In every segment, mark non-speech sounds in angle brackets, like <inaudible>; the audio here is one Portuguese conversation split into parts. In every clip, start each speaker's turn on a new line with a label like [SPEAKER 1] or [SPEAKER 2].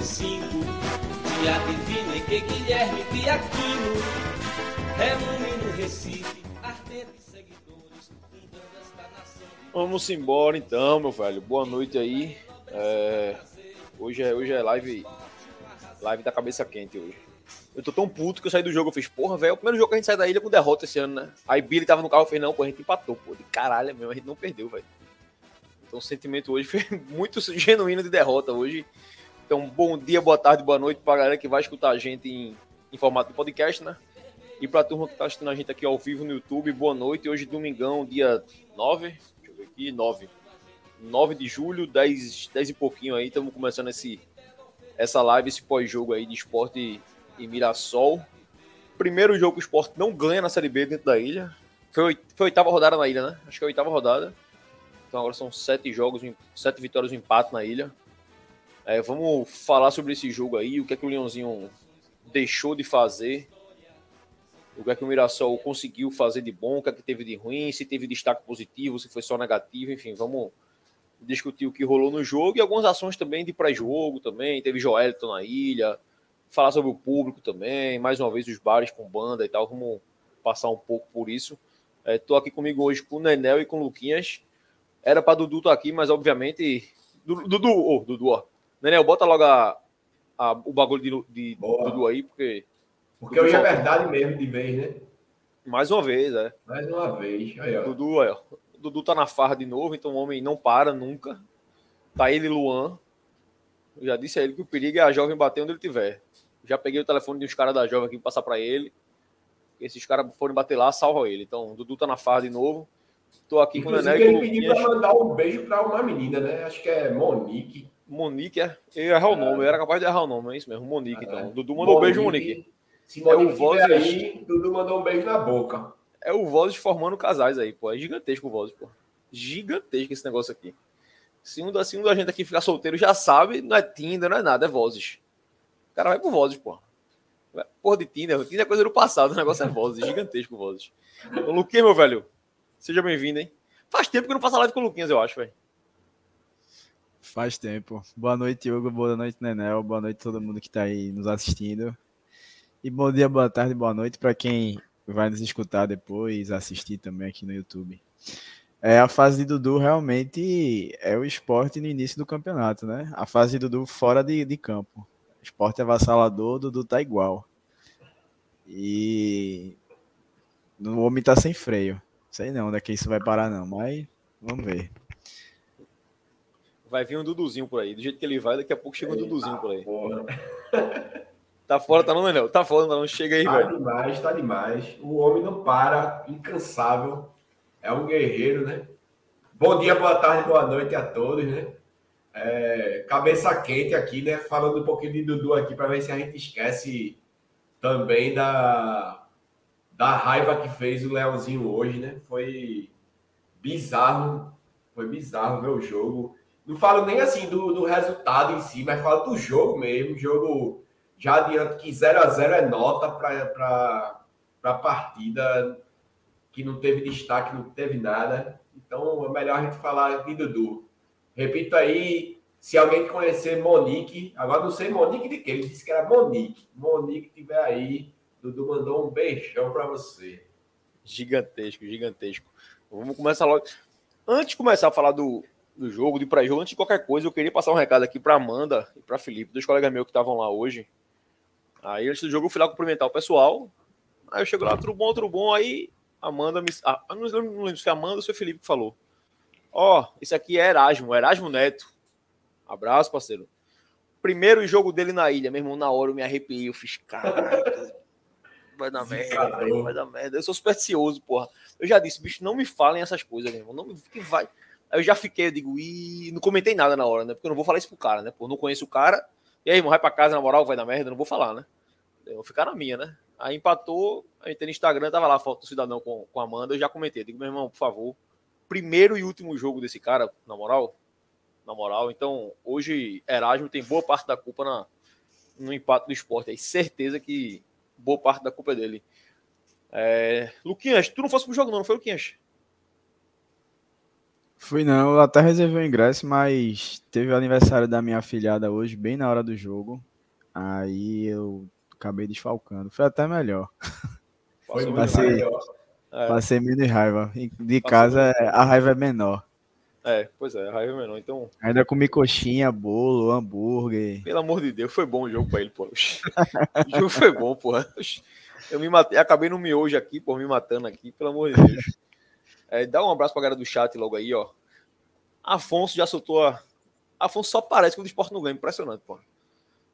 [SPEAKER 1] 1905 Dia divino em que Guilherme Piaquino Reúne no Recife
[SPEAKER 2] Vamos embora então, meu velho. Boa noite aí. É, Hoje, é, hoje é live, live da cabeça quente hoje. Eu tô tão puto que eu saí do jogo. Eu fiz, porra, velho, é o primeiro jogo que a gente sai da ilha com derrota esse ano, né? Aí Billy tava no carro fez, não, pô, a gente empatou, pô. De caralho mesmo, a gente não perdeu, velho. Então o sentimento hoje <laughs> foi muito genuíno de derrota hoje. Então, bom dia, boa tarde, boa noite pra galera que vai escutar a gente em, em formato de podcast, né? E pra turma que tá assistindo a gente aqui ao vivo no YouTube, boa noite. Hoje, domingão, dia 9, deixa eu ver aqui, 9. 9 de julho, 10, 10 e pouquinho aí, estamos começando esse, essa live, esse pós-jogo aí de esporte e Mirassol. Primeiro jogo que o esporte não ganha na Série B dentro da ilha. Foi, foi a oitava rodada na ilha, né? Acho que é a oitava rodada. Então agora são sete jogos, sete vitórias e um empate na ilha. É, vamos falar sobre esse jogo aí, o que é que o Leãozinho deixou de fazer, o que é que o Mirassol conseguiu fazer de bom, o que é que teve de ruim, se teve destaque positivo, se foi só negativo, enfim, vamos discutir o que rolou no jogo e algumas ações também de pré-jogo também, teve Joelton na ilha, falar sobre o público também, mais uma vez os bares com banda e tal, vamos passar um pouco por isso. Estou aqui comigo hoje com o Nenel e com o Luquinhas. Era para Dudu estar aqui, mas obviamente. Du- Dudu, ô, Dudu, ó. Nenel, bota logo a, a- o bagulho de, de. Dudu aí, porque
[SPEAKER 3] Porque hoje é verdade mesmo de vez, né?
[SPEAKER 2] mais uma vez, é.
[SPEAKER 3] Mais uma vez. Aí, ó.
[SPEAKER 2] Dudu, aí, ó. Dudu tá na farra de novo, então o homem não para nunca. Tá ele e Luan. Eu já disse a ele que o perigo é a jovem bater onde ele tiver. Já peguei o telefone de uns caras da jovem aqui pra passar pra ele. Esses caras forem bater lá, salva ele. Então, o Dudu tá na farra de novo. Tô aqui com o
[SPEAKER 3] Inclusive,
[SPEAKER 2] Nené com o
[SPEAKER 3] ele pediu para
[SPEAKER 2] Luquinhas.
[SPEAKER 3] mandar um beijo para uma menina, né? Acho que é Monique.
[SPEAKER 2] Monique, é? Eu errar o nome, eu era capaz de errar o nome, é isso mesmo. Monique, então.
[SPEAKER 3] É.
[SPEAKER 2] Dudu mandou um beijo, Monique.
[SPEAKER 3] Se
[SPEAKER 2] É o
[SPEAKER 3] Monique estiver aí, Dudu mandou um beijo na boca.
[SPEAKER 2] É o Vozes formando casais aí, pô. É gigantesco o Vozes, pô. Gigantesco esse negócio aqui. Se um, da, se um da gente aqui ficar solteiro já sabe, não é Tinder, não é nada, é Vozes. O cara vai pro Vozes, pô. Porra de Tinder, Tinder é coisa do passado, o negócio é Vozes, <laughs> gigantesco o Vozes. Ô, Luquinhas, meu velho, seja bem-vindo, hein? Faz tempo que eu não faço live com o Luquinhas, eu acho, velho.
[SPEAKER 4] Faz tempo. Boa noite, Hugo. Boa noite, Nenel. Boa noite todo mundo que está aí nos assistindo. E bom dia, boa tarde, boa noite para quem vai nos escutar depois, assistir também aqui no YouTube. É, a fase de Dudu realmente é o esporte no início do campeonato, né? A fase de Dudu fora de, de campo. Esporte avassalador, Dudu tá igual. E o homem tá sem freio. Sei não onde é que isso vai parar, não, mas vamos ver.
[SPEAKER 2] Vai vir um Duduzinho por aí. Do jeito que ele vai, daqui a pouco chega um Duduzinho por aí. <laughs> Tá fora, tá não, Nenel? Tá fora, tá não. Chega aí,
[SPEAKER 3] Tá
[SPEAKER 2] velho.
[SPEAKER 3] demais, tá demais. O homem não para, incansável. É um guerreiro, né? Bom dia, boa tarde, boa noite a todos, né? É, cabeça quente aqui, né? Falando um pouquinho de Dudu aqui para ver se a gente esquece também da, da raiva que fez o Leãozinho hoje, né? Foi bizarro, foi bizarro ver o jogo. Não falo nem assim do, do resultado em si, mas falo do jogo mesmo. Jogo já adianto que 0 a 0 é nota para a partida que não teve destaque, não teve nada. Então é melhor a gente falar de Dudu. Repito aí, se alguém conhecer Monique, agora não sei Monique de que, ele disse que era Monique. Monique tiver aí, Dudu mandou um beijão para você.
[SPEAKER 2] Gigantesco, gigantesco. Vamos começar logo. Antes de começar a falar do, do jogo, de pré-jogo, antes de qualquer coisa, eu queria passar um recado aqui para Amanda e para Felipe, dois colegas meus que estavam lá hoje. Aí antes do jogo eu fui lá cumprimentar o pessoal. Aí eu chego lá, tudo bom, tudo bom. Aí Amanda me. Ah, não lembro, não lembro se foi Amanda ou se Felipe que falou. Ó, esse aqui é Erasmo, Erasmo Neto. Abraço, parceiro. Primeiro jogo dele na ilha, meu irmão, na hora eu me arrepiei. Eu fiz, caraca, vai dar merda, vai dar merda. Eu sou supersticioso, porra. Eu já disse, bicho, não me falem essas coisas, meu irmão. Não me que vai. Aí eu já fiquei, eu digo, e não comentei nada na hora, né? Porque eu não vou falar isso pro cara, né? Pô, não conheço o cara. E aí, irmão, vai pra casa, na moral, vai dar merda, eu não vou falar, né? Eu vou ficar na minha, né? Aí empatou, a gente no Instagram, tava lá a foto do cidadão com, com a Amanda, eu já comentei, eu digo, meu irmão, por favor, primeiro e último jogo desse cara, na moral, na moral. Então, hoje, Erasmo tem boa parte da culpa na, no empate do esporte. Aí, certeza que boa parte da culpa é dele. É... Luquinhas, tu não fosse pro jogo, não, não foi, Luquinhas?
[SPEAKER 4] Fui não, eu até reservei o ingresso, mas teve o aniversário da minha filhada hoje, bem na hora do jogo. Aí eu acabei desfalcando. Foi até melhor.
[SPEAKER 3] Foi
[SPEAKER 4] passei,
[SPEAKER 3] melhor.
[SPEAKER 2] É,
[SPEAKER 4] passei menos raiva. De casa a raiva é menor.
[SPEAKER 2] é, pois é, a raiva é menor. Então,
[SPEAKER 4] Ainda comi coxinha, bolo, hambúrguer.
[SPEAKER 2] pelo amor de Deus, foi bom o jogo pra ele, pô. O jogo foi bom, porra. Eu me matei, acabei no miojo aqui, por me matando aqui, pelo amor de Deus. É, dá um abraço pra galera do chat logo aí, ó. Afonso já soltou a. Afonso só parece que o esporte não ganha. Impressionante, pô.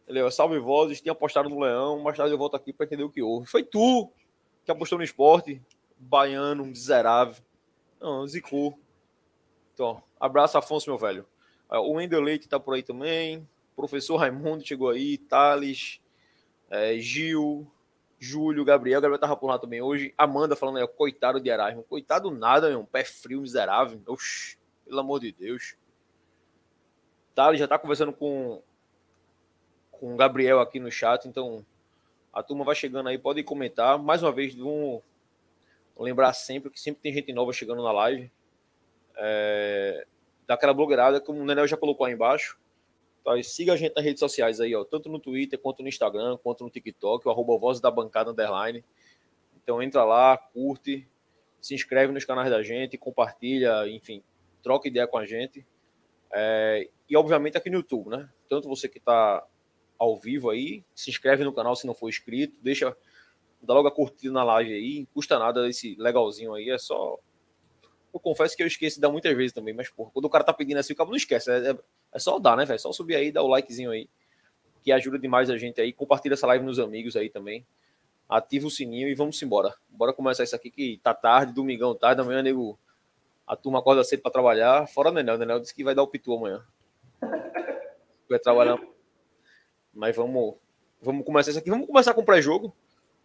[SPEAKER 2] Ó, salve vozes, tinha apostado no Leão, mais tarde eu volto aqui pra entender o que houve. Foi tu que apostou no esporte, baiano, miserável. Não, zicou. Então, abraço, Afonso, meu velho. Ah, O Wendel Leite tá por aí também. Professor Raimundo chegou aí. Thales, é, Gil, Júlio, Gabriel. Gabriel tava por lá também hoje. Amanda falando aí, coitado de Erasmo. Coitado nada, meu. Pé frio, miserável. Oxi, pelo amor de Deus. Thales já tá conversando com, com o Gabriel aqui no chat. Então, a turma vai chegando aí. Podem comentar. Mais uma vez, vamos lembrar sempre que sempre tem gente nova chegando na live. É, daquela blogueirada, como o Nenel já colocou aí embaixo. Tá, e siga a gente nas redes sociais aí, ó, tanto no Twitter, quanto no Instagram, quanto no TikTok, o arroba Voz da Bancada Underline. Então entra lá, curte, se inscreve nos canais da gente, compartilha, enfim, troca ideia com a gente. É, e obviamente aqui no YouTube, né? Tanto você que está ao vivo aí, se inscreve no canal se não for inscrito, deixa, dá logo a curtida na live aí, custa nada esse legalzinho aí, é só eu confesso que eu esqueço de dar muitas vezes também, mas porra, quando o cara tá pedindo assim, o cara não esquece. É, é, é só dar, né, velho? Só subir aí, dar o likezinho aí, que ajuda demais a gente aí. Compartilha essa live nos amigos aí também. Ativa o sininho e vamos embora. Bora começar isso aqui que tá tarde, domingão, tarde, amanhã, nego. A turma acorda cedo pra trabalhar. Fora o Nenel. O Nenel disse que vai dar o pitu amanhã. Vai trabalhar. Mas vamos, vamos começar isso aqui. Vamos começar com o pré-jogo.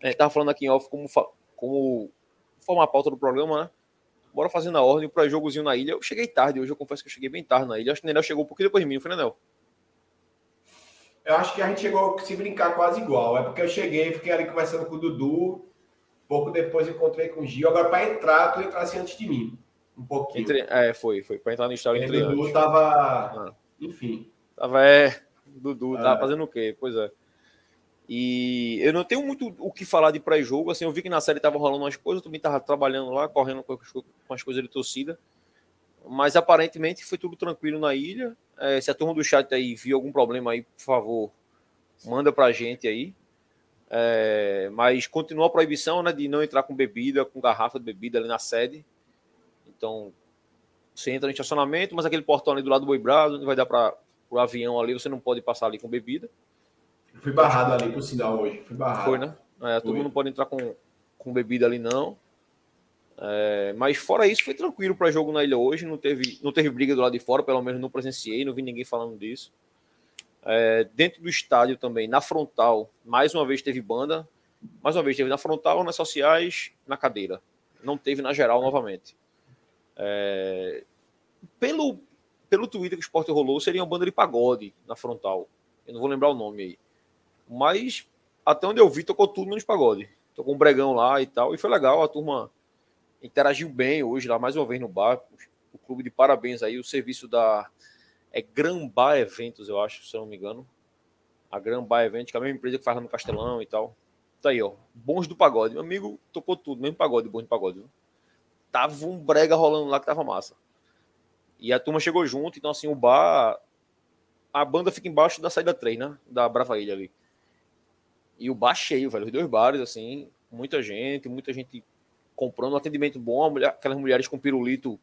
[SPEAKER 2] A gente tava falando aqui em off como, como formar a pauta do programa, né? Bora fazendo a ordem, o pré-jogozinho na ilha. Eu cheguei tarde hoje, eu confesso que eu cheguei bem tarde na ilha. Acho que o Nenel chegou um pouquinho depois de mim, não foi, Nenel?
[SPEAKER 3] Eu acho que a gente chegou a se brincar quase igual. É porque eu cheguei, fiquei ali conversando com o Dudu. Pouco depois encontrei com o Gil. Agora, para entrar, tu entrasse antes de mim. Um pouquinho.
[SPEAKER 2] Entre, é, foi, foi. Pra entrar no história
[SPEAKER 3] o
[SPEAKER 2] entre
[SPEAKER 3] Dudu
[SPEAKER 2] antes.
[SPEAKER 3] tava.
[SPEAKER 2] Ah.
[SPEAKER 3] Enfim.
[SPEAKER 2] Tava, é, Dudu, tava
[SPEAKER 3] É.
[SPEAKER 2] fazendo o quê? Pois é. E eu não tenho muito o que falar de pré-jogo, assim, eu vi que na série tava rolando umas coisas, eu também tava trabalhando lá, correndo com as, coisas de torcida, mas aparentemente foi tudo tranquilo na ilha. É, se a turma do chat aí viu algum problema aí, por favor, manda pra gente aí. É, mas continua a proibição, né, de não entrar com bebida, com garrafa de bebida ali na sede. Então, você entra no estacionamento, mas aquele portão ali do lado do Boi Brado, vai dar para o avião ali, você não pode passar ali com bebida.
[SPEAKER 3] Fui barrado ali por sinal hoje. Fui barrado.
[SPEAKER 2] Foi, né? É,
[SPEAKER 3] Foi.
[SPEAKER 2] não pode entrar com, com bebida ali, não. É, mas fora isso, foi tranquilo para jogo na ilha hoje. Não teve, não teve briga do lado de fora, pelo menos não presenciei, não vi ninguém falando disso. É, dentro do estádio também, na frontal, mais uma vez teve banda. Mais uma vez teve na frontal, nas sociais, na cadeira. Não teve na geral novamente. É, pelo, pelo Twitter que o esporte rolou, seria uma banda de pagode na frontal. Eu não vou lembrar o nome aí. Mas até onde eu vi, tocou tudo menos pagode. Tocou um bregão lá e tal, e foi legal. A turma interagiu bem hoje lá, mais uma vez no bar. O clube de parabéns aí, o serviço da é Granbar Eventos, eu acho, se eu não me engano. A Granbar Eventos, que é a mesma empresa que faz lá no Castelão e tal. Tá aí, ó. Bons do pagode. Meu amigo tocou tudo, mesmo pagode, bons do pagode. Viu? Tava um brega rolando lá que tava massa. E a turma chegou junto, então assim, o bar. A banda fica embaixo da saída 3, né? Da Brava Ilha ali. E o bar cheio, velho. Os dois bares, assim, muita gente, muita gente comprando um atendimento bom. mulher- aquelas mulheres com pirulito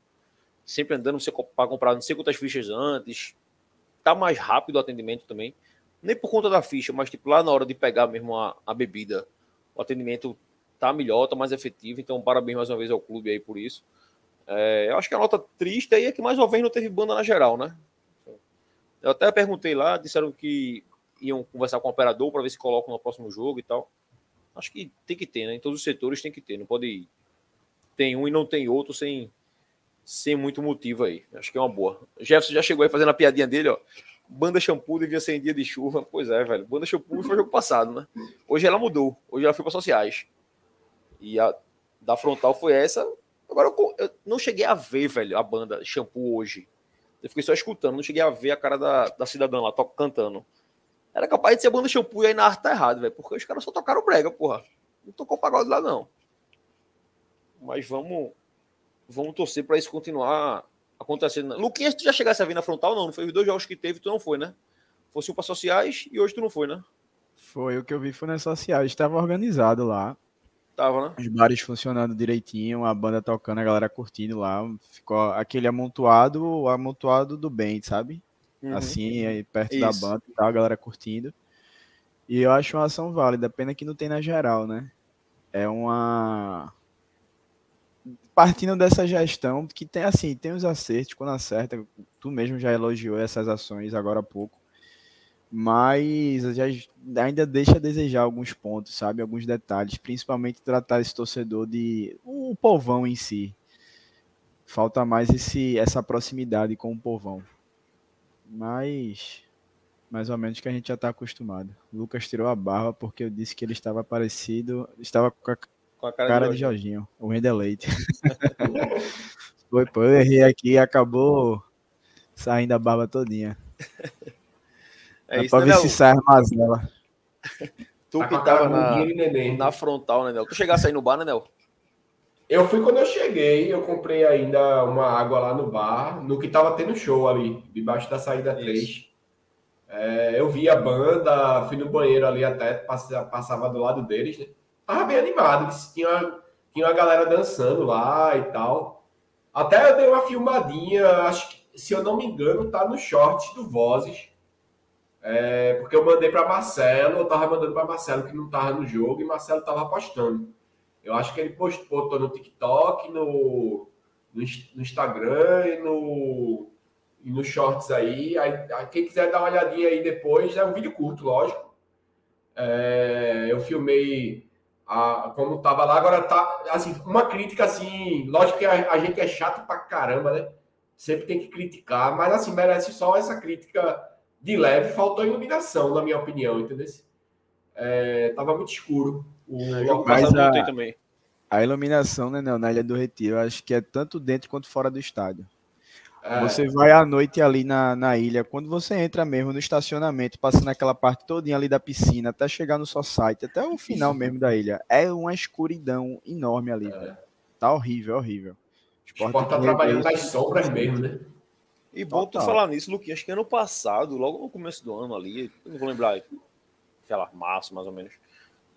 [SPEAKER 2] sempre andando para comprar não sei quantas fichas antes. Tá mais rápido o atendimento também. Nem por conta da ficha, mas tipo, lá na hora de pegar mesmo a, a bebida, o atendimento tá melhor, tá mais efetivo. Então, parabéns mais uma vez ao clube aí por isso. É, eu acho que a nota triste aí é que mais uma vez não teve banda na geral, né? Eu até perguntei lá, disseram que iam conversar com o operador para ver se colocam no próximo jogo e tal. Acho que tem que ter, né? Em todos os setores tem que ter. Não pode. Tem um e não tem outro sem, sem muito motivo aí. Acho que é uma boa. Jefferson já chegou aí fazendo a piadinha dele, ó. Banda shampoo devia ser em dia de chuva. Pois é, velho. Banda shampoo foi jogo passado, né? Hoje ela mudou. Hoje ela foi para sociais. E a da frontal foi essa. Agora eu, eu, não cheguei a ver, velho, a banda shampoo hoje. Eu fiquei só escutando, não cheguei a ver a cara da, da cidadã lá to, cantando. Era capaz de ser a banda shampoo e aí na arte tá errado, velho. Porque os caras só tocaram brega, porra. Não tocou pagode lá, não. Mas vamos. Vamos torcer para isso continuar acontecendo. Luquinhas, tu já chegasse a vir na frontal, não? Não foi os dois jogos que teve, tu não foi, né? Fosse um para sociais e hoje tu não foi, né?
[SPEAKER 4] Foi, o que eu vi foi nas sociais. Estava organizado lá.
[SPEAKER 2] Tava, né?
[SPEAKER 4] Os bares funcionando direitinho, a banda tocando, a galera curtindo lá. Ficou aquele amontoado, amontoado do bem, sabe? Uhum. Assim, aí perto Isso. da banda e tal, a galera curtindo. E eu acho uma ação válida, pena que não tem na geral, né? É uma partindo dessa gestão, que tem assim, tem os acertos, quando acerta, tu mesmo já elogiou essas ações agora há pouco, mas já, ainda deixa a desejar alguns pontos, sabe? Alguns detalhes, principalmente tratar esse torcedor de o povão em si. Falta mais esse, essa proximidade com o povão. Mas mais ou menos que a gente já está acostumado. Lucas tirou a barba porque eu disse que ele estava parecido, estava com a com a cara, cara de, Jorginho. o Wendel Leite. <laughs> foi, pô, eu errei aqui e acabou saindo a barba todinha. <laughs> É isso, pra ver se sai a mazela.
[SPEAKER 2] Tu tá que tava na, na frontal, né, Nel? Tu chegasse aí no bar, né, Nel?
[SPEAKER 3] Eu fui quando eu cheguei, eu comprei ainda uma água lá no bar, no que tava tendo show ali, debaixo da saída 3. É, eu vi a banda, fui no banheiro ali até, passava do lado deles, né? tava bem animado. Tinha, tinha uma galera dançando lá e tal. Até eu dei uma filmadinha, acho que, se eu não me engano, tá no short do Vozes. É, porque eu mandei para Marcelo, eu tava mandando para Marcelo que não tava no jogo e Marcelo tava apostando. Eu acho que ele postou no TikTok, no, no, no Instagram e no, e no Shorts aí. aí. Quem quiser dar uma olhadinha aí depois, é um vídeo curto, lógico. É, eu filmei a, como estava lá, agora tá assim, uma crítica assim, lógico que a, a, gente é chato pra caramba, né? Sempre tem que criticar, mas assim, merece só essa crítica de leve, faltou iluminação, na minha opinião, entendeu? É, tava muito escuro. O
[SPEAKER 4] mas a, também. a iluminação, né, na Ilha do Retiro, acho que é tanto dentro quanto fora do estádio. É. Você vai à noite ali na, na ilha, quando você entra mesmo no estacionamento, passando aquela parte todinha ali da piscina, até chegar no site, até o final mesmo da ilha, é uma escuridão enorme ali, é. Tá horrível, horrível.
[SPEAKER 3] O esporte, esporte tá trabalhando nas sombras mesmo, né?
[SPEAKER 2] E bom tu falar nisso, Luquinha, acho que ano passado, logo no começo do ano ali, não vou lembrar, sei lá, março mais ou menos.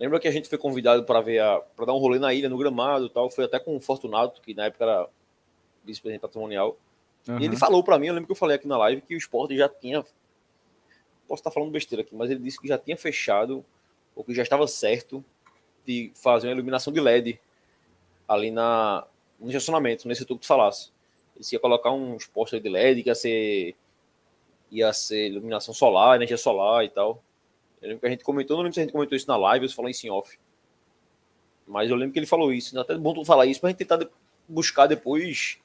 [SPEAKER 2] Lembra que a gente foi convidado para ver para dar um rolê na ilha, no gramado, tal, foi até com o Fortunato, que na época era vice-presidente patrimonial. Uhum. E ele falou para mim, eu lembro que eu falei aqui na live que o esporte já tinha. Posso estar falando besteira aqui, mas ele disse que já tinha fechado, ou que já estava certo de fazer uma iluminação de LED ali na, no estacionamento, nesse tubo que tu falasse. Ele ia colocar uns postes de LED que ia ser, ia ser iluminação solar, energia solar e tal. Eu lembro que a gente comentou, não lembro se a gente comentou isso na live ou se falou em off. Mas eu lembro que ele falou isso. Até bom tu falar isso para a gente tentar buscar depois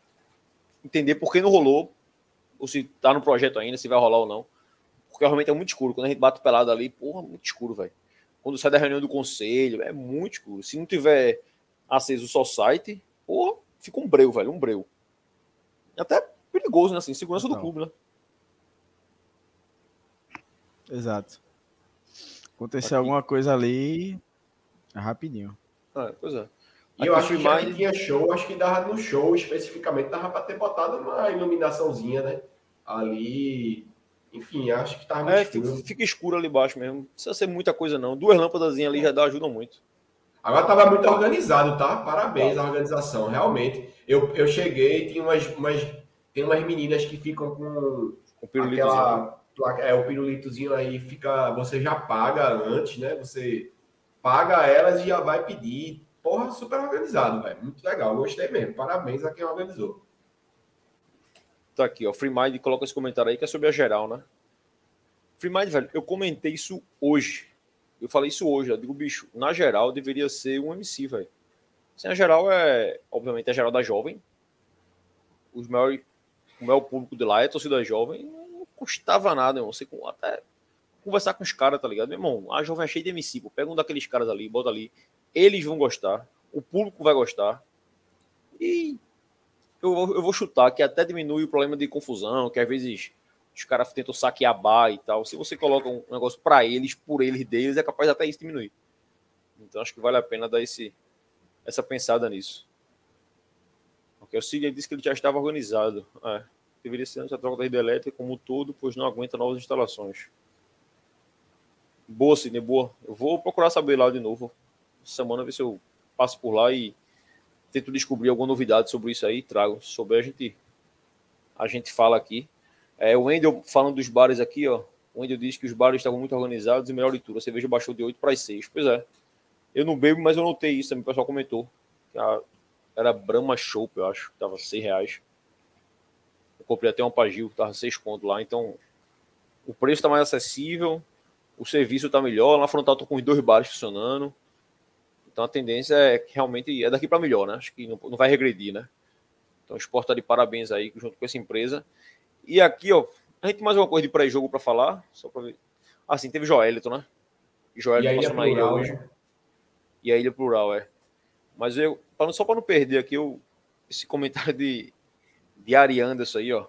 [SPEAKER 2] entender por que não rolou, ou se tá no projeto ainda, se vai rolar ou não. Porque realmente é muito escuro. Quando a gente bate pelado ali, porra, muito escuro, velho. Quando sai da reunião do conselho, é muito escuro. Se não tiver aceso só o site, porra, fica um breu, velho, um breu. Até perigoso, né? Assim, segurança do clube, né?
[SPEAKER 4] Exato. Acontecer Aqui. alguma coisa ali, é rapidinho.
[SPEAKER 2] É, pois é.
[SPEAKER 3] E eu acho que já que tinha show, acho que dava no show especificamente, dava para ter botado uma iluminaçãozinha, né? Ali. Enfim, acho que tava
[SPEAKER 2] é, escuro. Fica, escuro ali embaixo mesmo. Não precisa ser muita coisa, não. Duas lâmpadas ali já dá, ajudam muito.
[SPEAKER 3] Agora tava muito organizado, tá? Parabéns à organização, realmente. Eu, eu cheguei, tinha umas, umas, tem umas meninas que ficam com
[SPEAKER 2] o aquela,
[SPEAKER 3] é, o pirulitozinho aí fica, você já paga antes, né? Você paga elas e já vai pedir porra, super organizado, velho. Muito legal, gostei mesmo. Parabéns a quem organizou.
[SPEAKER 2] Tá aqui, ó. Free Mind coloca esse comentário aí que é sobre a geral, né? Free Mind, velho, eu comentei isso hoje. Eu falei isso hoje. Eu digo, bicho, na geral deveria ser um MC, velho. Assim, a geral é, obviamente, a geral da jovem. Os maiores, o maior público de lá é torcida jovem. Custava nada, irmão. Você até conversar com os caras, tá ligado? Meu irmão, a jovem é cheia de MC, pô. Pega um daqueles caras ali, bota ali. Eles vão gostar. O público vai gostar. E eu, eu vou chutar que até diminui o problema de confusão, que às vezes os caras tentam saquear bar e tal. Se você coloca um negócio para eles, por eles, deles, é capaz até isso diminuir. Então acho que vale a pena dar esse, essa pensada nisso. Porque o Sidney disse que ele já estava organizado. É, deveria ser antes da troca da rede elétrica como um todo, pois não aguenta novas instalações. Boa, Sidney, boa. Eu vou procurar saber lá de novo. Semana ver se eu passo por lá e tento descobrir alguma novidade sobre isso aí. Trago. Se souber, a gente, a gente fala aqui. É, o Wendel, falando dos bares aqui, ó. O Wendel disse que os bares estavam muito organizados e melhor tudo. A cerveja baixou de 8 para 6. Pois é. Eu não bebo, mas eu notei isso. O pessoal comentou. Que a, era Brahma Chopp, eu acho. Tava 6 reais. Comprei até um Pagil, que tava 6 conto lá. Então, o preço está mais acessível. O serviço está melhor. Na frontal tô com os dois bares funcionando. Então a tendência é que realmente é daqui para melhor, né? Acho que não, não vai regredir, né? Então o esporte está de parabéns aí junto com essa empresa. E aqui, ó, a gente tem mais uma coisa de pré-jogo para falar, só para ver. Ah, sim, teve Joelito, né? Joelito passou na ilha hoje. Né? E a ilha plural, é. Mas eu, só para não perder aqui, eu, esse comentário de, de Ari Anderson aí, ó.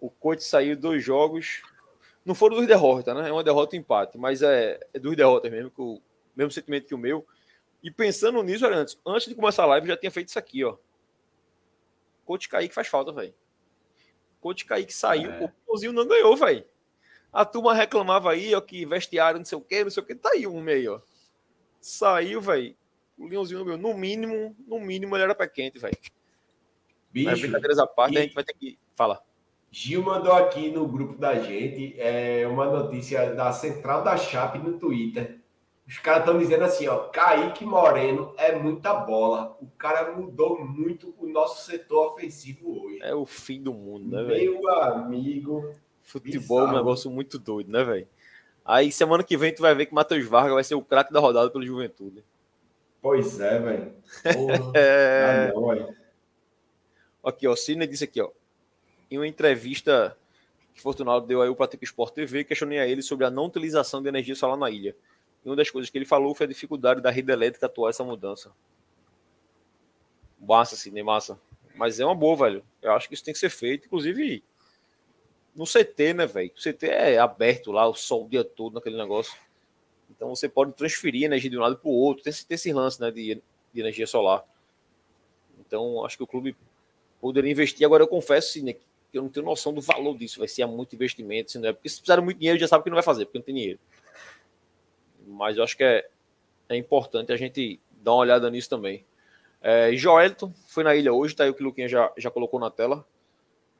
[SPEAKER 2] O coach saiu dois jogos. Não foram duas derrotas, né? É uma derrota e empate, mas é, é duas derrotas mesmo, com o mesmo sentimento que o meu. E pensando nisso, antes, antes de começar a live, eu já tinha feito isso aqui, ó. Coach Kaique faz falta, velho. Coach Kaique saiu, é. o Pãozinho não ganhou, velho. A turma reclamava aí, ó, que vestiário, não sei o quê, não sei o quê. Tá aí um meio, ó. Saiu, velho. O Leãozinho não ganhou. No mínimo, no mínimo, ele era pé quente, velho. Bicho. Mas brincadeiras à parte, e... a gente vai ter que. Fala.
[SPEAKER 3] Gil mandou aqui no grupo da gente é, uma notícia da Central da Chape no Twitter. Os caras estão dizendo assim, ó, Kaique Moreno é muita bola. O cara mudou muito o nosso setor ofensivo hoje.
[SPEAKER 2] É o fim do mundo, né, velho?
[SPEAKER 3] Meu amigo.
[SPEAKER 2] Futebol é um negócio muito doido, né, velho? Aí semana que vem tu vai ver que Matheus Vargas vai ser o craque da rodada pelo Juventude.
[SPEAKER 3] Pois é, velho. <laughs> é...
[SPEAKER 2] Ah, aqui, ó, Sidney disse aqui, ó. Em uma entrevista que Fortunato deu aí para Tipo Sport TV, questionei a ele sobre a não utilização de energia solar na ilha. E uma das coisas que ele falou foi a dificuldade da rede elétrica atuar essa mudança. Massa, Sidney, massa. Mas é uma boa, velho. Eu acho que isso tem que ser feito, inclusive no CT, né, velho? O CT é aberto lá, o sol o dia todo naquele negócio. Então você pode transferir energia de um lado para o outro. Tem, tem esse lance né, de, de, energia solar. Então acho que o clube poderia investir. Agora eu confesso, que eu não tenho noção do valor disso. Vai ser muito investimento, se não é. Porque se precisar muito dinheiro, já sabe que não vai fazer, porque não tem dinheiro mas eu acho que é, é importante a gente dar uma olhada nisso também. É, Joelito foi na ilha hoje, tá aí o que o Luquinha já, já colocou na tela.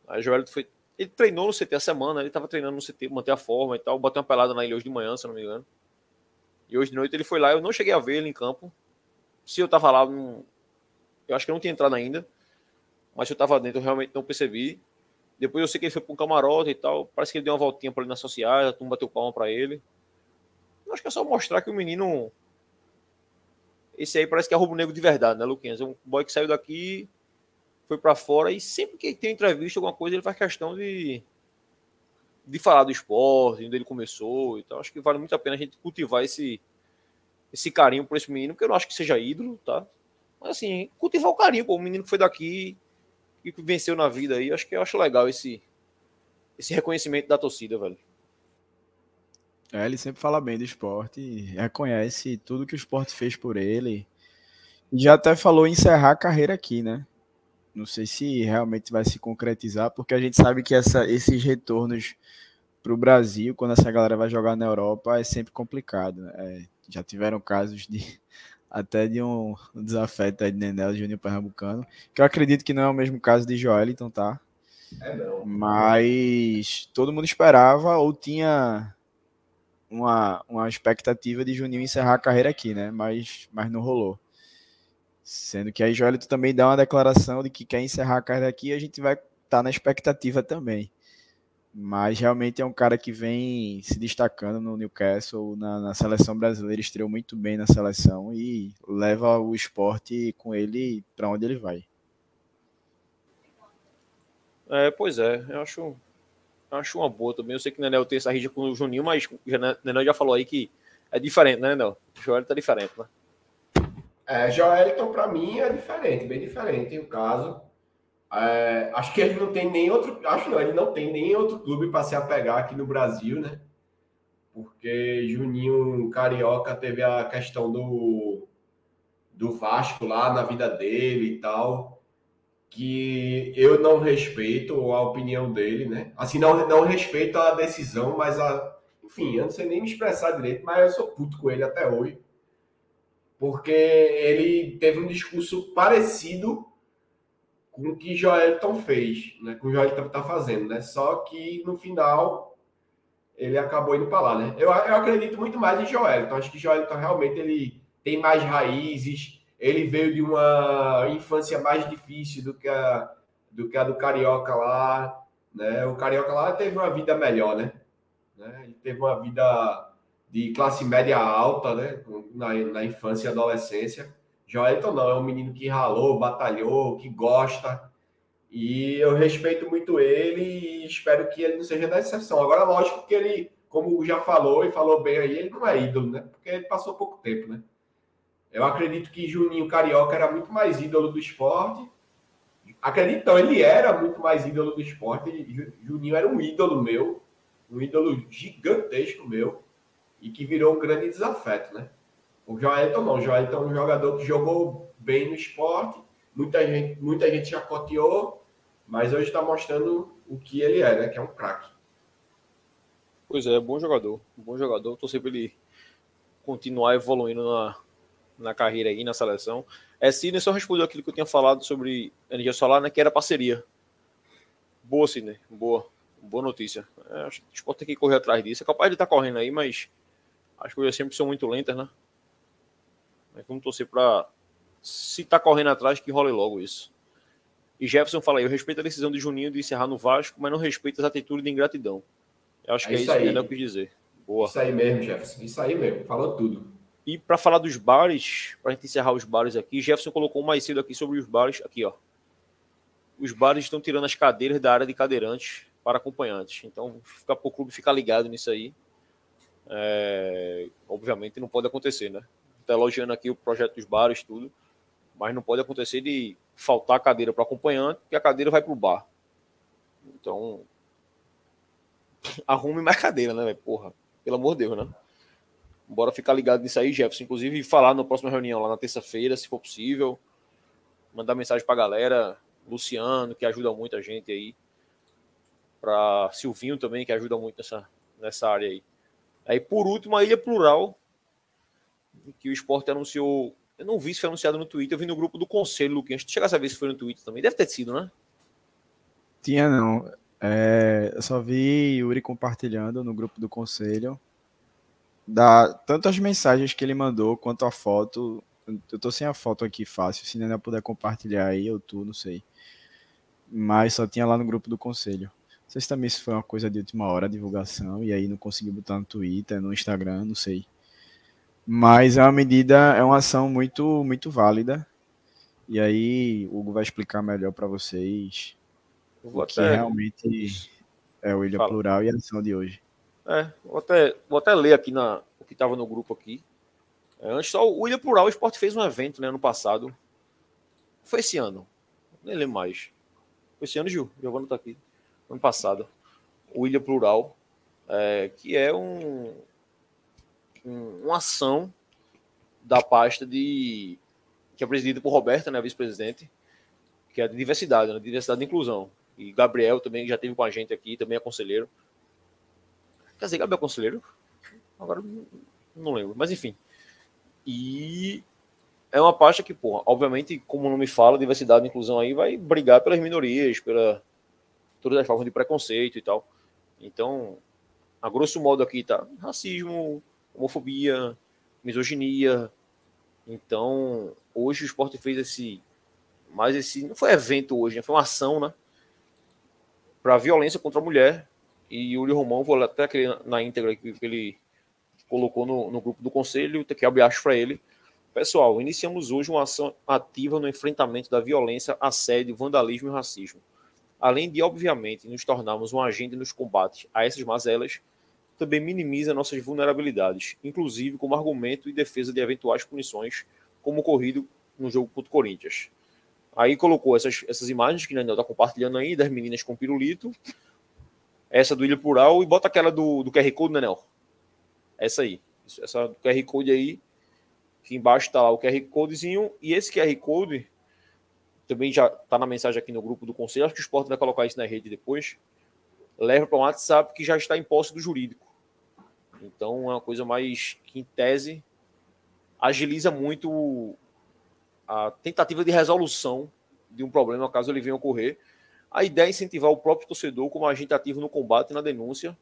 [SPEAKER 2] Aí Joelito foi. Ele treinou no CT a semana, ele estava treinando no CT, manter a forma e tal. Bateu uma pelada na ilha hoje de manhã, se não me engano. E hoje de noite ele foi lá, eu não cheguei a ver ele em campo. Se eu tava lá, eu acho que não tinha entrado ainda. Mas eu tava dentro, eu realmente não percebi. Depois eu sei que ele foi para um camarote e tal. Parece que ele deu uma voltinha para ali nas sociais, a turma bateu palma para ele. Acho que é só mostrar que o menino. Esse aí parece que é rubro-negro de verdade, né, Luquinhas? É um boy que saiu daqui, foi para fora e sempre que tem entrevista, alguma coisa, ele faz questão de, de falar do esporte, onde ele começou e tal. Acho que vale muito a pena a gente cultivar esse, esse carinho por esse menino, porque eu não acho que seja ídolo, tá? Mas assim, cultivar o carinho, pô, o menino que foi daqui e que venceu na vida aí, acho que eu acho legal esse, esse reconhecimento da torcida, velho.
[SPEAKER 4] É, ele sempre fala bem do esporte, reconhece tudo que o esporte fez por ele. Já até falou em encerrar a carreira aqui, né? Não sei se realmente vai se concretizar, porque a gente sabe que essa, esses retornos para o Brasil, quando essa galera vai jogar na Europa, é sempre complicado. Né? É, já tiveram casos de até de um, desafeto aí de Nenel Júnior Pernambucano, que eu acredito que não é o mesmo caso de Joel, então tá.
[SPEAKER 3] É não.
[SPEAKER 4] Mas todo mundo esperava ou tinha uma, uma expectativa de Juninho encerrar a carreira aqui, né? Mas, mas não rolou. Sendo que aí Joelito também dá uma declaração de que quer encerrar a carreira aqui e a gente vai estar tá na expectativa também. Mas realmente é um cara que vem se destacando no Newcastle, na, na, seleção brasileira, estreou muito bem na seleção e leva o esporte com ele para onde ele vai.
[SPEAKER 2] É, pois é, eu acho, eu acho uma boa também. Eu sei que o Nenel tem essa rixa com o Juninho, mas o Nenel já falou aí que é diferente, né, Nenel? O Joel tá diferente, né?
[SPEAKER 3] É, Joelton, para mim, é diferente, bem diferente o caso. É, acho que ele não tem nem outro. Acho não, ele não tem nem outro clube para se apegar aqui no Brasil, né? Porque Juninho Carioca teve a questão do, do Vasco lá na vida dele e tal. Que eu não respeito a opinião dele, né? Assim, não, não respeito a decisão, mas a. Enfim, eu não sei nem me expressar direito, mas eu sou puto com ele até hoje porque ele teve um discurso parecido com o que Joelton fez, né? Com o Joelton está fazendo, né? Só que no final ele acabou indo para lá, né? Eu, eu acredito muito mais em Joelton. Acho que Joelton realmente ele tem mais raízes. Ele veio de uma infância mais difícil do que a do que a do carioca lá, né? O carioca lá teve uma vida melhor, né? né? Ele teve uma vida de classe média alta, né? Na, na infância e adolescência. Joelton não, é um menino que ralou, batalhou, que gosta. E eu respeito muito ele e espero que ele não seja da exceção. Agora, lógico que ele, como já falou e falou bem aí, ele não é ídolo, né? Porque ele passou pouco tempo, né? Eu acredito que Juninho Carioca era muito mais ídolo do esporte. Acredito, não, ele era muito mais ídolo do esporte. Juninho era um ídolo meu, um ídolo gigantesco meu e que virou um grande desafeto, né? O Joelton não. O Joelton é um jogador que jogou bem no esporte, muita gente, muita gente já coteou, mas hoje está mostrando o que ele é, né? Que é um craque.
[SPEAKER 2] Pois é, bom jogador. Bom jogador. Estou sempre ele continuar evoluindo na, na carreira aí, na seleção. É, Sidney só respondeu aquilo que eu tinha falado sobre energia solar, né? Que era parceria. Boa, Sidney. Boa. Boa notícia. É, acho que o esporte tem que correr atrás disso. É capaz de estar tá correndo aí, mas as coisas sempre são muito lentas, né? Vamos torcer para se tá correndo atrás, que role logo isso. E Jefferson fala aí, eu respeito a decisão de Juninho de encerrar no Vasco, mas não respeito as atitudes de ingratidão. Eu acho é que é isso, isso que ele quis dizer.
[SPEAKER 3] Boa. Isso aí mesmo, Jefferson. Isso aí mesmo. Falou tudo.
[SPEAKER 2] E para falar dos bares, para a gente encerrar os bares aqui, Jefferson colocou mais cedo aqui sobre os bares. Aqui, ó. Os bares estão tirando as cadeiras da área de cadeirantes para acompanhantes. Então, fica para o clube ficar ligado nisso aí. É, obviamente não pode acontecer, né? Está elogiando aqui o projeto dos bares, tudo, mas não pode acontecer de faltar cadeira para acompanhante, que a cadeira vai para o bar. Então, <laughs> arrume mais cadeira, né, Porra, pelo amor de Deus, né? Bora ficar ligado nisso aí, Jefferson. Inclusive, falar na próxima reunião, lá na terça-feira, se for possível. Mandar mensagem para a galera. Luciano, que ajuda muito a gente aí. Para Silvinho também, que ajuda muito nessa, nessa área aí. Aí, por último, a Ilha Plural, que o esporte anunciou. Eu não vi se foi anunciado no Twitter, eu vi no grupo do Conselho, Luquinhas. Tu chegasse a ver se foi no Twitter também. Deve ter sido, né?
[SPEAKER 4] Tinha, não. É, eu só vi Yuri compartilhando no grupo do Conselho. Da, tanto as mensagens que ele mandou quanto a foto. Eu tô sem a foto aqui fácil. Se ainda puder compartilhar aí, eu tu, não sei. Mas só tinha lá no grupo do Conselho. Não sei se também isso foi uma coisa de última hora, divulgação, e aí não consegui botar no Twitter, no Instagram, não sei. Mas é uma medida, é uma ação muito, muito válida. E aí o Hugo vai explicar melhor para vocês o que realmente é o Ilha Fala. Plural e a ação de hoje.
[SPEAKER 2] É, vou até, vou até ler aqui na, o que estava no grupo aqui. É, antes só o Ilha Plural, o Esporte fez um evento né, ano passado. Foi esse ano. Nem lembro mais. Foi esse ano, Gil. Giovanni tá aqui ano passado, o Ilha Plural, é, que é um, um, uma ação da pasta de que é presidida por Roberta, né, vice-presidente, que é de diversidade, né, diversidade e inclusão. E Gabriel também já teve com a gente aqui, também é conselheiro. Quer dizer, Gabriel é conselheiro? Agora não lembro, mas enfim. E é uma pasta que, porra, obviamente, como não me fala, diversidade e inclusão aí vai brigar pelas minorias, pela todas as formas de preconceito e tal. Então, a grosso modo aqui tá racismo, homofobia, misoginia, Então, hoje o esporte fez esse. Mais esse. Não foi evento hoje, né? foi uma ação, né? Para violência contra a mulher. E o Yuri Romão, vou até aquele, na íntegra que ele colocou no, no grupo do conselho, que é acho para ele. Pessoal, iniciamos hoje uma ação ativa no enfrentamento da violência, assédio, vandalismo e racismo. Além de, obviamente, nos tornarmos um agente nos combates a essas mazelas, também minimiza nossas vulnerabilidades, inclusive como argumento e defesa de eventuais punições, como ocorrido no jogo contra o Corinthians. Aí colocou essas, essas imagens que o Daniel está compartilhando aí, das meninas com pirulito, essa do Ilha Plural, e bota aquela do, do QR Code, Daniel. Essa aí. Essa do QR Code aí, que embaixo está lá o QR Codezinho, e esse QR Code também já está na mensagem aqui no grupo do conselho, acho que o esporte vai colocar isso na rede depois, leva para um WhatsApp que já está em posse do jurídico. Então é uma coisa mais que, em tese, agiliza muito a tentativa de resolução de um problema, caso ele venha ocorrer. A ideia é incentivar o próprio torcedor como agente ativo no combate e na denúncia.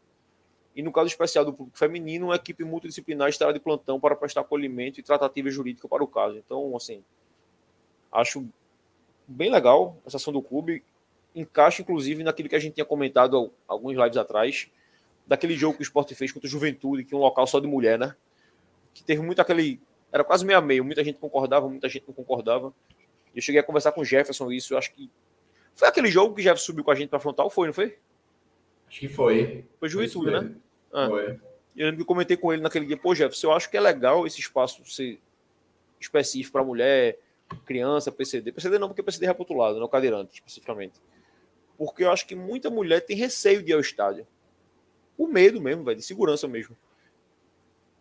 [SPEAKER 2] E no caso especial do público feminino, uma equipe multidisciplinar estará de plantão para prestar acolhimento e tratativa jurídica para o caso. Então, assim, acho bem legal essa ação do clube. Encaixa, inclusive, naquilo que a gente tinha comentado alguns lives atrás, daquele jogo que o esporte fez contra o Juventude, que é um local só de mulher, né? Que teve muito aquele. Era quase meio a meio, muita gente concordava, muita gente não concordava. Eu cheguei a conversar com o Jefferson isso, eu acho que. Foi aquele jogo que o Jefferson subiu com a gente para frontal, foi, não foi?
[SPEAKER 3] Acho que foi.
[SPEAKER 2] Foi Juventude, né? Ah. Foi. Eu lembro que comentei com ele naquele dia, pô, Jefferson, eu acho que é legal esse espaço ser específico para mulher, criança, PCD. PCD não, porque PCD é para outro lado, não cadeirante, especificamente. Porque eu acho que muita mulher tem receio de ir ao estádio o medo mesmo, velho, de segurança mesmo.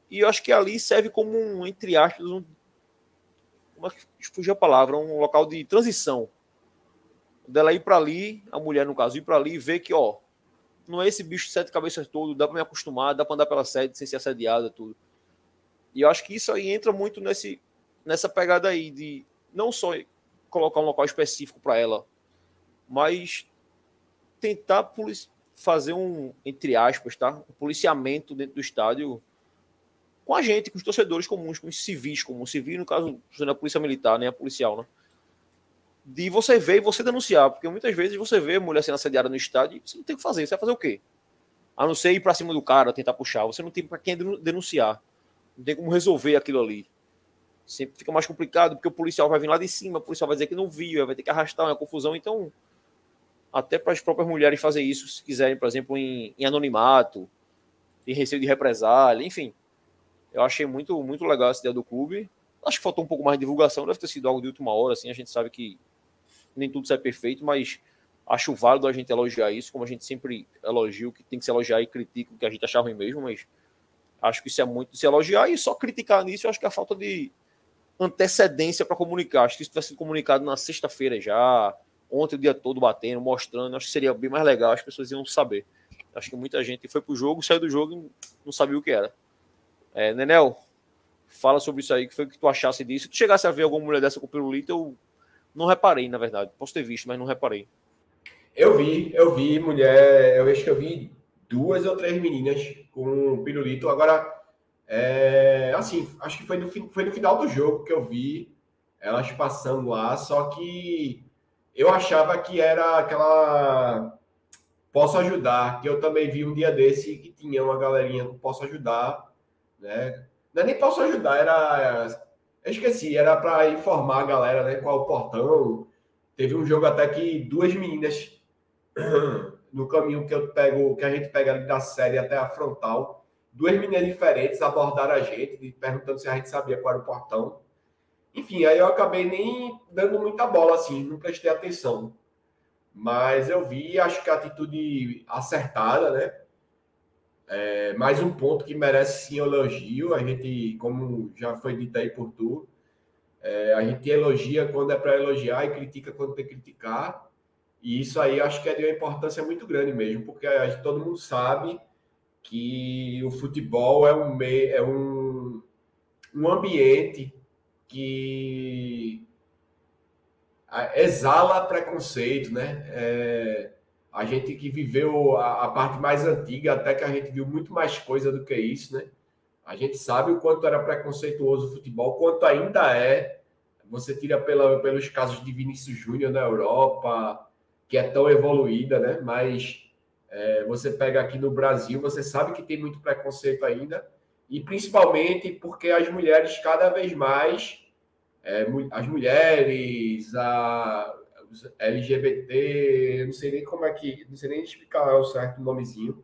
[SPEAKER 2] E eu acho que ali serve como um, entre aspas, um, uma, fugir a palavra, um local de transição. Dela ir para ali, a mulher no caso, ir para ali e ver que, ó, não é esse bicho de sete cabeças todo, dá para me acostumar, dá para andar pela sede sem ser assediada, tudo. E eu acho que isso aí entra muito nesse, nessa pegada aí de não só colocar um local específico para ela, mas tentar fazer um, entre aspas, tá? Um policiamento dentro do estádio com a gente, com os torcedores comuns, com os civis comuns. Civil, no caso, é a polícia militar, nem a policial, né? De você ver e você denunciar, porque muitas vezes você vê mulher sendo assediada no estádio você não tem o que fazer. Você vai fazer o quê? A não ser ir para cima do cara, tentar puxar. Você não tem para quem denunciar. Não tem como resolver aquilo ali. Sempre fica mais complicado, porque o policial vai vir lá de cima, o policial vai dizer que não viu, vai ter que arrastar uma confusão. Então, até para as próprias mulheres fazer isso, se quiserem, por exemplo, em, em anonimato, em receio de represália, enfim. Eu achei muito, muito legal essa ideia do clube. Acho que faltou um pouco mais de divulgação, deve ter sido algo de última hora, assim, a gente sabe que nem tudo sai perfeito, mas acho válido a gente elogiar isso, como a gente sempre elogia o que tem que se elogiar e critica o que a gente achar ruim mesmo, mas acho que isso é muito de se elogiar e só criticar nisso, eu acho que é a falta de antecedência para comunicar. Acho que isso tivesse sido comunicado na sexta-feira já, ontem o dia todo batendo, mostrando. Acho que seria bem mais legal, as pessoas iam saber. Acho que muita gente foi pro jogo, saiu do jogo e não sabia o que era. É, Nenel, fala sobre isso aí, que foi o que tu achasse disso. Se tu chegasse a ver alguma mulher dessa com pirulito, eu não reparei, na verdade. Posso ter visto, mas não reparei.
[SPEAKER 3] Eu vi, eu vi mulher, eu acho que eu vi duas ou três meninas com pirulito. Agora, é, assim, acho que foi no, foi no final do jogo que eu vi elas passando lá, só que eu achava que era aquela Posso Ajudar, que eu também vi um dia desse que tinha uma galerinha com Posso Ajudar, né? Não é nem Posso Ajudar, era. Eu esqueci, era para informar a galera, né? Qual o portão. Teve um jogo até que duas meninas <coughs> no caminho que eu pego, que a gente pega ali da série até a frontal, duas meninas diferentes abordaram a gente, perguntando se a gente sabia qual era o portão. Enfim, aí eu acabei nem dando muita bola assim, não prestei atenção. Mas eu vi, acho que a atitude acertada, né? É, mais um ponto que merece sim elogio. A gente, como já foi dito aí por tu, é, a gente elogia quando é para elogiar e critica quando tem que criticar. E isso aí acho que é de uma importância muito grande mesmo, porque a, todo mundo sabe que o futebol é um, é um, um ambiente que exala preconceito, né? É, a gente que viveu a, a, parte mais antiga, até que a gente viu muito mais coisa do que isso, né? A gente sabe o quanto era preconceituoso o futebol, quanto ainda é. Você tira pela, pelos casos de Vinícius Júnior na Europa, que é tão evoluída, né? Mas é, você pega aqui no Brasil, você sabe que tem muito preconceito ainda, e principalmente porque as mulheres cada vez mais, é, as mulheres, a, LGBT, não sei nem como é que, não sei nem explicar o certo nomezinho,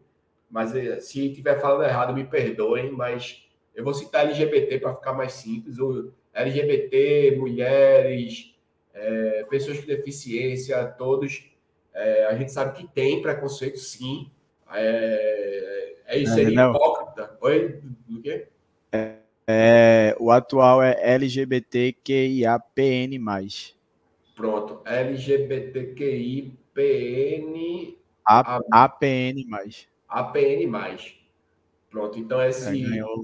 [SPEAKER 3] mas eh, se estiver falando errado, me perdoem, mas eu vou citar LGBT para ficar mais simples. O LGBT, mulheres, é, pessoas com deficiência, todos. É, a gente sabe que tem preconceito, sim. É, é isso, seria não. Hipócrita. Oi? Do quê?
[SPEAKER 4] É, é, o atual é LGBTQIAPN+.
[SPEAKER 3] Pronto, LGBTQIPN...
[SPEAKER 4] APN+.
[SPEAKER 3] APN+. Pronto, então esse... É,
[SPEAKER 4] ganhou,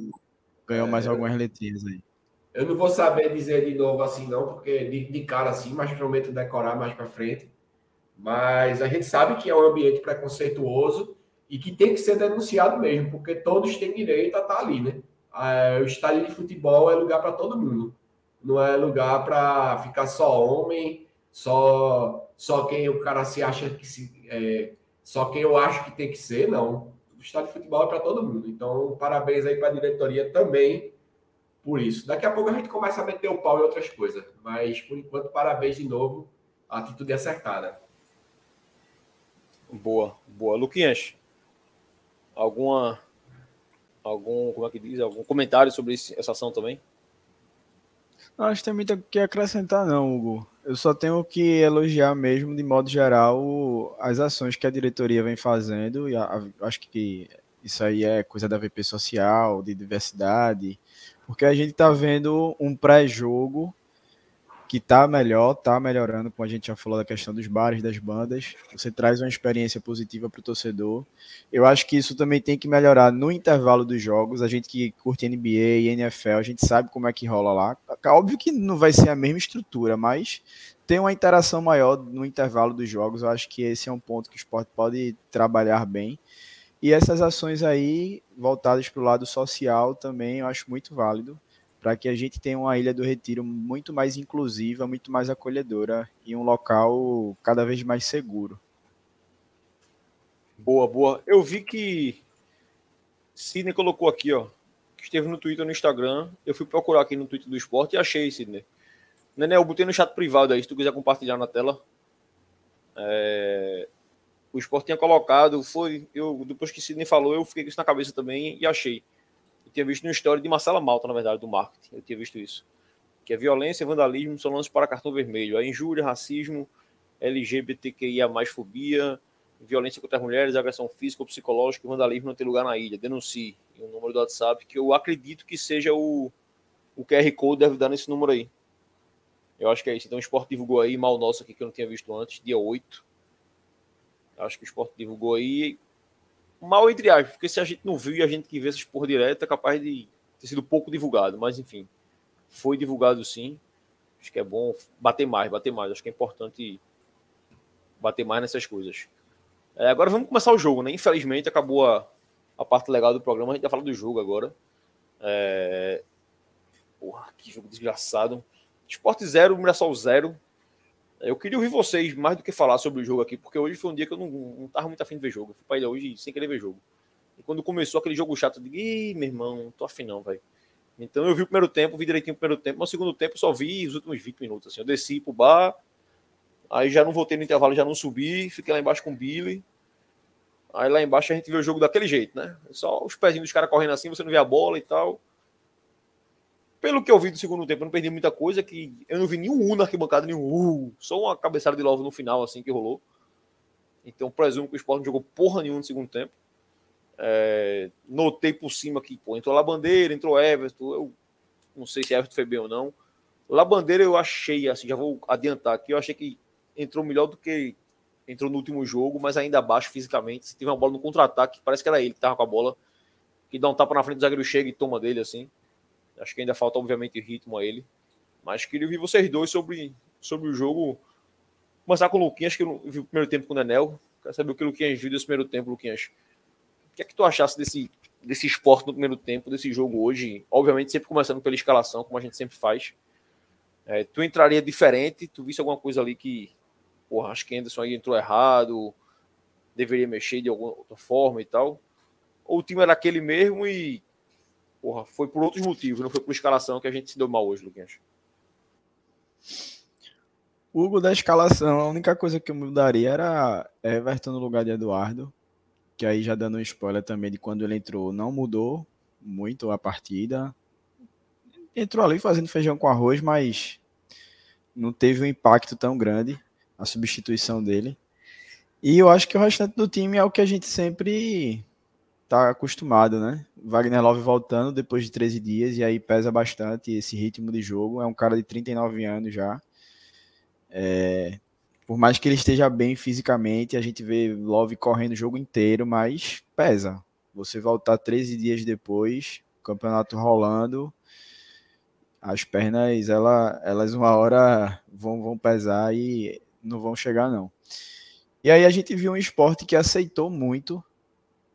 [SPEAKER 4] ganhou mais é, algumas letrinhas aí.
[SPEAKER 3] Eu não vou saber dizer de novo assim não, porque de, de cara assim, mas prometo decorar mais para frente. Mas a gente sabe que é um ambiente preconceituoso e que tem que ser denunciado mesmo, porque todos têm direito a estar ali, né? É, o estádio de futebol é lugar para todo mundo. Não é lugar para ficar só homem, só só quem o cara se acha que se é, só quem eu acho que tem que ser, não. O estádio de futebol é para todo mundo. Então, parabéns aí para a diretoria também por isso. Daqui a pouco a gente começa a meter o pau em outras coisas. Mas, por enquanto, parabéns de novo. A atitude acertada.
[SPEAKER 2] Boa, boa. Luquinhas, alguma. Algum, como é que diz? Algum comentário sobre essa ação também?
[SPEAKER 4] Não, acho que tem muito o que acrescentar, não, Hugo. Eu só tenho que elogiar mesmo, de modo geral, as ações que a diretoria vem fazendo, e a, a, acho que isso aí é coisa da VP social, de diversidade, porque a gente está vendo um pré-jogo que tá melhor, tá melhorando, como a gente já falou da questão dos bares, das bandas. Você traz uma experiência positiva para o torcedor. Eu acho que isso também tem que melhorar no intervalo dos jogos. A gente que curte NBA e NFL, a gente sabe como é que rola lá. Óbvio que não vai ser a mesma estrutura, mas tem uma interação maior no intervalo dos jogos. Eu acho que esse é um ponto que o esporte pode trabalhar bem. E essas ações aí, voltadas para o lado social, também eu acho muito válido para que a gente tenha uma Ilha do Retiro muito mais inclusiva, muito mais acolhedora e um local cada vez mais seguro.
[SPEAKER 2] Boa, boa. Eu vi que Sidney colocou aqui, ó, que esteve no Twitter no Instagram. Eu fui procurar aqui no Twitter do esporte e achei, Sidney. Nenê, eu botei no chat privado aí, se tu quiser compartilhar na tela. É... O esporte tinha colocado, foi. Eu, depois que Sidney falou, eu fiquei com isso na cabeça também e achei tinha visto no história de Marcela Malta, na verdade, do marketing. Eu tinha visto isso. Que é violência, vandalismo são lances para cartão vermelho. A injúria, racismo, LGBTQIA, fobia, violência contra as mulheres, agressão física ou psicológica vandalismo não tem lugar na ilha. Denuncie. O número do WhatsApp, que eu acredito que seja o, o QR Code, deve dar nesse número aí. Eu acho que é isso. Então o Esporte divulgou aí, mal nosso aqui, que eu não tinha visto antes, dia 8. Acho que o Esporte divulgou aí mal entre aspas, porque se a gente não viu e a gente que vê essas porra direto, é capaz de ter sido pouco divulgado, mas enfim, foi divulgado sim. Acho que é bom bater mais, bater mais. Acho que é importante bater mais nessas coisas. É, agora vamos começar o jogo, né? Infelizmente acabou a, a parte legal do programa, a gente vai falar do jogo agora. É... Porra, que jogo desgraçado. Esporte 0, Mirassol 0. Eu queria ouvir vocês mais do que falar sobre o jogo aqui, porque hoje foi um dia que eu não, tava muito afim de ver jogo. Eu fui pra ilha hoje sem querer ver jogo. E quando começou aquele jogo chato, eu digo, ih, meu irmão, tô afim não, velho. Então eu vi o primeiro tempo, vi direitinho o primeiro tempo, mas o segundo tempo eu só vi os últimos 20 minutos. Assim. Eu desci pro bar, aí já não voltei no intervalo, já não subi, fiquei lá embaixo com o Billy. Aí lá embaixo a gente vê o jogo daquele jeito, né? Só os pezinhos dos caras correndo assim, você não vê a bola e tal pelo que eu vi do segundo tempo, eu não perdi muita coisa, que eu não vi nenhum U na arquibancada, nenhum U, só uma cabeçada de Love no final, assim, que rolou. Então, presumo que o Sport não jogou porra nenhuma no segundo tempo. É, notei por cima que, pô, entrou lá Bandeira, entrou Everton, eu não sei se Everton foi bem ou não. Lá Bandeira eu achei, assim, já vou adiantar aqui, eu achei que entrou melhor do que entrou no último jogo, mas ainda abaixo fisicamente. Se tiver uma bola no contra-ataque, parece que era ele que tava com a bola, que dá um tapa na frente do zagueiro, chega e toma dele, assim. Acho que ainda falta, obviamente, ritmo a ele. Mas queria ouvir vocês dois sobre, sobre o jogo. Começar com o Luquinhas, que eu vi o primeiro tempo com o Nenel. Quero saber o que o Luquinhas viu desse primeiro tempo, Luquinhas. O que é que tu achasse desse, desse esporte no primeiro tempo, desse jogo hoje, obviamente sempre começando pela escalação, como a gente sempre faz. É, tu entraria diferente? Tu visse alguma coisa ali que, porra, acho que Anderson aí entrou errado, deveria mexer de alguma outra forma e tal? Ou o time era aquele mesmo e, porra, foi por outros motivos, não foi por escalação que a gente se deu mal hoje, Luquinhas?
[SPEAKER 4] Hugo da escalação, a única coisa que eu mudaria era Everton no lugar de Eduardo, que aí já dando um spoiler também de quando ele entrou, não mudou muito a partida. Entrou ali fazendo feijão com arroz, mas não teve um impacto tão grande a substituição dele. E eu acho que o restante do time é o que a gente sempre tá acostumado, né? Wagner Love voltando depois de 13 dias e aí pesa bastante esse ritmo de jogo. É um cara de 39 anos já. É, por mais que ele esteja bem fisicamente, a gente vê Love correndo o jogo inteiro, mas pesa. Você voltar 13 dias depois, campeonato rolando, as pernas, ela, elas uma hora vão, vão pesar e não vão chegar, não. E aí a gente viu um esporte que aceitou muito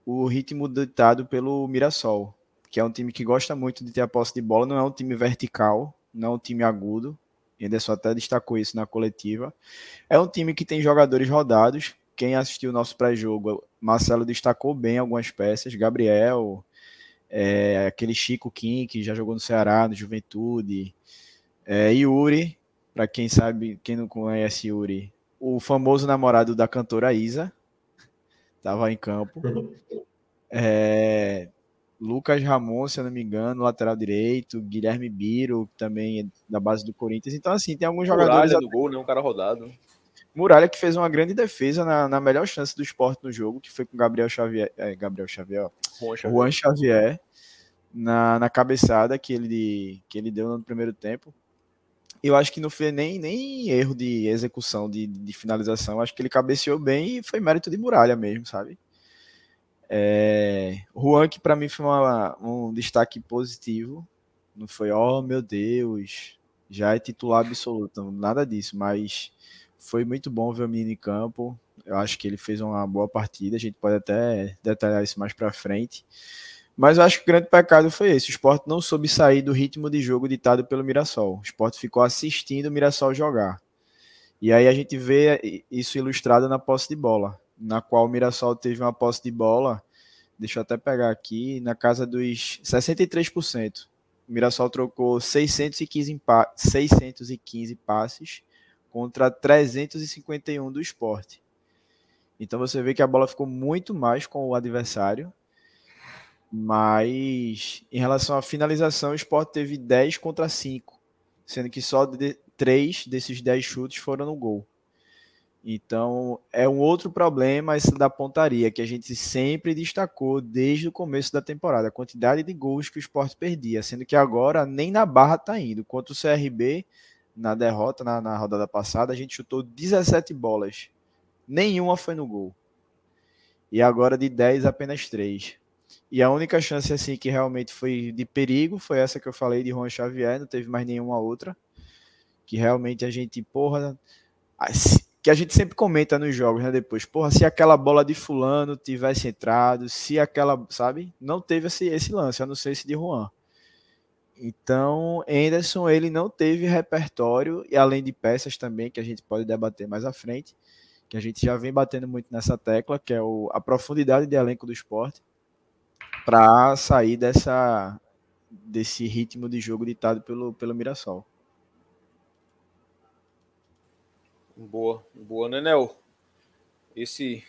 [SPEAKER 4] o ritmo ditado pelo Mirassol, que é um time que gosta muito de ter a posse de bola, não é um time vertical, não é um time agudo, Anderson até destacou isso na coletiva. É um time que tem jogadores rodados. Quem assistiu o nosso pré-jogo, Marcelo destacou bem algumas peças. Gabriel, é, aquele Chico Kim, que já jogou no Ceará, no Juventude. É, Yuri, para quem sabe, quem não conhece Yuri, o famoso namorado da cantora Isa, estava em campo. <laughs> É, Lucas Ramon, se eu não me engano, lateral direito, Guilherme Biro, também é da base do Corinthians. Então, assim, tem alguns jogadores.
[SPEAKER 2] Muralha do gol, né? Um cara rodado.
[SPEAKER 4] Muralha que fez uma grande defesa na, na melhor chance do esporte no jogo, que foi com Gabriel Xavier. É, Gabriel Xavier, ó. Juan Xavier, Juan Xavier na, na cabeçada que ele, que ele deu no primeiro tempo. Eu acho que não foi nem, nem erro de execução, de, de finalização. Acho que ele cabeceou bem e foi mérito de Muralha mesmo, sabe? É, Juan, que para mim foi uma, um destaque positivo, não foi, oh meu Deus, já é titular absoluto, nada disso, mas foi muito bom ver o menino em campo. Eu acho que ele fez uma boa partida, a gente pode até detalhar isso mais para frente. Mas eu acho que o grande pecado foi esse: o esporte não soube sair do ritmo de jogo ditado pelo Mirassol. O esporte ficou assistindo o Mirassol jogar. E aí a gente vê isso ilustrado na posse de bola na qual o Mirassol teve uma posse de bola, deixa eu até pegar aqui, na casa dos 63%. O Mirassol trocou 615, 615 passes contra 351 do esporte. Então você vê que a bola ficou muito mais com o adversário. Mas em relação à finalização, o esporte teve 10 contra 5, sendo que só de, 3 desses 10 chutes foram no gol. Então, é um outro problema esse da pontaria, que a gente sempre destacou desde o começo da temporada, a quantidade de gols que o esporte perdia, sendo que agora nem na barra está indo. Quanto o CRB, na derrota, na, na rodada passada, a gente chutou 17 bolas, nenhuma foi no gol. E agora de 10, apenas 3. E a única chance assim que realmente foi de perigo foi essa que eu falei de Juan Xavier, não teve mais nenhuma outra. Que realmente a gente, porra, que a gente sempre comenta nos jogos, né? Depois, porra, se aquela bola de fulano tivesse entrado, se aquela, sabe? Não teve esse, esse lance, a não ser esse de Juan. Então, Anderson, ele não teve repertório, e além de peças também, que a gente pode debater mais à frente, que a gente já vem batendo muito nessa tecla, que é o, a profundidade de elenco do esporte, para sair dessa, desse ritmo de jogo ditado pelo, pelo Mirassol.
[SPEAKER 2] Boa, boa, né, Nel? Esse,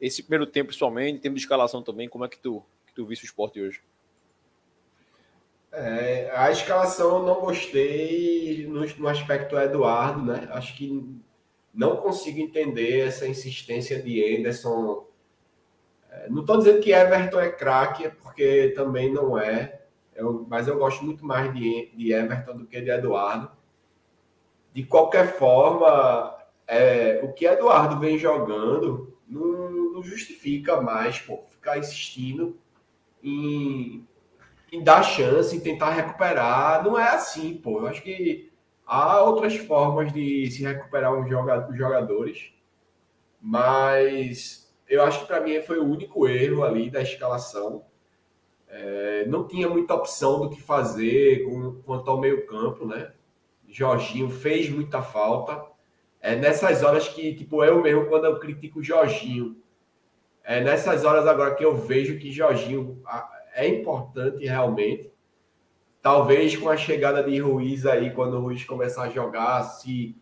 [SPEAKER 2] esse primeiro tempo, principalmente, em termos de escalação também, como é que tu, que tu viste o esporte hoje?
[SPEAKER 3] É, a escalação eu não gostei no, no aspecto Eduardo, né? Acho que não consigo entender essa insistência de Anderson. É, não estou dizendo que Everton é craque, porque também não é. Eu, mas eu gosto muito mais de, de Everton do que de Eduardo de qualquer forma, é, o que Eduardo vem jogando não, não justifica mais pô, ficar insistindo em, em, dar chance, em tentar recuperar. Não é assim, pô. Eu acho que há outras formas de se recuperar os jogadores, mas eu acho que para mim foi o único erro ali da escalação. É, não tinha muita opção do que fazer com, quanto ao meio campo, né? Jorginho fez muita falta. É nessas horas que, tipo, eu mesmo, quando eu critico o Jorginho, é nessas horas agora que eu vejo que Jorginho é importante realmente. Talvez com a chegada de Ruiz aí, quando o Ruiz começar a jogar, se,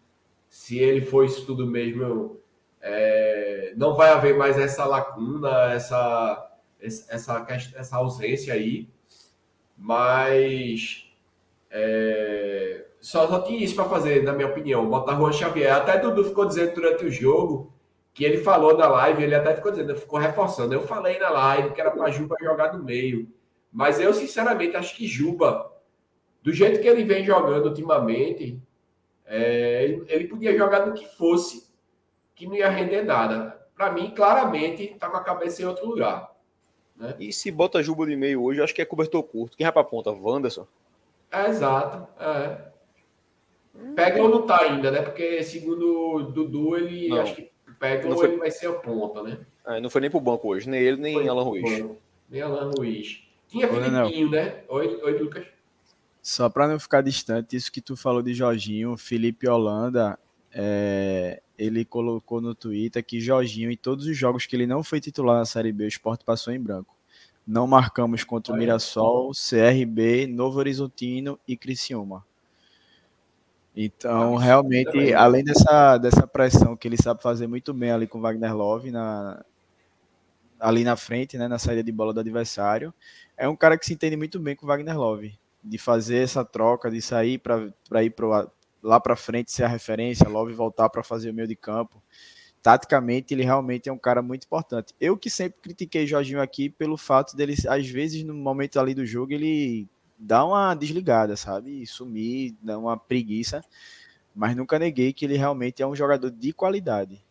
[SPEAKER 3] se ele for isso tudo mesmo, é, não vai haver mais essa lacuna, essa, essa, essa ausência aí. Mas é, só, só tinha isso para fazer, na minha opinião. Botar Juan Xavier. Até Dudu ficou dizendo durante o jogo que ele falou na live, ele até ficou dizendo, ficou reforçando. Eu falei na live que era para Juba jogar no meio. Mas eu, sinceramente, acho que Juba, do jeito que ele vem jogando ultimamente, é, ele, ele, podia jogar no que fosse, que não ia render nada. Para mim, claramente, tá com a cabeça em outro lugar.
[SPEAKER 2] Né? E se bota Juba de meio hoje, acho que é cobertor curto. Quem vai pra ponta? Wanderson?
[SPEAKER 3] É, exato. É. Pega ou não tá ainda, né? Porque segundo o Dudu, ele não. acho que pega não ou foi... ele vai ser a ponta, né?
[SPEAKER 2] É, não foi nem pro banco hoje, nem ele, nem foi Alan Ruiz.
[SPEAKER 3] Nem Alan Ruiz. Tinha Filipinho, né? Oi, oi, Lucas.
[SPEAKER 4] Só para não ficar distante, isso que tu falou de Jorginho, Felipe Holanda, é, ele colocou no Twitter que Jorginho, em todos os jogos que ele não foi titular na Série B, o esporte passou em branco. Não marcamos contra o Mirassol, CRB, Novo Horizontino e Criciúma. Então, realmente, além dessa, dessa pressão que ele sabe fazer muito bem ali com Wagner Love na, ali na frente, né, na saída de bola do adversário, é um cara que se entende muito bem com Wagner Love, de fazer essa troca, de sair para ir pro, lá para frente, ser a referência, Love voltar para fazer o meio de campo. Taticamente, ele realmente é um cara muito importante. Eu que sempre critiquei Jorginho aqui pelo fato dele, às vezes, no momento ali do jogo, ele dá uma desligada, sabe? Sumir, dá uma preguiça, mas nunca neguei que ele realmente é um jogador de qualidade.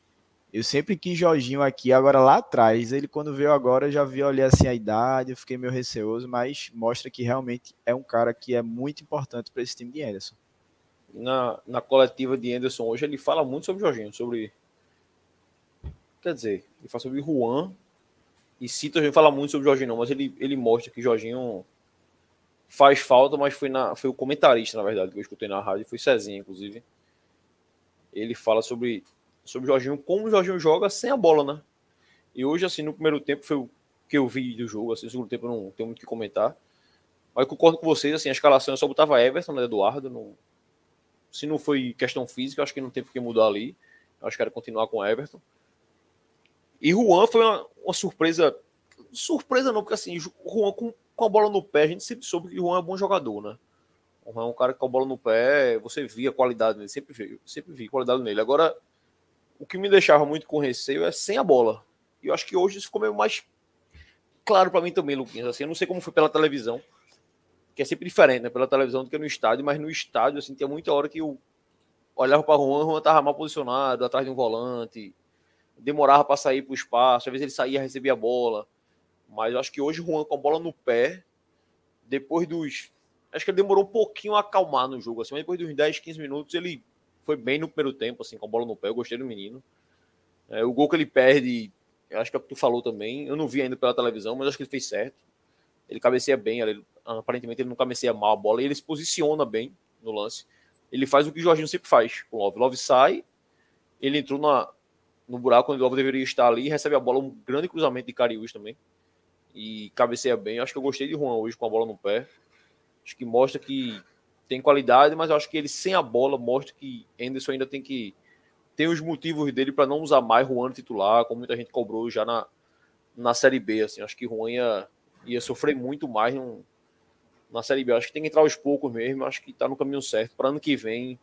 [SPEAKER 4] Eu sempre quis Jorginho aqui, agora lá atrás, ele quando veio agora, já vi, olhei assim a idade, eu fiquei meio receoso, mas mostra que realmente é um cara que é muito importante para esse time de Anderson.
[SPEAKER 2] Na, na coletiva de Anderson hoje, ele fala muito sobre Jorginho, sobre. Quer dizer, ele fala sobre Juan e cita, ele fala muito sobre Jorginho, mas ele, ele mostra que Jorginho faz falta, mas foi, na, foi o comentarista, na verdade, que eu escutei na rádio, foi Cezinha, inclusive. Ele fala sobre, sobre Jorginho, como o Jorginho joga sem a bola, né? E hoje, assim, no primeiro tempo foi o que eu vi do jogo, assim, no segundo tempo eu não tenho muito o que comentar. Mas concordo com vocês, assim, a escalação eu só botava Everton, né, Eduardo, não, se não foi questão física, acho que não por que mudar ali. Acho que era continuar com Everton. E Juan foi uma, uma surpresa. Surpresa não, porque assim, Juan com com a bola no pé, a gente sempre soube que Juan é um bom jogador, né? O Juan é um cara que com a bola no pé, você via qualidade nele, sempre vi, sempre vi qualidade nele. Agora, o que me deixava muito com receio é sem a bola. E eu acho que hoje isso ficou meio mais claro para mim também, Luquinhas. Assim, eu não sei como foi pela televisão, que é sempre diferente, né? Pela televisão do que no estádio, mas no estádio, assim, tinha muita hora que eu olhava para Juan, Juan tava mal posicionado, atrás de um volante, demorava para sair para o espaço, às vezes ele saía, recebia a bola. Mas eu acho que hoje Juan com a bola no pé, depois dos. Acho que ele demorou um pouquinho a acalmar no jogo, assim, mas depois dos 10, 15 minutos ele foi bem no primeiro tempo, assim, com a bola no pé. Eu gostei do menino. É, o gol que ele perde, acho que é o que tu falou também. Eu não vi ainda pela televisão, mas acho que ele fez certo. Ele cabeceia bem, ele, aparentemente ele não cabeceia mal a bola e ele se posiciona bem no lance. Ele faz o que o Jorginho sempre faz com o Love. Love sai, ele entrou na, no buraco onde o Love deveria estar ali recebe a bola, um grande cruzamento de Cariús também e cabeceia bem. Acho que eu gostei de Juan hoje com a bola no pé. Acho que mostra que tem qualidade, mas acho que ele sem a bola mostra que Anderson ainda tem que tem os motivos dele para não usar mais Juan titular, como muita gente cobrou já na, na Série B. Assim, acho que Juan ia, ia sofrer muito mais num, na Série B. Acho que tem que entrar aos poucos mesmo. Acho que está no caminho certo. Para ano que vem,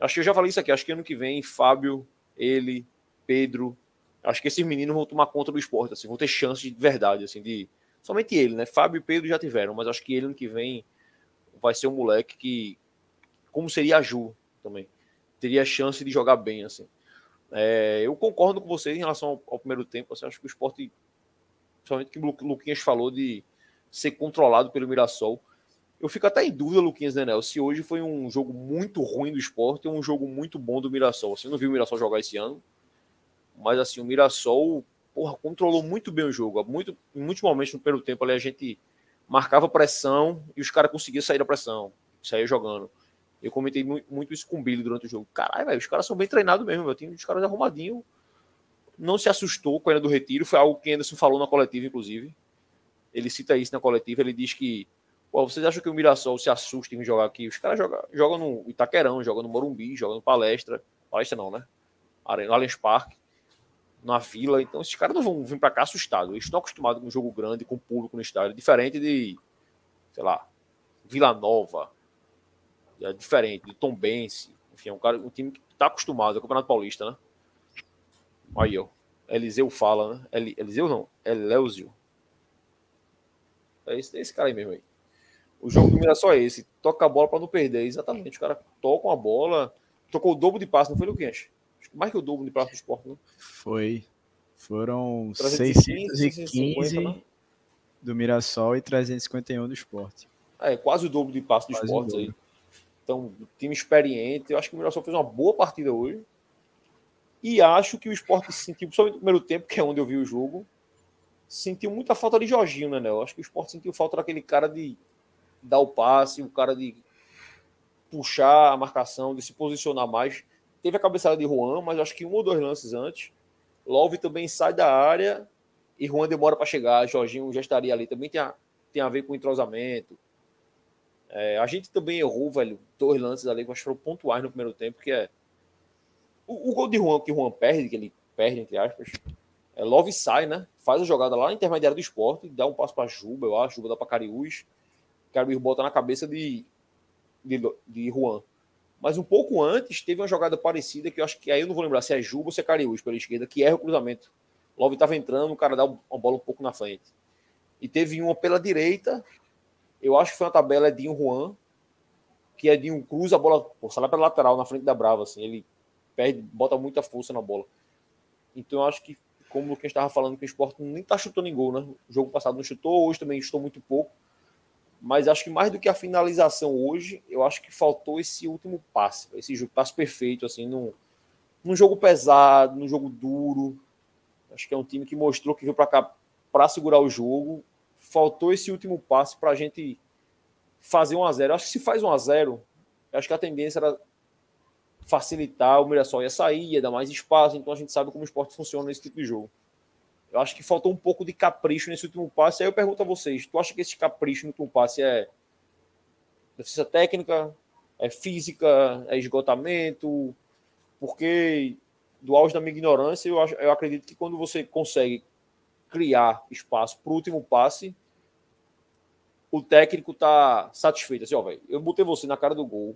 [SPEAKER 2] acho que eu já falei isso aqui. Acho que ano que vem, Fábio, ele, Pedro, acho que esses meninos vão tomar conta do esporte, assim, vão ter chance de verdade, assim, de. Somente ele, né? Fábio e Pedro já tiveram, mas acho que ele ano que vem vai ser um moleque que. Como seria a Ju também. Teria chance de jogar bem, assim. É, eu concordo com vocês em relação ao, ao, primeiro tempo. Assim, acho que o esporte, principalmente que o Luquinhas falou de ser controlado pelo Mirassol. Eu fico até em dúvida, Luquinhas Nenel, se hoje foi um jogo muito ruim do esporte ou um jogo muito bom do Mirassol. Você não viu o Mirassol jogar esse ano? Mas assim, o Mirassol porra, controlou muito bem o jogo. Muito, em muitos momentos no primeiro tempo ali a gente marcava pressão e os caras conseguiam sair da pressão, sair jogando. Eu comentei muito isso com o Billy durante o jogo. Caralho, velho, os caras são bem treinados mesmo, meu time, os caras arrumadinho. Não se assustou com a do retiro, foi algo que Anderson falou na coletiva, inclusive. Ele cita isso na coletiva, ele diz que Pô, vocês acham que o Mirassol se assusta em jogar aqui? Os caras jogam, jogam no Itaquerão, jogam no Morumbi, jogam no Palestra. Palestra não, né? No Allianz Parque, na Vila. Então, esses caras não vão vir para cá assustados. Eles estão acostumados com um jogo grande, com público no estádio. Diferente de, sei lá, Vila Nova. É diferente, de Tom Bense. Enfim, é um, cara, um time que está acostumado. É o Campeonato Paulista, né? Aí, ó. Eliseu fala, né? Eliseu não, Eleusio. É esse, é esse cara aí mesmo aí. O jogo do Mirassol é esse. Toca a bola para não perder. Exatamente. Os caras tocam a bola. Tocou o dobro de passe, não foi, Luquinhas? Mais que o dobro de passe do esporte, né?
[SPEAKER 4] Foi. Foram 615 né? do Mirassol e 351 do esporte.
[SPEAKER 2] É, quase o dobro de passe do quase esporte aí. Então, time experiente. Eu acho que o Mirassol fez uma boa partida hoje. E acho que o esporte se sentiu, principalmente no primeiro tempo, que é onde eu vi o jogo, sentiu muita falta de Jorginho, né, Eu acho que o esporte sentiu falta daquele cara de dar o passe, o cara de puxar a marcação, de se posicionar mais. Teve a cabeçada de Juan, mas acho que um ou dois lances antes. Love também sai da área e Juan demora para chegar. Jorginho já estaria ali. Também tem a, tem a ver com entrosamento. É, a gente também errou, velho, dois lances ali que acho que foram pontuais no primeiro tempo, que é o, o gol de Juan que Juan perde, que ele perde, entre aspas, é, Love sai, né? Faz a jogada lá na intermediária do esporte, dá um passo para Juba, eu acho, Juba dá para Cariús. Cariús bota na cabeça de, de, de Juan. Mas um pouco antes, teve uma jogada parecida que eu acho que aí eu não vou lembrar se é Juba ou se é Cariús pela esquerda, que erra o cruzamento. Love estava entrando, o cara dá uma bola um pouco na frente. E teve uma pela direita, eu acho que foi uma tabela Edinho Juan, que Edinho cruza a bola, pô, sai lá para lateral, na frente da Brava, assim, ele perde, bota muita força na bola. Então eu acho que, como o Lucas estava falando, que o esporte nem está chutando em gol, né? O jogo passado não chutou, hoje também chutou muito pouco. Mas acho que mais do que a finalização hoje, eu acho que faltou esse último passe, esse passe perfeito, assim, num, num jogo pesado, num jogo duro. Acho que é um time que mostrou que veio para cá para segurar o jogo. Faltou esse último passe para a gente fazer um a zero. Acho que se faz um a zero, acho que a tendência era facilitar, o Mirassol ia sair, ia dar mais espaço, então a gente sabe como o esporte funciona nesse tipo de jogo. Eu acho que faltou um pouco de capricho nesse último passe. Aí eu pergunto a vocês: tu acha que esse capricho no último passe é deficiência técnica, é física, é esgotamento? Porque, do auge da minha ignorância, eu, acho, eu acredito que quando você consegue criar espaço para o último passe, o técnico tá satisfeito. Assim, ó, velho, eu botei você na cara do gol,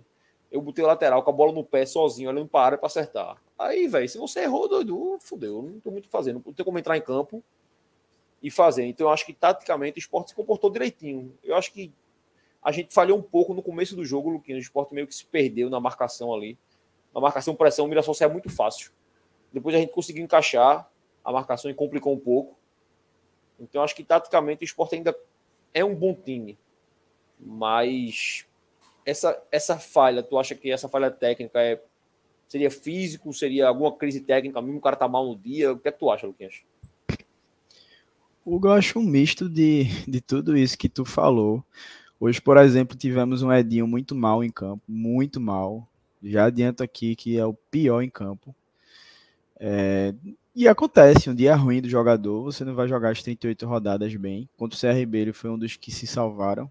[SPEAKER 2] eu botei lateral com a bola no pé sozinho, olhando para a área para acertar. Aí, velho, se você errou, doido, fudeu. Não tem muito fazendo. Não tem como entrar em campo e fazer. Então, eu acho que taticamente o esporte se comportou direitinho. Eu acho que a gente falhou um pouco no começo do jogo, Luquinhos. O esporte meio que se perdeu na marcação ali. Na marcação pressão, o Mirassol saiu muito fácil. Depois a gente conseguiu encaixar a marcação e complicou um pouco. Então, eu acho que taticamente o esporte ainda é um bom time. Mas essa, essa falha, tu acha que essa falha técnica é, seria físico, seria alguma crise técnica, mesmo o cara tá mal no dia? O que é que tu acha, Luquinhas?
[SPEAKER 4] Hugo, eu acho um misto de, de tudo isso que tu falou. Hoje, por exemplo, tivemos um Edinho muito mal em campo, muito mal. Já adianto aqui que é o pior em campo. É, e acontece, um dia ruim do jogador, você não vai jogar as 38 rodadas bem. Contra o CRB, ele foi um dos que se salvaram.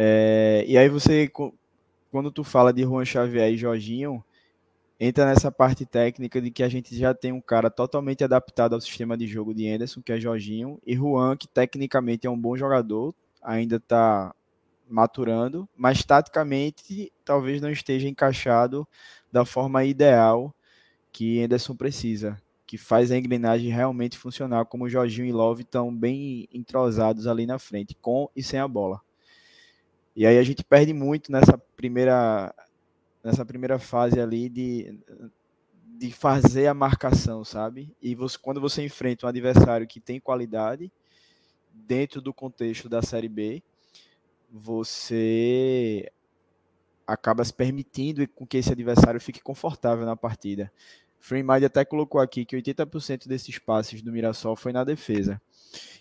[SPEAKER 4] É, e aí você, quando tu fala de Juan Xavier e Jorginho, entra nessa parte técnica de que a gente já tem um cara totalmente adaptado ao sistema de jogo de Anderson, que é Jorginho, e Juan, que tecnicamente é um bom jogador, ainda está maturando, mas taticamente talvez não esteja encaixado da forma ideal que Anderson precisa, que faz a engrenagem realmente funcionar, como Jorginho e Love estão bem entrosados ali na frente, com e sem a bola. E aí a gente perde muito nessa primeira, nessa primeira fase ali de, de fazer a marcação, sabe? E você, quando você enfrenta um adversário que tem qualidade, dentro do contexto da Série B, você acaba se permitindo com que esse adversário fique confortável na partida. Freemind até colocou aqui que 80% desses passes do Mirassol foi na defesa.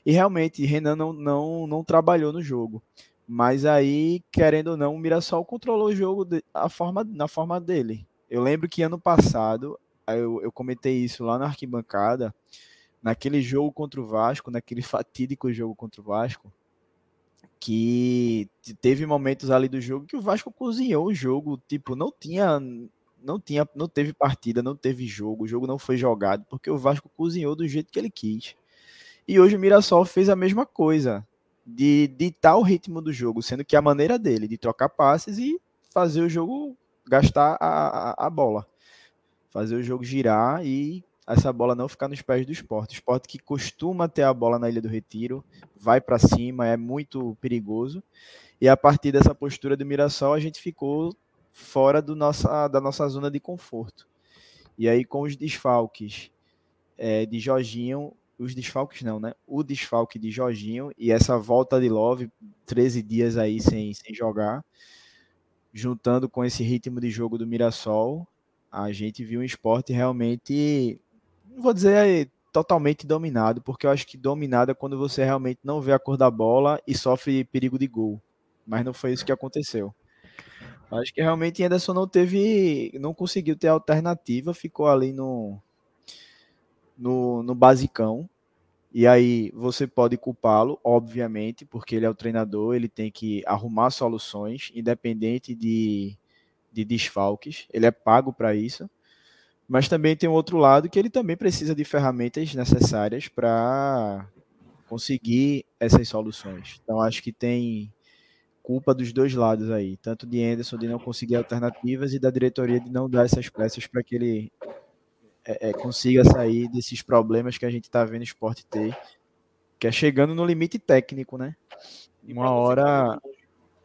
[SPEAKER 4] E realmente, Renan não, não, não trabalhou no jogo. Mas aí, querendo ou não, o Mirassol controlou o jogo de, a forma, na forma dele. Eu lembro que ano passado, eu, eu comentei isso lá na arquibancada, naquele jogo contra o Vasco, naquele <laughs> fatídico jogo contra o Vasco, que teve momentos ali do jogo que o Vasco cozinhou o jogo, tipo, não tinha não tinha, não teve partida, não teve jogo, o jogo não foi jogado porque o Vasco cozinhou do jeito que ele quis. E hoje o Mirassol fez a mesma coisa, de ditar o ritmo do jogo, sendo que a maneira dele de trocar passes e fazer o jogo gastar a, a, a bola, fazer o jogo girar e essa bola não ficar nos pés do esporte. O esporte que costuma ter a bola na Ilha do Retiro, vai para cima, é muito perigoso. E a partir dessa postura do Mirassol, a gente ficou fora do nossa, da nossa zona de conforto. E aí, com os desfalques é, de Jorginho, os desfalques não, né? O desfalque de Jorginho e essa volta de Love, 13 dias aí sem, sem jogar, juntando com esse ritmo de jogo do Mirassol, a gente viu um esporte realmente não vou dizer totalmente dominado, porque eu acho que dominado é quando você realmente não vê a cor da bola e sofre perigo de gol. Mas não foi isso que aconteceu. Acho que realmente Anderson não teve, não conseguiu ter alternativa, ficou ali no, no, no basicão. E aí você pode culpá-lo, obviamente, porque ele é o treinador, ele tem que arrumar soluções, independente de, de desfalques. Ele é pago para isso. Mas também tem um outro lado que ele também precisa de ferramentas necessárias para conseguir essas soluções. Então acho que tem culpa dos dois lados aí, tanto de Anderson de não conseguir alternativas e da diretoria de não dar essas peças para que ele é, é, consiga sair desses problemas que a gente está vendo o esporte ter, que é chegando no limite técnico, né? Uma hora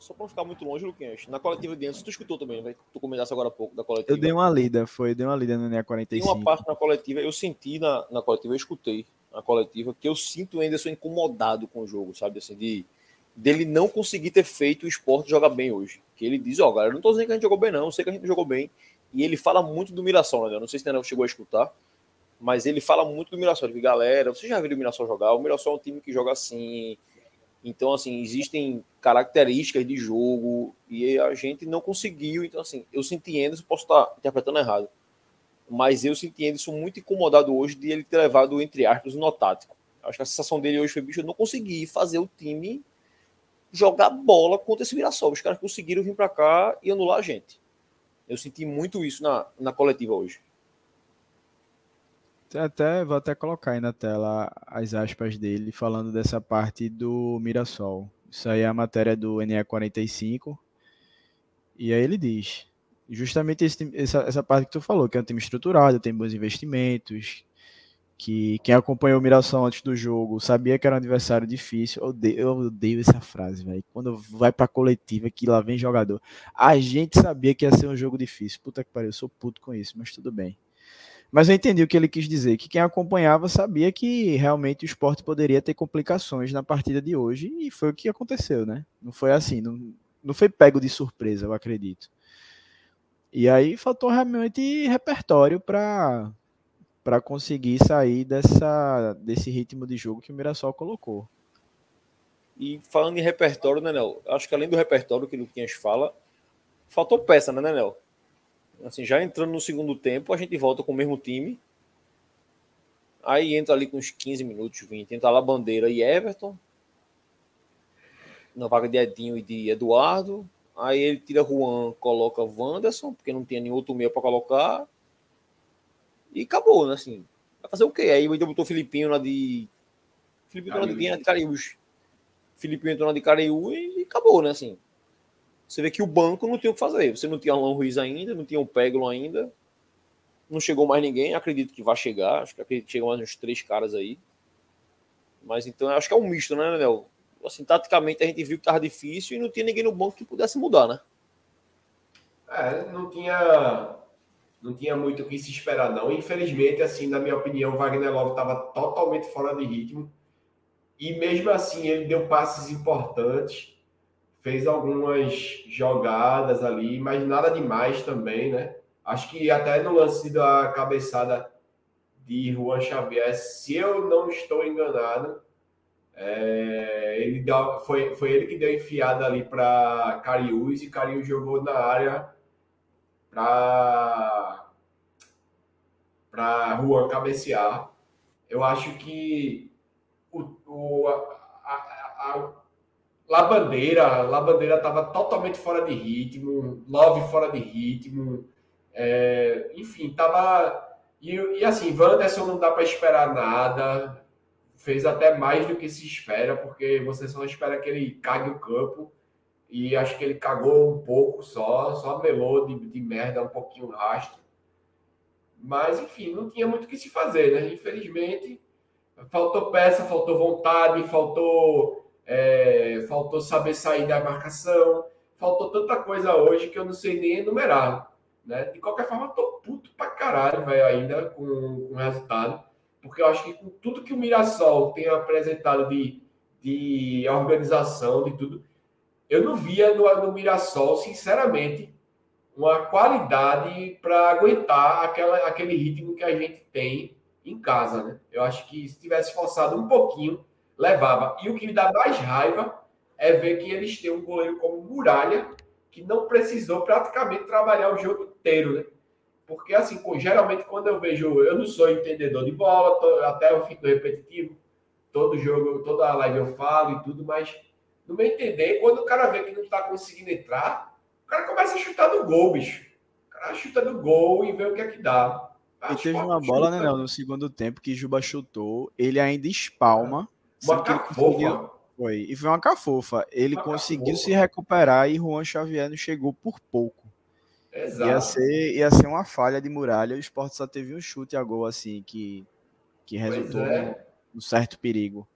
[SPEAKER 2] só para não ficar muito longe, Luquinhas, na coletiva de antes, tu escutou também, vai? Tu comentasse agora há pouco da coletiva.
[SPEAKER 4] Eu dei uma lida, foi, dei uma lida no NEA 45.
[SPEAKER 2] Tem uma parte na coletiva, eu senti na, na coletiva, eu escutei na coletiva, que eu sinto o Anderson incomodado com o jogo, sabe? Assim, de dele não conseguir ter feito o esporte jogar bem hoje. Que ele diz, ó, oh, galera, eu não tô dizendo que a gente jogou bem, não, eu sei que a gente jogou bem. E ele fala muito do Mirassol, né? Eu não sei se o chegou a escutar, mas ele fala muito do Mirassol. De galera, você já viu o Mirassol jogar? O Mirassol é um time que joga assim, então, assim, existem características de jogo e a gente não conseguiu. Então, assim, eu senti Anderson, posso estar interpretando errado, mas eu senti Anderson muito incomodado hoje de ele ter levado, entre aspas, no tático. Acho que a sensação dele hoje foi, bicho, eu não consegui fazer o time jogar bola contra esse Mirassol. Os caras conseguiram vir para cá e anular a gente. Eu senti muito isso na, na coletiva hoje.
[SPEAKER 4] Até, vou até colocar aí na tela as aspas dele falando dessa parte do Mirassol. Isso aí é a matéria do NE45. E aí ele diz: justamente esse, essa, essa parte que tu falou, que é um time estruturado, tem bons investimentos, que quem acompanhou o Mirassol antes do jogo sabia que era um adversário difícil. Eu odeio, eu odeio essa frase, velho. Quando vai pra coletiva que lá vem jogador. A gente sabia que ia ser um jogo difícil. Puta que pariu, eu sou puto com isso, mas tudo bem. Mas eu entendi o que ele quis dizer, que quem acompanhava sabia que realmente o esporte poderia ter complicações na partida de hoje, e foi o que aconteceu, né? Não foi assim, não, não foi pego de surpresa, eu acredito. E aí faltou realmente repertório para para conseguir sair dessa, desse ritmo de jogo que o Mirassol colocou.
[SPEAKER 2] E falando em repertório, né, Nel? Acho que além do repertório que o Luquinhas fala, faltou peça, né, Nel? Assim, já entrando no segundo tempo, a gente volta com o mesmo time. Aí entra ali com uns 15 minutos, 20. Entra lá Bandeira e Everton. Na vaga de Edinho e de Eduardo. Aí ele tira Juan, coloca Wanderson, porque não tinha nenhum outro meio para colocar. E acabou, né? Assim, vai fazer o quê? Aí ainda botou o Filipinho lá de. Filipinho lá de quem? De Cariús. Filipinho entrou lá de Cariú e acabou, né? Assim, você vê que o banco não tinha o que fazer. Você não tinha Alan Ruiz ainda, não tinha o Peglo ainda. Não chegou mais ninguém. Acredito que vai chegar. Acho que acredito que chegam mais uns três caras aí. Mas então acho que é um misto, né, Daniel? Assim, taticamente a gente viu que tava difícil e não tinha ninguém no banco que pudesse mudar, né?
[SPEAKER 3] É, não tinha não tinha muito o que se esperar, não. Infelizmente, assim, na minha opinião, Wagner Love estava totalmente fora de ritmo. E mesmo assim, ele deu passes importantes fez algumas jogadas ali, mas nada demais também, né? Acho que até no lance da cabeçada de Juan Xavier, se eu não estou enganado, é, ele deu, foi, foi ele que deu enfiada ali para Cariús e Cariús jogou na área para para Juan cabecear. Eu acho que o, o, a, a, a Labandeira, Labandeira estava totalmente fora de ritmo, Love fora de ritmo, é, enfim, tava e, e assim, Wanderson não dá para esperar nada, fez até mais do que se espera, porque você só espera que ele cague o campo. E acho que ele cagou um pouco só, só melou de, de merda um pouquinho rastro. Mas, enfim, não tinha muito o que se fazer, né? Infelizmente, faltou peça, faltou vontade, faltou, é, faltou saber sair da marcação, faltou tanta coisa hoje que eu não sei nem enumerar. Né? De qualquer forma, eu tô puto pra caralho, velho, ainda com, com o resultado porque eu acho que com tudo que o Mirassol tem apresentado de, de organização, de tudo, eu não via no, no Mirassol, sinceramente, uma qualidade para aguentar aquela, aquele ritmo que a gente tem em casa, né? Eu acho que se tivesse forçado um pouquinho, levava. E o que me dá mais raiva é ver que eles têm um goleiro como Muralha, que não precisou praticamente trabalhar o jogo inteiro, né? Porque, assim, geralmente quando eu vejo, eu não sou entendedor de bola, tô, até eu fico repetitivo, todo jogo, toda live eu falo e tudo, mas no meu entender, quando o cara vê que não tá conseguindo entrar, cara começa a chutar do gol, bicho. O cara chuta do gol e vê o que é que dá.
[SPEAKER 4] e teve uma bola, né, não, no segundo tempo que Juba chutou, ele ainda espalma.
[SPEAKER 3] Uma cafofa.
[SPEAKER 4] Foi, e foi uma cafofa. Ele uma conseguiu cafofa. se recuperar e Juan Xavier não chegou por pouco.
[SPEAKER 3] Exato.
[SPEAKER 4] Ia ser, ia ser uma falha de muralha. O esporte só teve um chute a gol, assim, que, que resultou é. num certo perigo.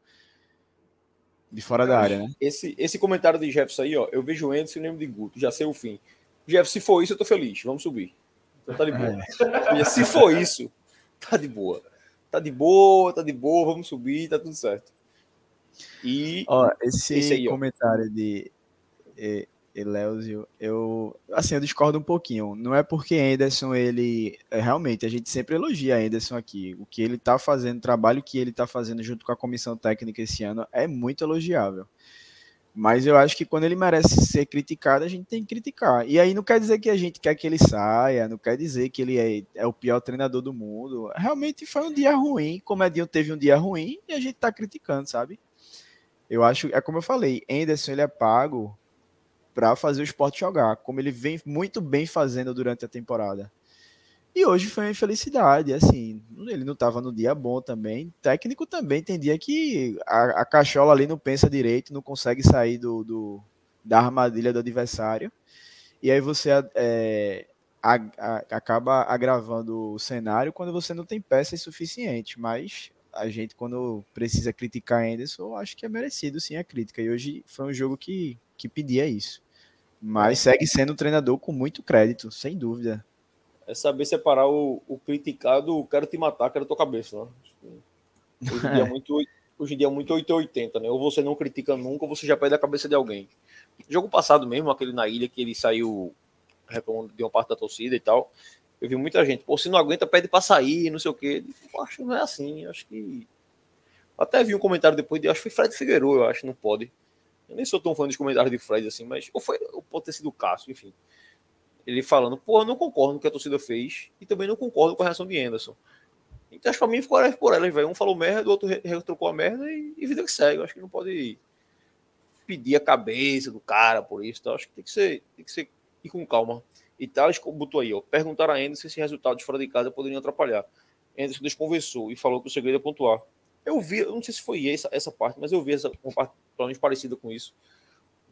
[SPEAKER 4] De fora da área, né?
[SPEAKER 2] Esse, esse comentário de Jefferson aí, ó, eu vejo o Anderson e lembro de Guto, já sei o fim. Jeff, se for isso, eu tô feliz. Vamos subir. Então tá de boa. É. Se for isso, tá de boa. Tá de boa, tá de boa, vamos subir, tá tudo certo.
[SPEAKER 4] E ó, esse, esse aí, comentário ó. de eh, Eleusio, eu assim, eu discordo um pouquinho. Não é porque Anderson, ele é, realmente a gente sempre elogia Anderson aqui. O que ele tá fazendo, o trabalho que ele tá fazendo junto com a comissão técnica esse ano é muito elogiável. Mas eu acho que quando ele merece ser criticado, a gente tem que criticar. E aí não quer dizer que a gente quer que ele saia, não quer dizer que ele é, é o pior treinador do mundo. Realmente foi um dia ruim, como Edinho teve um dia ruim e a gente tá criticando, sabe? Eu acho, é como eu falei, Anderson ele é pago para fazer o esporte jogar, como ele vem muito bem fazendo durante a temporada. E hoje foi uma infelicidade, assim, ele não estava no dia bom também. Técnico também entendia que a, a cachola ali não pensa direito, não consegue sair do, do da armadilha do adversário. E aí você é, a, a, acaba agravando o cenário quando você não tem peças suficientes. Mas a gente, quando precisa criticar Anderson, acho que é merecido sim a crítica. E hoje foi um jogo que, que pedia isso. Mas segue sendo um treinador com muito crédito, sem dúvida.
[SPEAKER 2] É saber separar o, o criticado, o quero te matar, quero tua cabeça. Né? Hoje em dia <laughs> é muito, hoje em dia é muito 880, né? Ou você não critica nunca, ou você já perde a cabeça de alguém. Jogo passado mesmo, aquele na ilha que ele saiu reclamando de uma parte da torcida e tal. Eu vi muita gente, pô, se não aguenta, pede pra sair, não sei o quê. Eu acho que não é assim, acho que. Até vi um comentário depois de, acho que foi Fred Figueiredo, eu acho, não pode eu nem sou tão fã dos comentários de Fred assim, mas ou foi ou pode ter sido o Cássio, enfim. Ele falando, pô, eu não concordo com o que a torcida fez e também não concordo com a reação de Anderson. Então, acho que pra mim ficou por elas, velho. Um falou merda, o outro retrocou a merda e, e vida que segue. Eu acho que não pode pedir a cabeça do cara por isso. Então, acho que tem que ser, tem que ser ir com calma. E Thales botou aí, ó. Perguntaram a Anderson se resultados fora de casa poderiam atrapalhar. Anderson desconversou e falou que o segredo é pontuar. Eu vi, eu não sei se foi essa, essa parte, mas eu vi essa, pelo menos parecida com isso.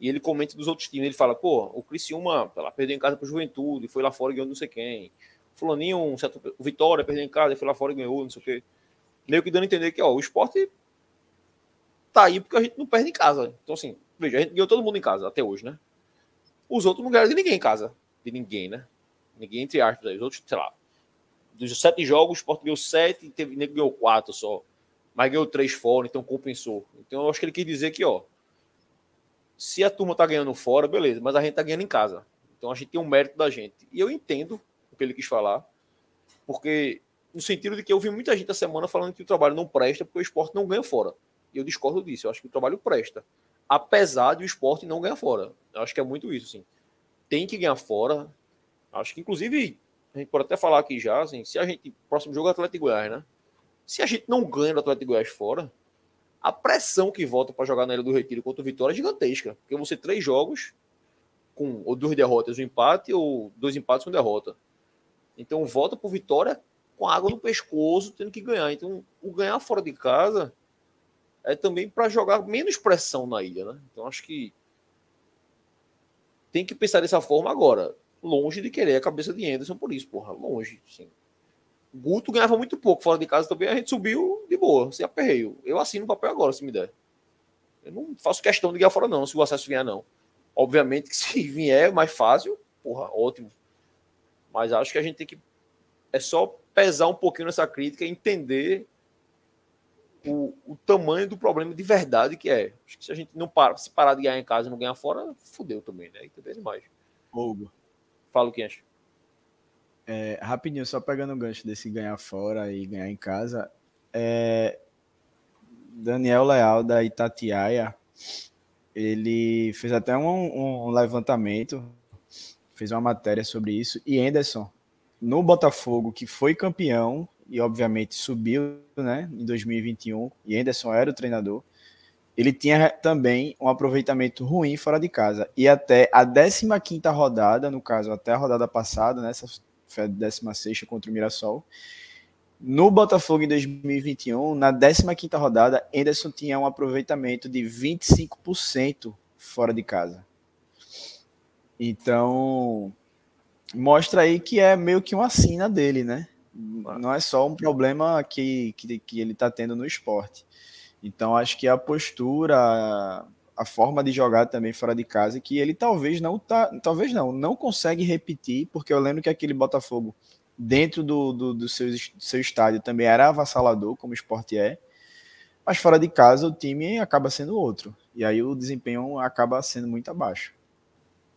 [SPEAKER 2] E ele comenta dos outros times. Ele fala, pô, o Criciúma lá, perdeu em casa para o Juventude, foi lá fora e ganhou não sei quem. Fulaninho, um certo, o Vitória perdeu em casa, foi lá fora e ganhou, não sei o quê. Meio que dando a entender que ó, o esporte tá aí porque a gente não perde em casa. Então, assim, veja, a gente ganhou todo mundo em casa até hoje, né? Os outros não ganharam de ninguém em casa. De ninguém, né? Ninguém entre aspas. Os outros, sei lá. Dos sete jogos, o esporte ganhou sete teve, ganhou quatro só mas ganhou três fora, então compensou. Então eu acho que ele quis dizer que, ó, se a turma tá ganhando fora, beleza, mas a gente tá ganhando em casa. Então a gente tem um mérito da gente. E eu entendo o que ele quis falar, porque no sentido de que eu vi muita gente essa semana falando que o trabalho não presta porque o esporte não ganha fora. E eu discordo disso. Eu acho que o trabalho presta. Apesar de o esporte não ganhar fora. Eu acho que é muito isso, assim. Tem que ganhar fora. Acho que, inclusive, a gente pode até falar aqui já, assim, se a gente. Próximo jogo é Atlético Goiás, né? Se a gente não ganha do Atlético Goiás fora, a pressão que volta para jogar na Ilha do Retiro contra o Vitória é gigantesca. Porque você três jogos com ou duas derrotas, um empate, ou dois empates com derrota. Então volta para Vitória com água no pescoço, tendo que ganhar. Então, o ganhar fora de casa é também para jogar menos pressão na ilha, né? Então, acho que tem que pensar dessa forma agora. Longe de querer a cabeça de Anderson por isso, porra. Longe, sim. Guto ganhava muito pouco fora de casa também, a gente subiu de boa, sem aperreio. Eu assino o papel agora, se me der. Eu não faço questão de ganhar fora, não, se o acesso vier, não. Obviamente que <laughs> se vier mais fácil, porra, ótimo. Mas acho que a gente tem que. É só pesar um pouquinho nessa crítica e entender o, o tamanho do problema de verdade que é. Acho que se a gente não para, se parar de ganhar em casa e não ganhar fora, fudeu também, né? Entendeu demais.
[SPEAKER 4] Hugo.
[SPEAKER 2] Fala o que acha.
[SPEAKER 4] É, rapidinho, só pegando o gancho desse ganhar fora e ganhar em casa. É, Daniel Leal, da Itatiaia, ele fez até um, um levantamento, fez uma matéria sobre isso. E Anderson, no Botafogo, que foi campeão e obviamente subiu né, em 2021, e Anderson era o treinador, ele tinha também um aproveitamento ruim fora de casa. E até a 15 rodada, no caso, até a rodada passada, nessa foi a 16 contra o Mirassol. No Botafogo em 2021, na 15 rodada, Anderson tinha um aproveitamento de 25% fora de casa. Então, mostra aí que é meio que uma sina dele, né? Não é só um problema que, que, que ele está tendo no esporte. Então, acho que a postura, a forma de jogar também fora de casa, que ele talvez não tá, talvez não, não consegue repetir, porque eu lembro que aquele Botafogo dentro do, do, do seu, seu estádio também era avassalador, como o esporte é, mas fora de casa o time acaba sendo outro. E aí o desempenho acaba sendo muito abaixo.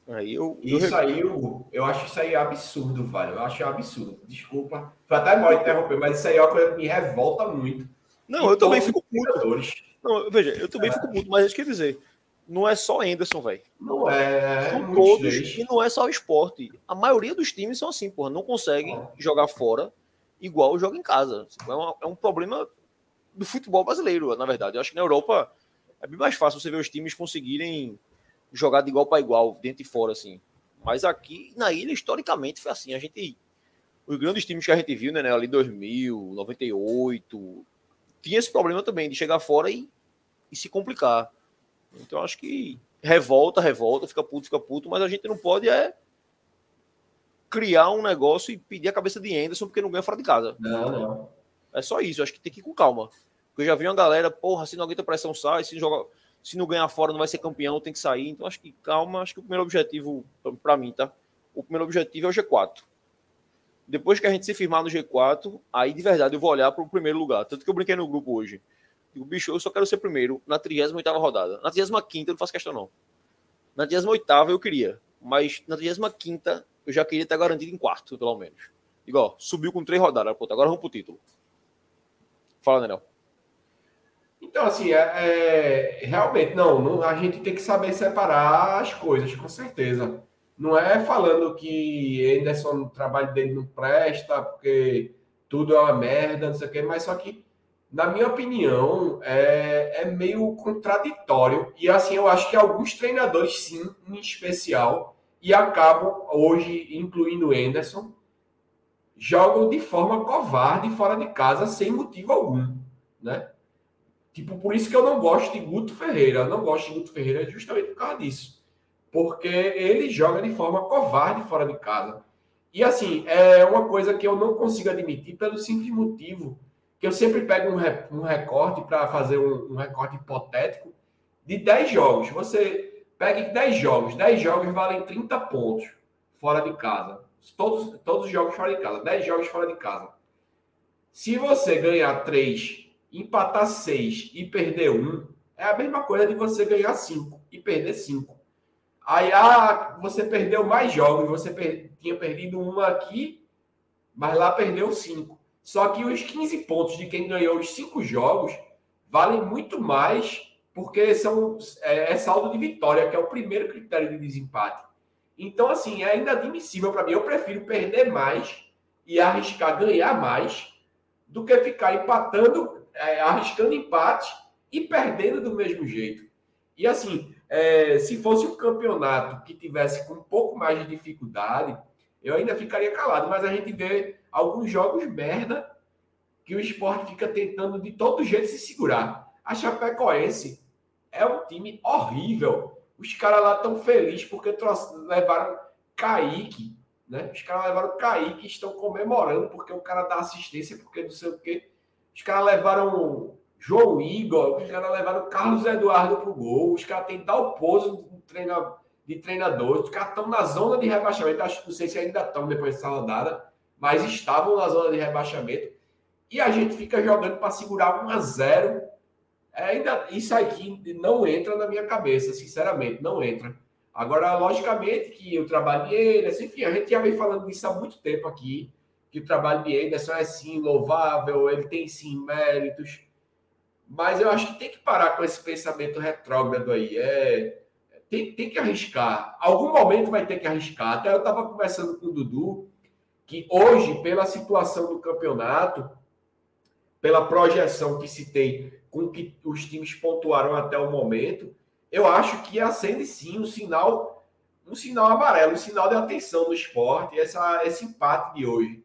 [SPEAKER 3] Aí eu, eu... Isso aí, eu, eu acho isso aí absurdo, velho. Eu acho absurdo. Desculpa. Foi até mal interromper, mas isso aí é uma coisa que me revolta muito.
[SPEAKER 2] Não, eu também fico muito. Não, veja, eu também é. fico muito, mas isso quer dizer, não é só Anderson, velho.
[SPEAKER 3] Não é.
[SPEAKER 2] São todos, e não é só o esporte. A maioria dos times são assim, porra. Não conseguem ah. jogar fora igual joga em casa. É, uma, é um problema do futebol brasileiro, na verdade. Eu acho que na Europa é bem mais fácil você ver os times conseguirem jogar de igual para igual, dentro e fora, assim. Mas aqui na ilha, historicamente, foi assim. A gente. Os grandes times que a gente viu, né, né ali 2000, 98, tinha esse problema também de chegar fora e, e se complicar. Então acho que revolta, revolta, fica puto, fica puto, mas a gente não pode é criar um negócio e pedir a cabeça de Anderson porque não ganha fora de casa.
[SPEAKER 3] Não, não.
[SPEAKER 2] É só isso, acho que tem que ir com calma. Porque eu já vi uma galera, porra, se não aguenta pressão, sai, se joga, se não ganhar fora não vai ser campeão, tem que sair. Então acho que calma, acho que o primeiro objetivo para mim, tá? O primeiro objetivo é o G4. Depois que a gente se firmar no G4, aí de verdade eu vou olhar para o primeiro lugar. Tanto que eu brinquei no grupo hoje. Digo, bicho, eu só quero ser primeiro na 38 rodada. Na 35 eu não faço questão, não. Na 38 eu queria. Mas na 35 eu já queria estar garantido em quarto, pelo menos. Igual, subiu com três rodadas. Agora vamos pro título. Fala, Daniel.
[SPEAKER 3] Então, assim, é, é, realmente, não, não, a gente tem que saber separar as coisas, com certeza. Não é falando que Anderson, o trabalho dele não presta, porque tudo é uma merda, não sei o quê, mas só que na minha opinião, é, é meio contraditório. E assim, eu acho que alguns treinadores, sim, em especial, e acabam hoje, incluindo o Anderson, jogam de forma covarde fora de casa sem motivo algum, né? Tipo, por isso que eu não gosto de Guto Ferreira. Eu não gosto de Guto Ferreira justamente por causa disso. Porque ele joga de forma covarde fora de casa. E assim, é uma coisa que eu não consigo admitir pelo simples motivo que eu sempre pego um, um recorte para fazer um, um, recorte hipotético de 10 jogos. Você pega 10 jogos, 10 jogos valem 30 pontos fora de casa. Todos, todos os jogos fora de casa, 10 jogos fora de casa. Se você ganhar 3, empatar 6 e perder 1, é a mesma coisa de você ganhar 5 e perder 5. Aí ah, você perdeu mais jogos, você per tinha perdido um aqui mas lá perdeu 5. Só que os 15 pontos de quem ganhou os 5 jogos valem muito mais porque são, é, é, saldo de vitória, que é o primeiro critério de desempate. Então, assim, é inadmissível para mim. Eu prefiro perder mais e arriscar ganhar mais do que ficar empatando, é, arriscando empate e perdendo do mesmo jeito. E assim, é, se fosse um campeonato que tivesse com um pouco mais de dificuldade, eu ainda ficaria calado. Mas a gente vê alguns jogos merda que o esporte fica tentando de todo jeito se segurar. A Chapecoense é um time horrível. Os caras lá estão felizes porque levaram Kaique, né? Os caras levaram Kaique e estão comemorando porque o cara dá assistência, porque não sei o quê. Os caras levaram João Igor, os caras levaram Carlos Eduardo pro gol, os caras têm tal pose de, treina, de treinador, os caras estão na zona de rebaixamento, acho que não sei se ainda estão depois dessa rodada, mas estavam na zona de rebaixamento, e a gente fica jogando para segurar 1 a 0 é, ainda Isso aqui não entra na minha cabeça, sinceramente, não entra. Agora, logicamente que o trabalho de Anderson, enfim, a gente já vem falando disso há muito tempo aqui, que o trabalho de Anderson é sim louvável, ele tem sim méritos, mas eu acho que tem que parar com esse pensamento retrógrado aí. É, tem, tem que arriscar. Algum momento vai ter que arriscar. Até eu estava conversando com o Dudu que hoje, pela situação do campeonato, pela projeção que se tem com que os times pontuaram até o momento, eu acho que acende sim um sinal, um sinal amarelo, um sinal de atenção no esporte, essa, esse empate de hoje.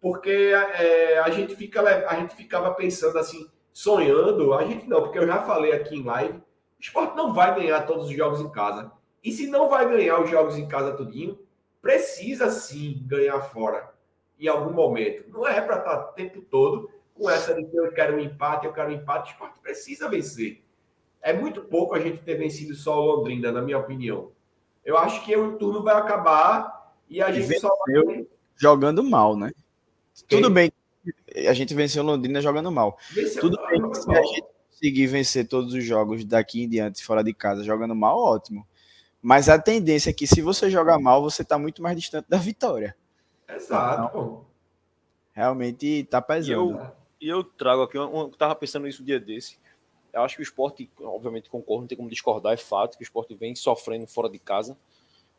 [SPEAKER 3] Porque é, a, gente fica, a gente ficava pensando assim, sonhando, a gente não, porque eu já falei aqui em live, o esporte não vai ganhar todos os jogos em casa. E se não vai ganhar os jogos em casa tudinho, precisa sim ganhar fora em algum momento. Não é para estar o tempo todo com essa de que eu quero um empate, eu quero um empate. O esporte precisa vencer. É muito pouco a gente ter vencido só o Londrina, na minha opinião. Eu acho que o turno vai acabar e a gente só vai...
[SPEAKER 4] Jogando mal, né? Quem? Tudo bem a gente venceu Londrina jogando mal. Venceu Tudo bem que se a gente conseguir vencer todos os jogos daqui em diante, fora de casa, jogando mal, ótimo. Mas a tendência é que se você jogar mal, você está muito mais distante da vitória.
[SPEAKER 3] Exato. Então,
[SPEAKER 4] realmente está pesando.
[SPEAKER 2] E eu, eu, trago aqui, eu estava pensando nisso um dia desse. Eu acho que o esporte, obviamente concordo, não tem como discordar, é fato que o esporte vem sofrendo fora de casa.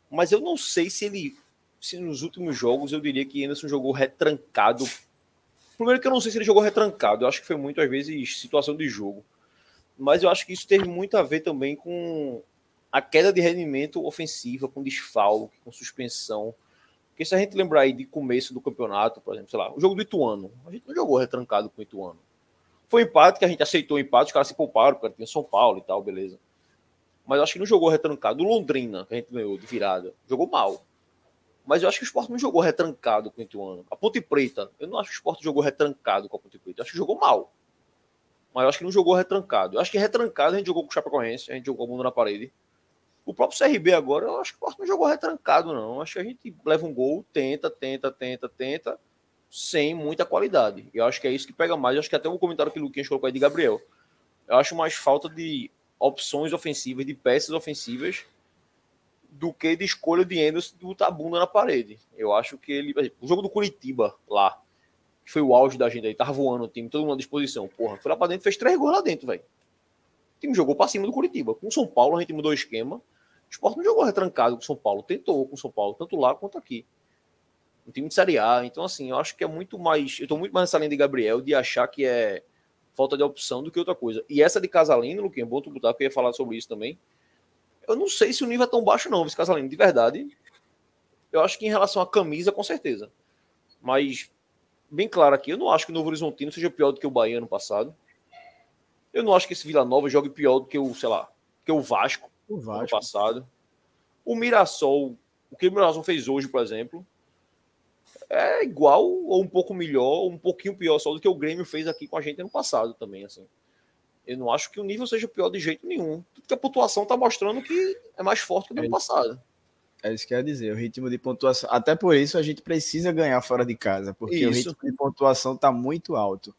[SPEAKER 2] Mas eu não sei se ele, se nos últimos jogos eu diria que Anderson jogou retrancado Primeiro que eu não sei se ele jogou retrancado, eu acho que foi muito, às vezes, situação de jogo. Mas eu acho que isso teve muito a ver também com a queda de rendimento ofensiva, com desfalque, com suspensão. Porque se a gente lembrar aí de começo do campeonato, por exemplo, sei lá, o jogo do Ituano, a gente não jogou retrancado com o Ituano. Foi um empate que a gente aceitou o empate, os caras se pouparam, porque tinha São Paulo e tal, beleza. Mas eu acho que não jogou retrancado. O Londrina, que a gente ganhou de virada, jogou mal. Mas eu acho que o esporte não jogou retrancado com o Ituano. A Ponte Preta, eu não acho que o esporte jogou retrancado com a Ponte Preta. Eu acho que jogou mal. Mas eu acho que não jogou retrancado. Eu acho que retrancado a gente jogou com o Chapecoense, a gente jogou o mundo na parede. O próprio CRB agora, eu acho que o esporte não jogou retrancado, não. Eu acho que a gente leva um gol, tenta, tenta, tenta, tenta, sem muita qualidade. Eu acho que é isso que pega mais. Eu acho que até o comentário que o Luquinhas colocou aí de Gabriel. Eu acho mais falta de opções ofensivas, de peças ofensivas do que de escolha de Anderson de botar a bunda na parede. Eu acho que ele. O jogo do Curitiba lá, foi o auge da gente aí, tava voando o time, todo mundo à disposição. Porra, foi lá pra dentro, fez três gols lá dentro, velho. O time jogou pra cima do Curitiba. Com o São Paulo, a gente mudou o esquema. O Sport não jogou retrancado com o São Paulo, tentou com o São Paulo, tanto lá quanto aqui. Um time de Série A. Então, assim, eu acho que é muito mais. Eu tô muito mais nessa linha de Gabriel de achar que é falta de opção do que outra coisa. E essa de Casalino, Luquinha, bom tu botar, porque eu ia falar sobre isso também eu não sei se o nível é tão baixo, não, Vice Casalino, de verdade. Eu acho que em relação à camisa, com certeza. Mas, bem claro aqui, eu não acho que o Novo Horizontino seja pior do que o Bahia no passado. Eu não acho que esse Vila Nova jogue pior do que o, sei lá, que o Vasco, o Vasco. no passado. O Mirassol, o que o Mirassol fez hoje, por exemplo, é igual ou um pouco melhor, ou um pouquinho pior só do que o Grêmio fez aqui com a gente no passado também, assim. Eu não acho que o nível seja pior de jeito nenhum. Porque a pontuação está mostrando que é mais forte que no é, ano passado.
[SPEAKER 4] É isso que eu ia dizer, o ritmo de pontuação. Até por isso a gente precisa ganhar fora de casa, porque isso. o ritmo de pontuação está muito alto.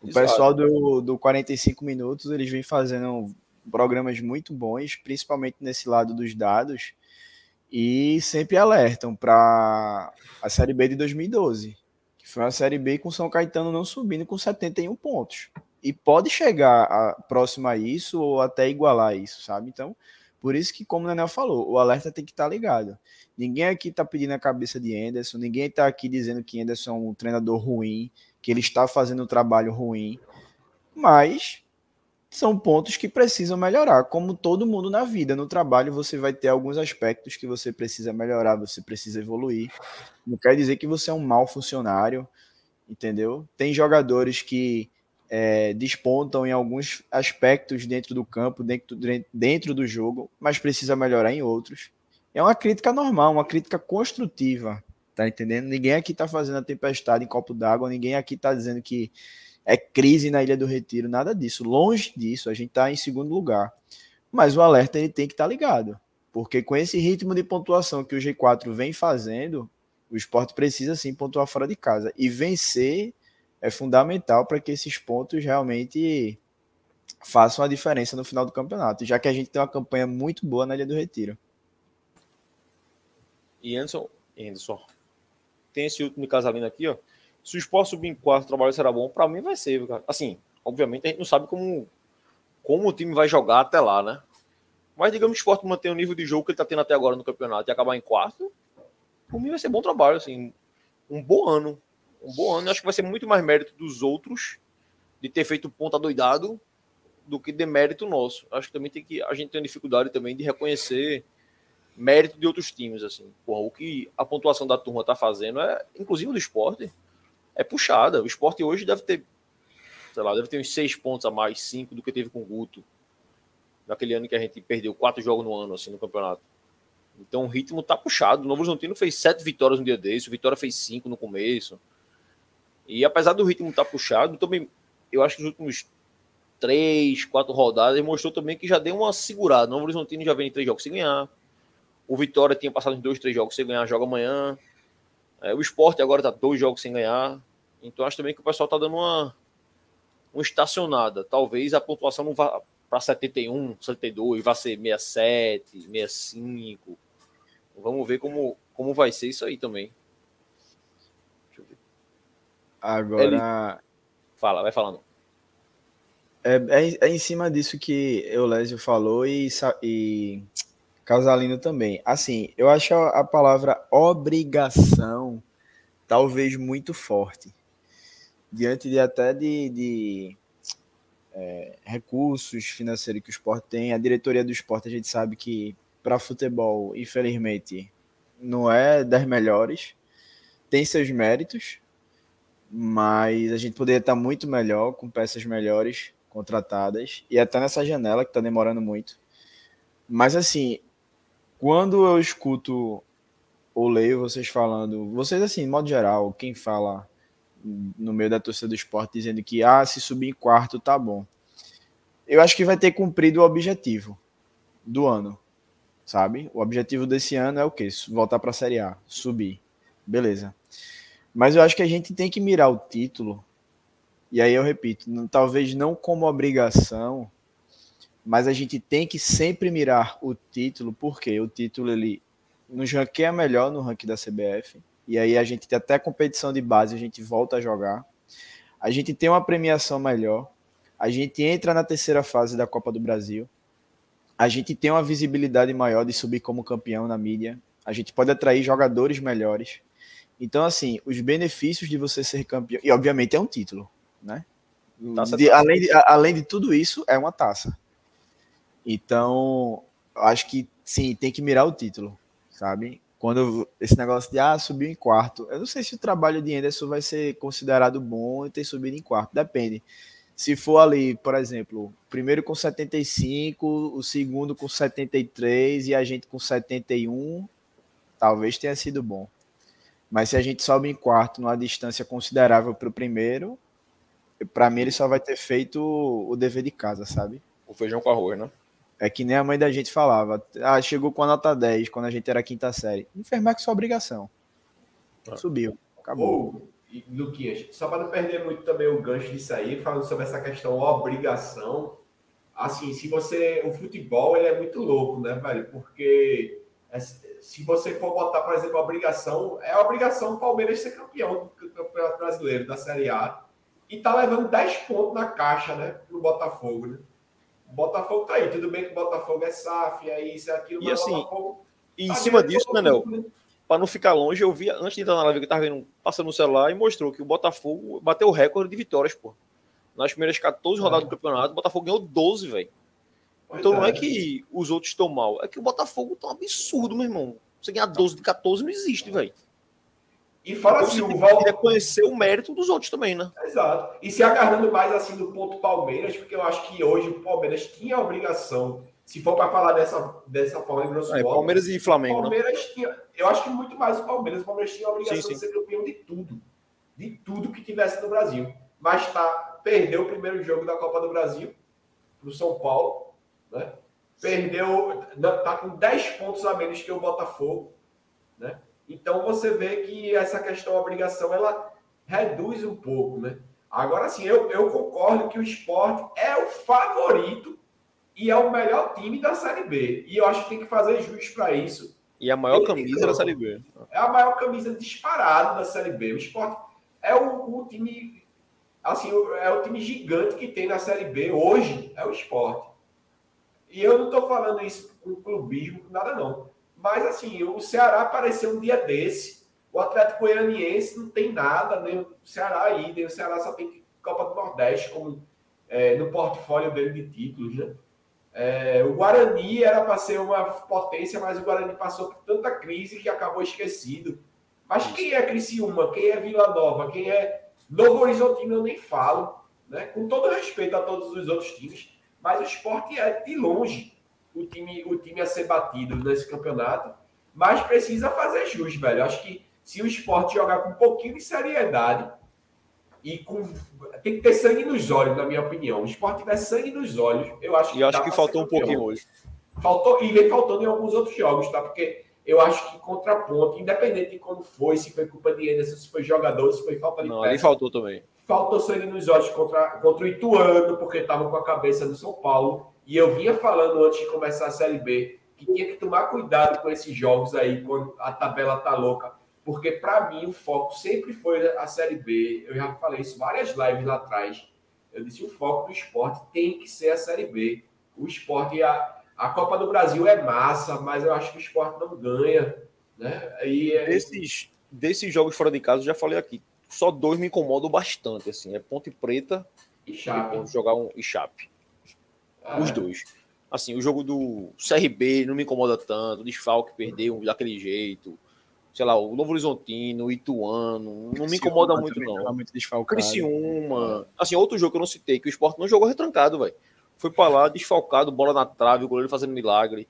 [SPEAKER 4] O Exato. pessoal do, do 45 minutos, eles vêm fazendo programas muito bons, principalmente nesse lado dos dados, e sempre alertam para a Série B de 2012, que Foi uma Série B com São Caetano não subindo com 71 pontos. E pode chegar a, próximo a isso ou até igualar isso, sabe? Então, por isso que, como o Daniel falou, o alerta tem que estar tá ligado. Ninguém aqui está pedindo a cabeça de Anderson, ninguém está aqui dizendo que Anderson é um treinador ruim, que ele está fazendo um trabalho ruim, mas são pontos que precisam melhorar, como todo mundo na vida. No trabalho você vai ter alguns aspectos que você precisa melhorar, você precisa evoluir. Não quer dizer que você é um mau funcionário, entendeu? Tem jogadores que é, despontam em alguns aspectos dentro do campo, dentro, dentro do jogo, mas precisa melhorar em outros. É uma crítica normal, uma crítica construtiva, tá entendendo? Ninguém aqui tá fazendo a tempestade em copo d'água, ninguém aqui tá dizendo que é crise na Ilha do Retiro, nada disso. Longe disso, a gente está em segundo lugar. Mas o alerta ele tem que estar tá ligado, porque com esse ritmo de pontuação que o G4 vem fazendo, o esporte precisa sim pontuar fora de casa. E vencer é fundamental para que esses pontos realmente façam a diferença no final do campeonato, já que a gente tem uma campanha muito boa na Ilha do Retiro.
[SPEAKER 2] E Anderson, Anderson tem esse último casalino aqui, ó. Se o esporte subir em quarto, o trabalho será bom, para mim vai ser, cara. Assim, obviamente a gente não sabe como, como o time vai jogar até lá, né? Mas digamos que o esporte manter o nível de jogo que ele está tendo até agora no campeonato e acabar em quarto, por mim vai ser bom trabalho, assim. Um bom ano. Um bom ano. Eu acho que vai ser muito mais mérito dos outros de ter feito ponta doidado do que demérito nosso. Acho que também tem que. A gente tem dificuldade também de reconhecer mérito de outros times, assim. Porra, o que a pontuação da turma tá fazendo é, inclusive do esporte, é puxada. O esporte hoje deve ter, sei lá, deve ter uns seis pontos a mais, cinco do que teve com o Guto. Naquele ano que a gente perdeu quatro jogos no ano, assim, no campeonato. Então o ritmo tá puxado. O Novo Horizontino fez sete vitórias no dia desse, o Vitória fez cinco no começo. E apesar do ritmo estar tá puxado, também eu acho que nos últimos três, quatro rodadas mostrou também que já deu uma segurada. O Novo Horizontino já vem em três jogos sem ganhar. O Vitória tinha passado em dois, três jogos sem ganhar, joga amanhã. É, o esporte agora tá dois jogos sem ganhar. Então acho também que o pessoal está dando uma, uma estacionada. Talvez a pontuação não vá para 71, 72, vá ser 67, 65. Vamos ver como, como vai ser isso aí também.
[SPEAKER 4] Agora. Ele...
[SPEAKER 2] Fala, vai falando.
[SPEAKER 4] É, é, é, em cima disso que Eulésio falou e, e Casalino também. Assim, eu acho a, a palavra obrigação talvez muito forte diante de até de, de é, recursos financeiros que o esporte tem, a diretoria do esporte a gente sabe que para futebol, infelizmente, não é das melhores, tem seus méritos, mas a gente poderia estar muito melhor com peças melhores contratadas e até nessa janela que está demorando muito. Mas assim, quando eu escuto ou leio vocês falando, vocês assim, de modo geral, quem fala no meio da torcida do esporte dizendo que ah, se subir em quarto tá bom. Eu acho que vai ter cumprido o objetivo do ano, sabe? O objetivo desse ano é o quê? Voltar para a Série A, subir. Beleza. Mas eu acho que a gente tem que mirar o título. E aí eu repito, não, talvez não como obrigação, mas a gente tem que sempre mirar o título, porque o título ele nos ranqueia melhor no ranking da CBF e aí a gente tem até competição de base, a gente volta a jogar. A gente tem uma premiação melhor. A gente entra na terceira fase da Copa do Brasil. A gente tem uma visibilidade maior de subir como campeão na mídia. A gente pode atrair jogadores melhores. Então, assim, os benefícios de você ser campeão. E, obviamente, é um título, né? De, além, de, além de tudo isso, é uma taça. Então, acho que sim, tem que mirar o título, sabe? quando esse negócio de ah, subiu em quarto. Eu não sei se o trabalho de Anderson vai ser considerado bom e ter subido em quarto. Depende. Se for ali, por exemplo, primeiro com 75, o segundo com 73 e a gente com 71, talvez tenha sido bom. Mas se a gente sobe em quarto numa distância considerável para o primeiro, para mim ele só vai ter feito o dever de casa, sabe?
[SPEAKER 2] O feijão com arroz, né?
[SPEAKER 4] É que nem a mãe da gente falava. Ah, chegou com a nota 10 quando a gente era quinta série. Enfermar que sua obrigação. Ah. Subiu. Acabou.
[SPEAKER 3] Oh, Luquinhas, só para não perder muito também o gancho disso aí, falando sobre essa questão obrigação. Assim, se você. O futebol ele é muito louco, né, velho? Porque se você for botar, por exemplo, a obrigação, é a obrigação do Palmeiras ser campeão do Campeonato Brasileiro, da Série A. E tá levando 10 pontos na caixa, né? No Botafogo, né? O Botafogo tá aí. Tudo bem que o Botafogo é SAF, é isso, é aquilo,
[SPEAKER 2] E assim,
[SPEAKER 3] Botafogo
[SPEAKER 2] E em
[SPEAKER 3] tá
[SPEAKER 2] cima disso, Manel,
[SPEAKER 3] né?
[SPEAKER 2] para não ficar longe, eu vi, antes de entrar na live que eu tava vendo, passando no celular, e mostrou que o Botafogo bateu o recorde de vitórias, pô. Nas primeiras 14 rodadas do campeonato, o Botafogo ganhou 12, velho. Então não é que os outros estão mal, é que o Botafogo tá um absurdo, meu irmão. Você ganhar 12 de 14 não existe, velho.
[SPEAKER 3] E fora assim,
[SPEAKER 2] Você
[SPEAKER 3] o Val...
[SPEAKER 2] reconhecer o mérito dos outros também, né?
[SPEAKER 3] Exato. E se agarrando mais assim do ponto Palmeiras, porque eu acho que hoje o Palmeiras tinha a obrigação, se for para falar dessa, dessa forma em grosso
[SPEAKER 2] É,
[SPEAKER 3] modo,
[SPEAKER 2] Palmeiras e
[SPEAKER 3] o
[SPEAKER 2] Flamengo, né?
[SPEAKER 3] Palmeiras tinha, eu acho que muito mais o Palmeiras, o Palmeiras tinha a obrigação
[SPEAKER 2] Sim, sim.
[SPEAKER 3] de ser campeão de tudo, de tudo que tivesse no Brasil. Mas tá, perdeu o primeiro jogo da Copa do Brasil pro São Paulo, né? Perdeu, tá com 10 pontos a menos que o Botafogo, né? Então você vê que essa questão obrigação ela reduz um pouco, né? Agora sim, eu, eu concordo que o esporte é o favorito e é o melhor time da Série B. E eu acho que tem que fazer jus para isso.
[SPEAKER 2] E a maior camisa da Série B.
[SPEAKER 3] É a maior camisa disparada da Série B. O esporte é o, o time, assim, é o time gigante que tem na Série B hoje, é o esporte. E eu não estou falando isso com clubismo, com nada não. Mas assim, o Ceará apareceu um dia desse. O Atlético Goianiense não tem nada, nem o Ceará aí, nem o Ceará só tem Copa do Nordeste como é, no portfólio dele de títulos, né? É, o Guarani era para ser uma potência, mas o Guarani passou por tanta crise que acabou esquecido. Mas quem é Criciúma? Quem é Vila Nova? Quem é Novo Horizontino? Eu nem falo, né? Com todo respeito a todos os outros times, mas o esporte é de longe o time, o time a ser batido nesse campeonato, mas precisa fazer jus, velho. Acho que se o esporte jogar com um pouquinho de seriedade e com. Tem que ter sangue nos olhos, na minha opinião. O esporte tiver sangue nos olhos, eu acho que.
[SPEAKER 2] E acho que faltou um pouquinho hoje.
[SPEAKER 3] Faltou, e vem faltando em alguns outros jogos, tá? Porque eu acho que contra a ponte, independente de como foi, se foi culpa de Anderson, se foi jogador, se foi falta de
[SPEAKER 2] Não,
[SPEAKER 3] peça,
[SPEAKER 2] ali faltou também.
[SPEAKER 3] Faltou sangue nos olhos contra, contra o Ituano, porque estava com a cabeça do São Paulo. E eu vinha falando antes de começar a Série B que tinha que tomar cuidado com esses jogos aí, quando a tabela tá louca. Porque, para mim, o foco sempre foi a Série B. Eu já falei isso várias lives lá atrás. Eu disse: o foco do esporte tem que ser a Série B. O esporte, a, a Copa do Brasil é massa, mas eu acho que o esporte não ganha. Né? E, é-
[SPEAKER 2] Desses, desses jogos fora de casa, eu já falei aqui. Só dois me incomodam bastante, assim. É Ponte Preta
[SPEAKER 3] e
[SPEAKER 2] e quando jogar um e Chape.
[SPEAKER 3] É.
[SPEAKER 2] Os dois. Assim, o jogo do CRB não me incomoda tanto. O desfalque perdeu daquele jeito. Sei lá, o Novo Horizontino, o Ituano. Não me incomoda muito, não.
[SPEAKER 4] muito.
[SPEAKER 2] Criciúma. Assim, outro jogo que eu não citei, que o Sport não jogou retrancado, velho. Foi pra lá, desfalcado, bola na trave, o goleiro fazendo milagre.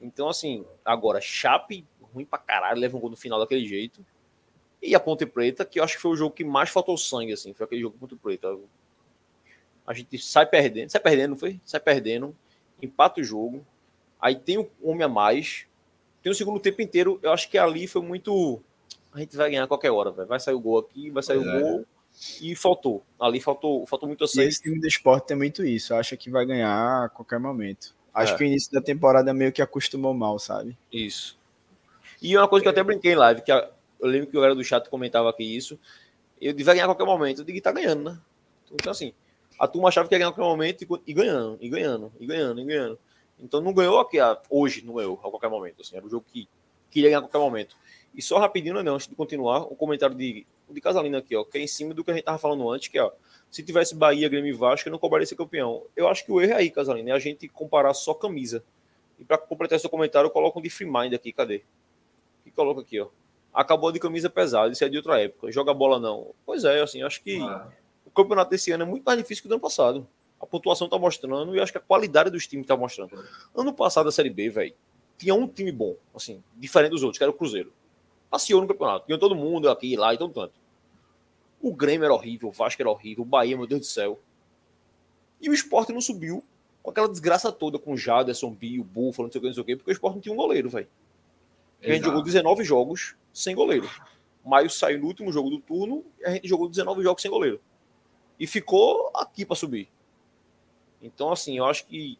[SPEAKER 2] Então, assim, agora, Chape, ruim pra caralho, leva um gol no final daquele jeito. E a Ponte Preta, que eu acho que foi o jogo que mais faltou sangue, assim, foi aquele jogo Ponte Preta. A gente sai perdendo, sai perdendo, não foi? Sai perdendo, empata o jogo. Aí tem o homem a mais. Tem o segundo tempo inteiro, eu acho que ali foi muito. A gente vai ganhar a qualquer hora, velho. Vai sair o gol aqui, vai sair
[SPEAKER 3] Pois
[SPEAKER 2] o
[SPEAKER 3] é.
[SPEAKER 2] gol. E faltou. Ali faltou, faltou muito
[SPEAKER 4] E
[SPEAKER 2] sangue.
[SPEAKER 4] esse time do esporte tem muito isso. Acha que vai ganhar a qualquer momento. Acho
[SPEAKER 2] É.
[SPEAKER 4] que o início da temporada meio que acostumou mal, sabe?
[SPEAKER 2] Isso. E uma coisa que eu até brinquei em live, que a- eu lembro que o galera do chat comentava aqui isso. Eu vai ganhar a qualquer momento. Eu digo, tá ganhando, né? Então, assim, a turma achava que ia ganhar a qualquer momento e, e ganhando, e ganhando, e ganhando, e ganhando. Então não ganhou aqui, a- hoje não ganhou a qualquer momento. Assim, era um jogo que queria ganhar a qualquer momento. E só rapidinho, né, antes de continuar, o comentário de, de Casalina aqui, ó, que é em cima do que a gente tava falando antes, que é, ó, se tivesse Bahia, Grêmio e Vasco, eu não cobraria ser campeão. Eu acho que o erro é aí, Casalina, é a gente comparar só camisa. E para completar esse comentário, eu coloco um de Free Mind aqui, cadê? Que coloca aqui, ó. Acabou de camisa pesada, isso é de outra época. Joga bola não. Pois é, assim, acho que
[SPEAKER 3] Ah,
[SPEAKER 2] o campeonato desse ano é muito mais difícil que o do ano passado. A pontuação tá mostrando e acho que a qualidade dos times tá mostrando. Ano passado a Série B, velho, tinha um time bom, assim, diferente dos outros, que era o Cruzeiro. Passeou no campeonato, ganhou todo mundo aqui, lá e todo canto. O Grêmio era horrível, o Vasco era horrível, o Bahia, meu Deus do céu. E o Sport não subiu com aquela desgraça toda com o Jaderson, Bio, Búfalo, não sei o que, não sei o que, porque o Sport não tinha um goleiro, velho. A gente jogou 19 jogos sem goleiro. Maio saiu no último jogo do turno e a gente jogou 19 jogos sem goleiro. E ficou aqui para subir. Então, assim, eu acho que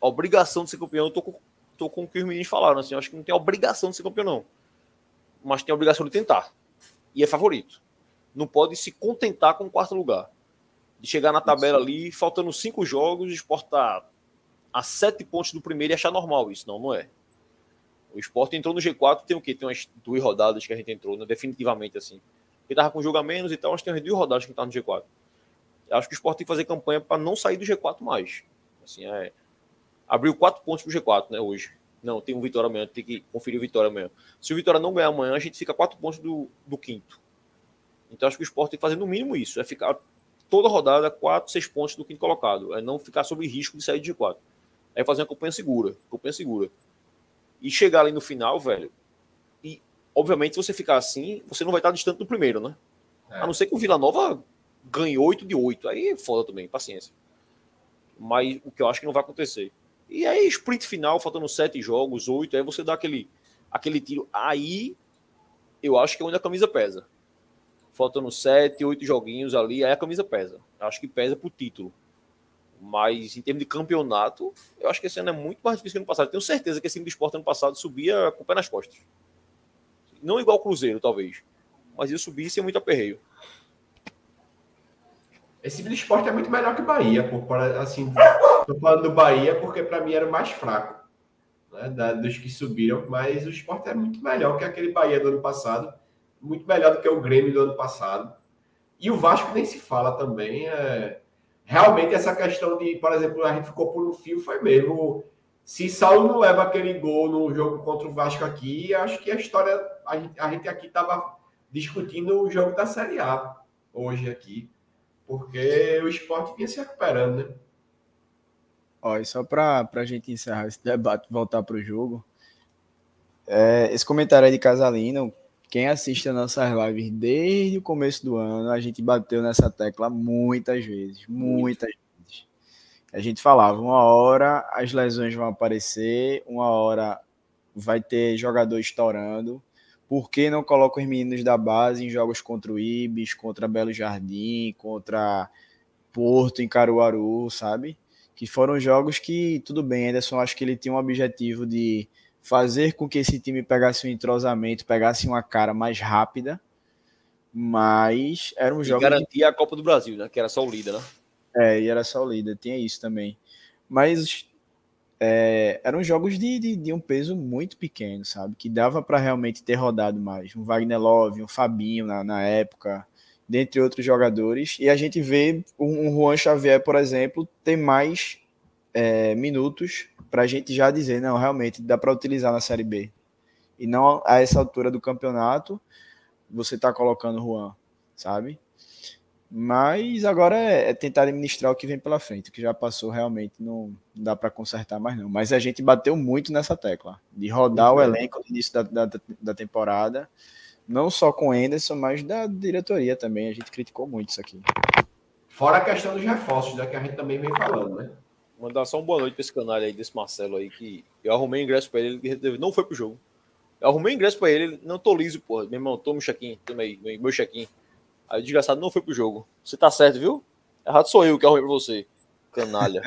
[SPEAKER 2] a obrigação de ser campeão, eu tô com, tô com o que os meninos falaram, assim, eu acho que não tem obrigação de ser campeão, não. Mas tem a obrigação de tentar. E é favorito. Não pode se contentar com o quarto lugar. De chegar na tabela ali, faltando cinco jogos, exportar a sete pontos do primeiro e achar normal isso. Não, não é. O esporte entrou no G4, tem o quê? Tem umas duas rodadas que a gente entrou, né? definitivamente assim. Ele tava com jogo a menos e tal, que tem umas duas rodadas que tá no G4. Eu acho que o esporte tem que fazer campanha para não sair do G4 mais. Assim, é. Abriu quatro pontos pro G4, né, hoje. Não, tem um Vitória amanhã, tem que conferir o Vitória amanhã. Se o Vitória não ganhar amanhã, a gente fica quatro pontos do, do quinto. Então acho que o esporte tem que fazer no mínimo isso. É ficar toda rodada quatro, seis pontos do quinto colocado. É não ficar sob risco de sair de G4. É fazer uma campanha segura. Campanha segura. E chegar ali no final, velho. E, obviamente, se você ficar assim, você não vai estar distante do primeiro, né? É. A não ser que o Vila Nova ganhe 8 de 8. Aí é foda também, paciência. Mas o que eu acho que não vai acontecer. E aí, sprint final, faltando sete jogos, oito, aí você dá aquele, aquele tiro. Aí eu acho que é onde a camisa pesa. Faltando sete, oito joguinhos ali, aí a camisa pesa. Acho que pesa pro título. Mas em termos de campeonato, eu acho que esse ano é muito mais difícil que ano passado. Tenho certeza que esse time de esporte ano passado subia com o pé nas costas. Não igual o Cruzeiro, talvez. Mas ia subir sem muito aperreio.
[SPEAKER 3] Esse time de esporte é muito melhor que o Bahia, por, assim, tô falando do Bahia porque para mim era o mais fraco né, da, dos que subiram, mas o esporte é muito melhor que aquele Bahia do ano passado, muito melhor do que o Grêmio do ano passado. E o Vasco nem se fala também. É... Realmente essa questão de, por exemplo, a gente ficou por um fio, foi mesmo. Se Saulo não leva aquele gol no jogo contra o Vasco aqui, acho que a história. A gente, a gente aqui estava discutindo o jogo da Série A hoje aqui porque o esporte vinha se recuperando, né?
[SPEAKER 4] Ó, e só para a gente encerrar esse debate, voltar para o jogo, é, esse comentário aí de Casalino, quem assiste as nossas lives desde o começo do ano, a gente bateu nessa tecla muitas vezes, muitas vezes. A gente falava, uma hora as lesões vão aparecer, uma hora vai ter jogador estourando, por que não coloca os meninos da base em jogos contra o Ibis, contra Belo Jardim, contra Porto, em Caruaru, sabe? Que foram jogos que, tudo bem, Anderson, acho que ele tinha um objetivo de fazer com que esse time pegasse um entrosamento, pegasse uma cara mais rápida, mas era um jogo.
[SPEAKER 2] Garantia de... a Copa do Brasil, né? Que era só o líder, né?
[SPEAKER 4] É, e era só o líder, tinha isso também. Mas é, eram jogos de, de, de, um peso muito pequeno, sabe? Que dava para realmente ter rodado mais. Um Wagner Love, um Fabinho na, na época, dentre outros jogadores. E a gente vê um, um Juan Xavier, por exemplo, ter mais é, minutos para a gente já dizer, não, realmente dá para utilizar na Série B. E não a essa altura do campeonato você está colocando o Juan, sabe? Mas agora é, é, tentar administrar o que vem pela frente. O que já passou realmente não, não dá para consertar mais, não. Mas a gente bateu muito nessa tecla de rodar o elenco no início da, da, da temporada, não só com o Anderson, mas da diretoria também. A gente criticou muito isso aqui.
[SPEAKER 3] Fora a questão dos reforços, né, que a gente também vem falando, né?
[SPEAKER 2] Mandar só uma boa noite para esse canal aí, desse Marcelo aí, que eu arrumei ingresso para ele, ele não foi pro jogo. Eu arrumei ingresso para ele, não tô liso, porra. Meu irmão, toma o chequinho, toma aí, meu chequinho. Aí o desgraçado não foi pro jogo. Você tá certo, viu? Errado sou eu que arrumei pra você, canalha.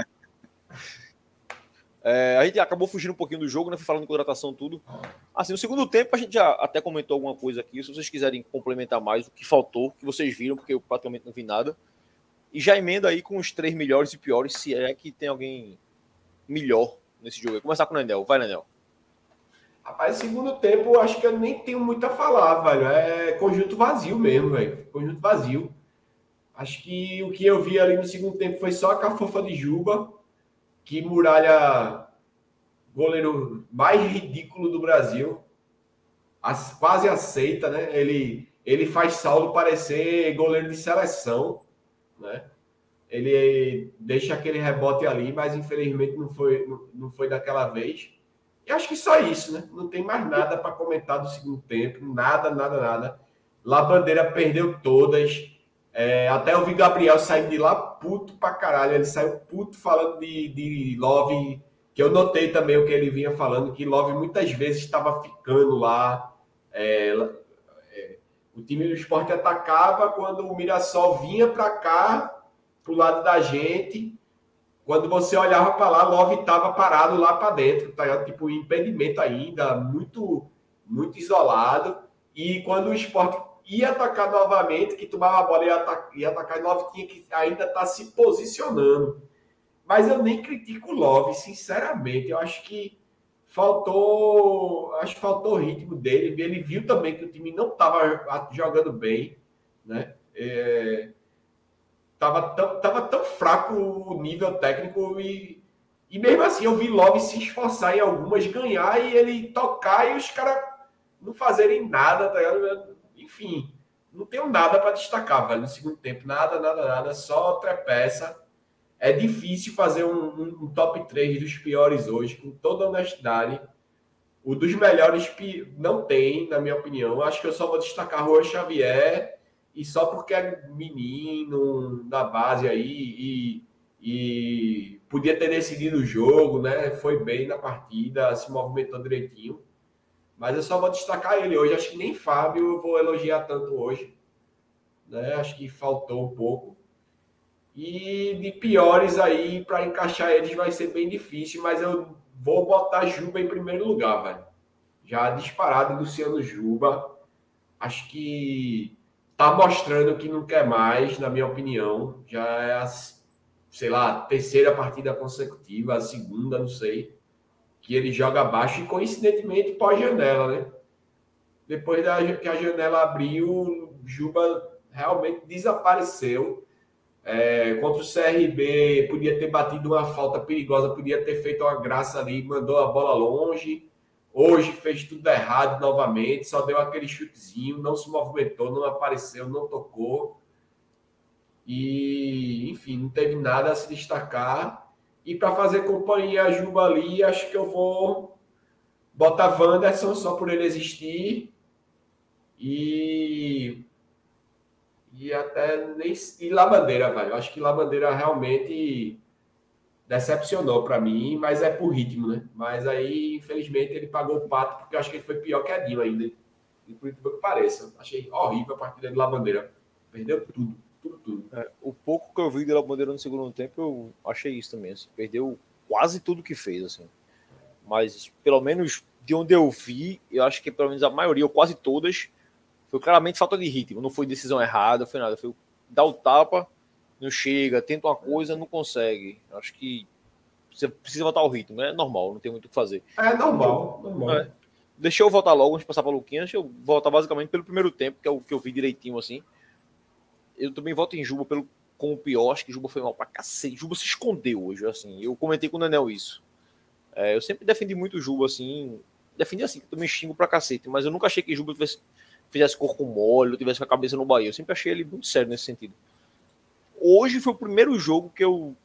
[SPEAKER 2] <laughs> é, a gente acabou fugindo um pouquinho do jogo, né? Fui falando de contratação tudo. Assim, no segundo tempo a gente já até comentou alguma coisa aqui. Se vocês quiserem complementar mais o que faltou, que vocês viram, porque eu praticamente não vi nada. E já emenda aí com os três melhores e piores, se é que tem alguém melhor nesse jogo. Vou começar com o Nenel. Vai, Nenel.
[SPEAKER 3] Rapaz, segundo tempo, acho que eu nem tenho muito a falar, velho. É conjunto vazio mesmo, velho. Conjunto vazio. Acho que o que eu vi ali no segundo tempo foi só a cafofa de Juba, que muralha goleiro mais ridículo do Brasil. As, quase aceita, né? Ele, ele faz Saulo parecer goleiro de seleção, né? Ele deixa aquele rebote ali, mas infelizmente não foi, não, foi daquela vez. E acho que só isso, né? Não tem mais nada para comentar do segundo tempo. Nada, nada, nada. La Bandeira perdeu todas. É, até eu vi Gabriel saindo de lá puto pra caralho. Ele saiu puto falando de, de Love, que eu notei também o que ele vinha falando, que Love muitas vezes estava ficando lá. É, o time do esporte atacava quando o Mirassol vinha para cá, pro lado da gente quando você olhava para lá, Love estava parado lá para dentro, tá? tipo impedimento ainda, muito muito isolado. E quando o esporte ia atacar novamente, que tomava a bola e ia atacar, ia atacar Love tinha que ainda estar tá se posicionando. Mas eu nem critico o Love, sinceramente. Eu acho que faltou, acho que faltou o ritmo dele. Ele viu também que o time não estava jogando bem, né? É, tava tão, tava tão fraco o nível técnico e, e mesmo assim eu vi Love se esforçar em algumas, ganhar e ele tocar e os caras não fazerem nada, tá ligado? Enfim, não tenho nada para destacar, velho, no segundo tempo. Nada, nada, nada, só trepeça. É difícil fazer um, um, top 3 dos piores hoje, com toda honestidade. O dos melhores não tem, na minha opinião. Acho que eu só vou destacar Juan Xavier e só porque é menino da base aí e, e podia ter decidido o jogo, né? Foi bem na partida, se movimentou direitinho. Mas eu só vou destacar ele hoje. Acho que nem Fábio eu vou elogiar tanto hoje. Né? Acho que faltou um pouco. E de piores aí, para encaixar eles vai ser bem difícil, mas eu vou botar Juba em primeiro lugar, velho. Já disparado Luciano Juba. Acho que tá mostrando que não quer mais, na minha opinião. Já é a, sei lá, terceira partida consecutiva, a segunda, não sei, que ele joga abaixo e coincidentemente pós-janela, né? Depois da, que a janela abriu, Juba realmente desapareceu. É, contra o CRB, podia ter batido uma falta perigosa, podia ter feito uma graça ali, mandou a bola longe. Hoje fez tudo errado novamente, só deu aquele chutezinho, não se movimentou, não apareceu, não tocou. E, enfim, não teve nada a se destacar. E para fazer companhia a Juba ali, acho que eu vou botar Wanderson só por ele existir. E. E até nem. E Labandeira, velho. Acho que Labandeira realmente decepcionou para mim, mas é por ritmo, né? Mas aí, infelizmente, ele pagou o pato, porque eu acho que ele foi pior que Edinho ainda. E por incrível que pareça. Achei horrível a partida de Labandeira. Perdeu tudo, tudo, tudo.
[SPEAKER 2] É, o pouco que eu vi de Labandeira no segundo tempo, eu achei isso também. Assim, perdeu quase tudo que fez, assim. Mas, pelo menos, de onde eu vi, eu acho que pelo menos a maioria, ou quase todas, foi claramente falta de ritmo. Não foi decisão errada, foi nada. Foi dar o tapa não chega, tenta uma coisa, não consegue. Acho que você precisa voltar ao ritmo, é normal, não tem muito o que fazer.
[SPEAKER 3] É normal, normal. É.
[SPEAKER 2] Deixa eu voltar logo antes de passar para Luquinhas. Eu voltar basicamente pelo primeiro tempo, que é o que eu vi direitinho assim. Eu também voto em Juba pelo, com o pior, acho que Juba foi mal pra cacete. Juba se escondeu hoje, assim. Eu comentei com o Nenel isso. É, eu sempre defendi muito o Juba, assim. Defendi assim, que eu também xingo pra cacete, mas eu nunca achei que Juba tivesse, fizesse corpo mole, tivesse com a cabeça no Bahia. Eu sempre achei ele muito sério nesse sentido hoje foi o primeiro jogo que eu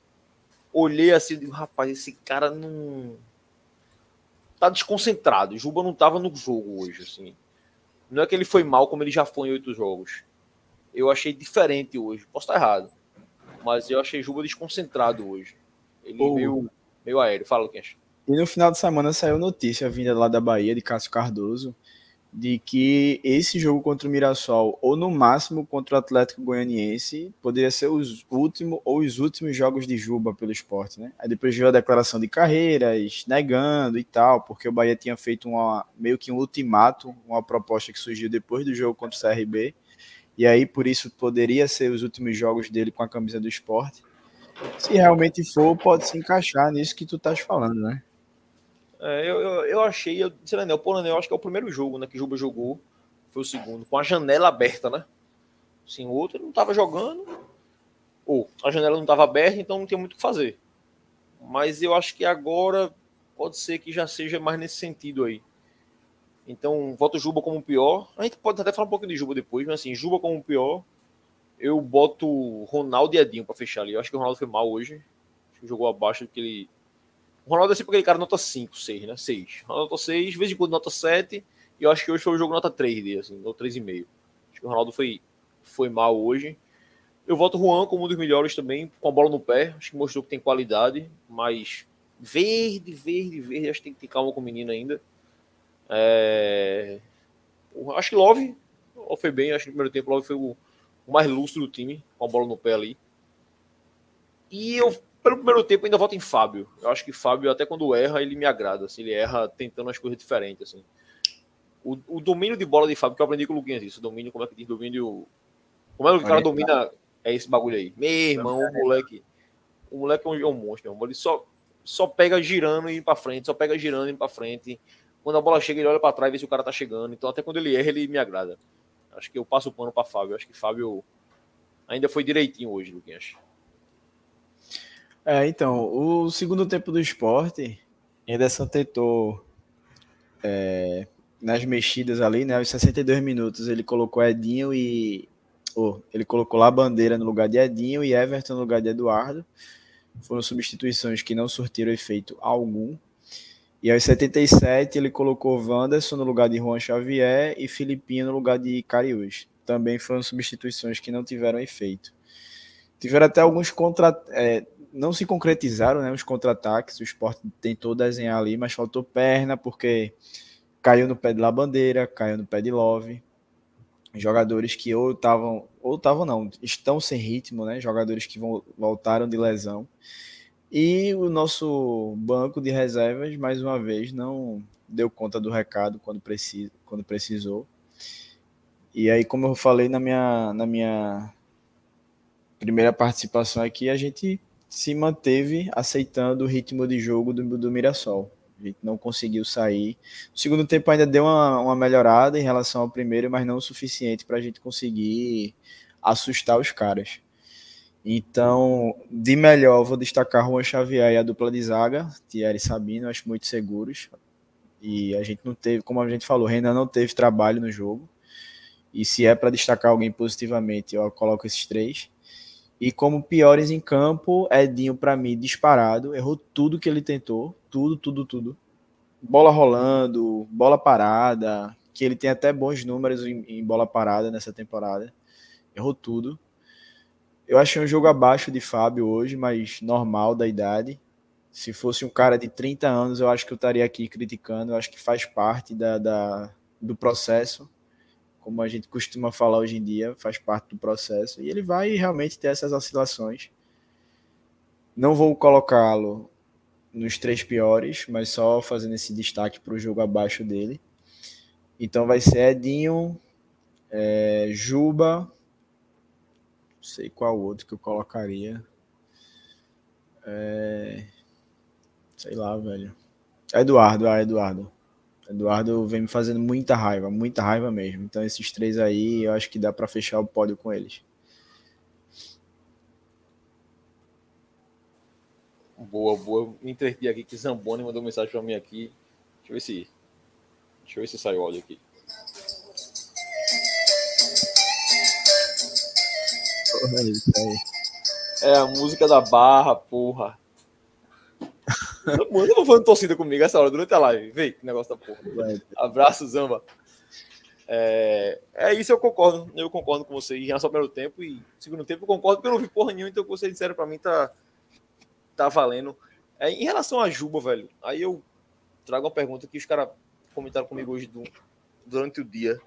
[SPEAKER 2] olhei assim e digo, rapaz, esse cara não. Tá desconcentrado. Juba não tava no jogo hoje, assim. Não é que ele foi mal como ele já foi em oito jogos. Eu achei diferente hoje. Posso estar errado. Mas eu achei Juba desconcentrado hoje. Ele oh. meio, meio aéreo. Fala, Luquinhas.
[SPEAKER 4] E no final de semana saiu notícia vinda lá da Bahia, de Cássio Cardoso, de que esse jogo contra o Mirassol, ou no máximo contra o Atlético Goianiense, poderia ser os últimos ou os últimos jogos de Juba pelo esporte, né? Aí depois veio a declaração de carreiras, negando e tal, porque o Bahia tinha feito uma, meio que um ultimato, uma proposta que surgiu depois do jogo contra o CRB, e aí por isso poderia ser os últimos jogos dele com a camisa do esporte. Se realmente for, pode se encaixar nisso que tu estás falando, né?
[SPEAKER 2] É, eu, eu, eu, achei, eu disse, né, o Polanel, acho que é o primeiro jogo né, que Juba jogou, foi o segundo, com a janela aberta, né? Assim, o outro não estava jogando, ou a janela não estava aberta, então não tinha muito o que fazer. Mas eu acho que agora pode ser que já seja mais nesse sentido aí. Então, voto Juba como pior. A gente pode até falar um pouco de Juba depois, mas assim, Juba como pior. Eu boto Ronaldo e Edinho para fechar ali. Eu acho que o Ronaldo foi mal hoje. Acho que jogou abaixo do que ele o Ronaldo é sempre aquele cara nota 5, 6, né? 6. Nota 6, de vez em quando nota 7. E eu acho que hoje foi o jogo nota 3 dele, assim, ou 3,5. Acho que o Ronaldo foi, foi mal hoje. Eu voto o Juan como um dos melhores também, com a bola no pé. Acho que mostrou que tem qualidade, mas verde, verde, verde. Acho que tem que ter calma com o menino ainda. É... Acho que Love, foi bem. Acho que no primeiro tempo Love foi o, mais lúcido do time, com a bola no pé ali. E eu Pelo primeiro tempo, ainda voto em Fábio. Eu acho que Fábio, até quando erra, ele me agrada. Assim, ele erra tentando as coisas diferentes. Assim. O, o domínio de bola de Fábio, que eu aprendi com o Luquinhas isso. Domínio, como é que diz? Domínio. Como é que o cara domina? É esse bagulho aí. Meu irmão, o moleque. O moleque é um, é um monstro, meu irmão. Ele só, só pega girando e ir pra frente, só pega girando e ir pra frente. Quando a bola chega, ele olha para trás e vê se o cara tá chegando. Então, até quando ele erra, ele me agrada. Acho que eu passo o pano para Fábio. Acho que Fábio ainda foi direitinho hoje, Luquinhas.
[SPEAKER 4] É, então, o segundo tempo do esporte, Ederson tentou é, nas mexidas ali, né? Os 62 minutos ele colocou Edinho e. Oh, ele colocou lá a bandeira no lugar de Edinho e Everton no lugar de Eduardo. Foram substituições que não surtiram efeito algum. E aos 77 ele colocou Wanderson no lugar de Juan Xavier e Filipinho no lugar de Cariús. Também foram substituições que não tiveram efeito. Tiveram até alguns contra. É, não se concretizaram né, os contra-ataques. O esporte tentou desenhar ali, mas faltou perna, porque caiu no pé de Labandeira, caiu no pé de Love. Jogadores que ou estavam, ou estavam não, estão sem ritmo, né? Jogadores que voltaram de lesão. E o nosso banco de reservas, mais uma vez, não deu conta do recado quando, precis, quando precisou. E aí, como eu falei na minha, na minha primeira participação aqui, a gente se manteve aceitando o ritmo de jogo do, do Mirassol. A gente não conseguiu sair. O segundo tempo ainda deu uma, uma melhorada em relação ao primeiro, mas não o suficiente para a gente conseguir assustar os caras. Então, de melhor, vou destacar Juan Xavier e a dupla de zaga, Thierry e Sabino, acho muito seguros. E a gente não teve, como a gente falou, Renan não teve trabalho no jogo. E se é para destacar alguém positivamente, eu coloco esses três. E como piores em campo, Edinho, para mim, disparado. Errou tudo que ele tentou. Tudo, tudo, tudo. Bola rolando, bola parada. Que ele tem até bons números em, em bola parada nessa temporada. Errou tudo. Eu achei um jogo abaixo de Fábio hoje, mas normal da idade. Se fosse um cara de 30 anos, eu acho que eu estaria aqui criticando. Eu acho que faz parte da, da, do processo, como a gente costuma falar hoje em dia, faz parte do processo. E ele vai realmente ter essas oscilações. Não vou colocá-lo nos três piores, mas só fazendo esse destaque para o jogo abaixo dele. Então vai ser Edinho, é, Juba, não sei qual outro que eu colocaria. É... Sei lá, velho. Eduardo, ah, Eduardo. Eduardo vem me fazendo muita raiva, muita raiva mesmo. Então esses três aí, eu acho que dá para fechar o pódio com eles.
[SPEAKER 2] Boa, boa. Me entreti aqui que Zamboni mandou mensagem para mim aqui. Deixa eu ver se. Deixa eu ver se sai o áudio aqui.
[SPEAKER 4] É.
[SPEAKER 2] É a música da barra, porra. Manda uma falando torcida comigo essa hora, durante a live. Vem, que negócio da porra. Abraço, Zamba. É, é isso, eu concordo. Eu concordo com você em relação ao primeiro tempo. E segundo tempo, eu concordo porque eu não vi porra nenhuma. Então, o que você disseram pra mim tá, tá valendo. É, em relação a Juba, velho, aí eu trago uma pergunta que os caras comentaram comigo hoje do, durante o dia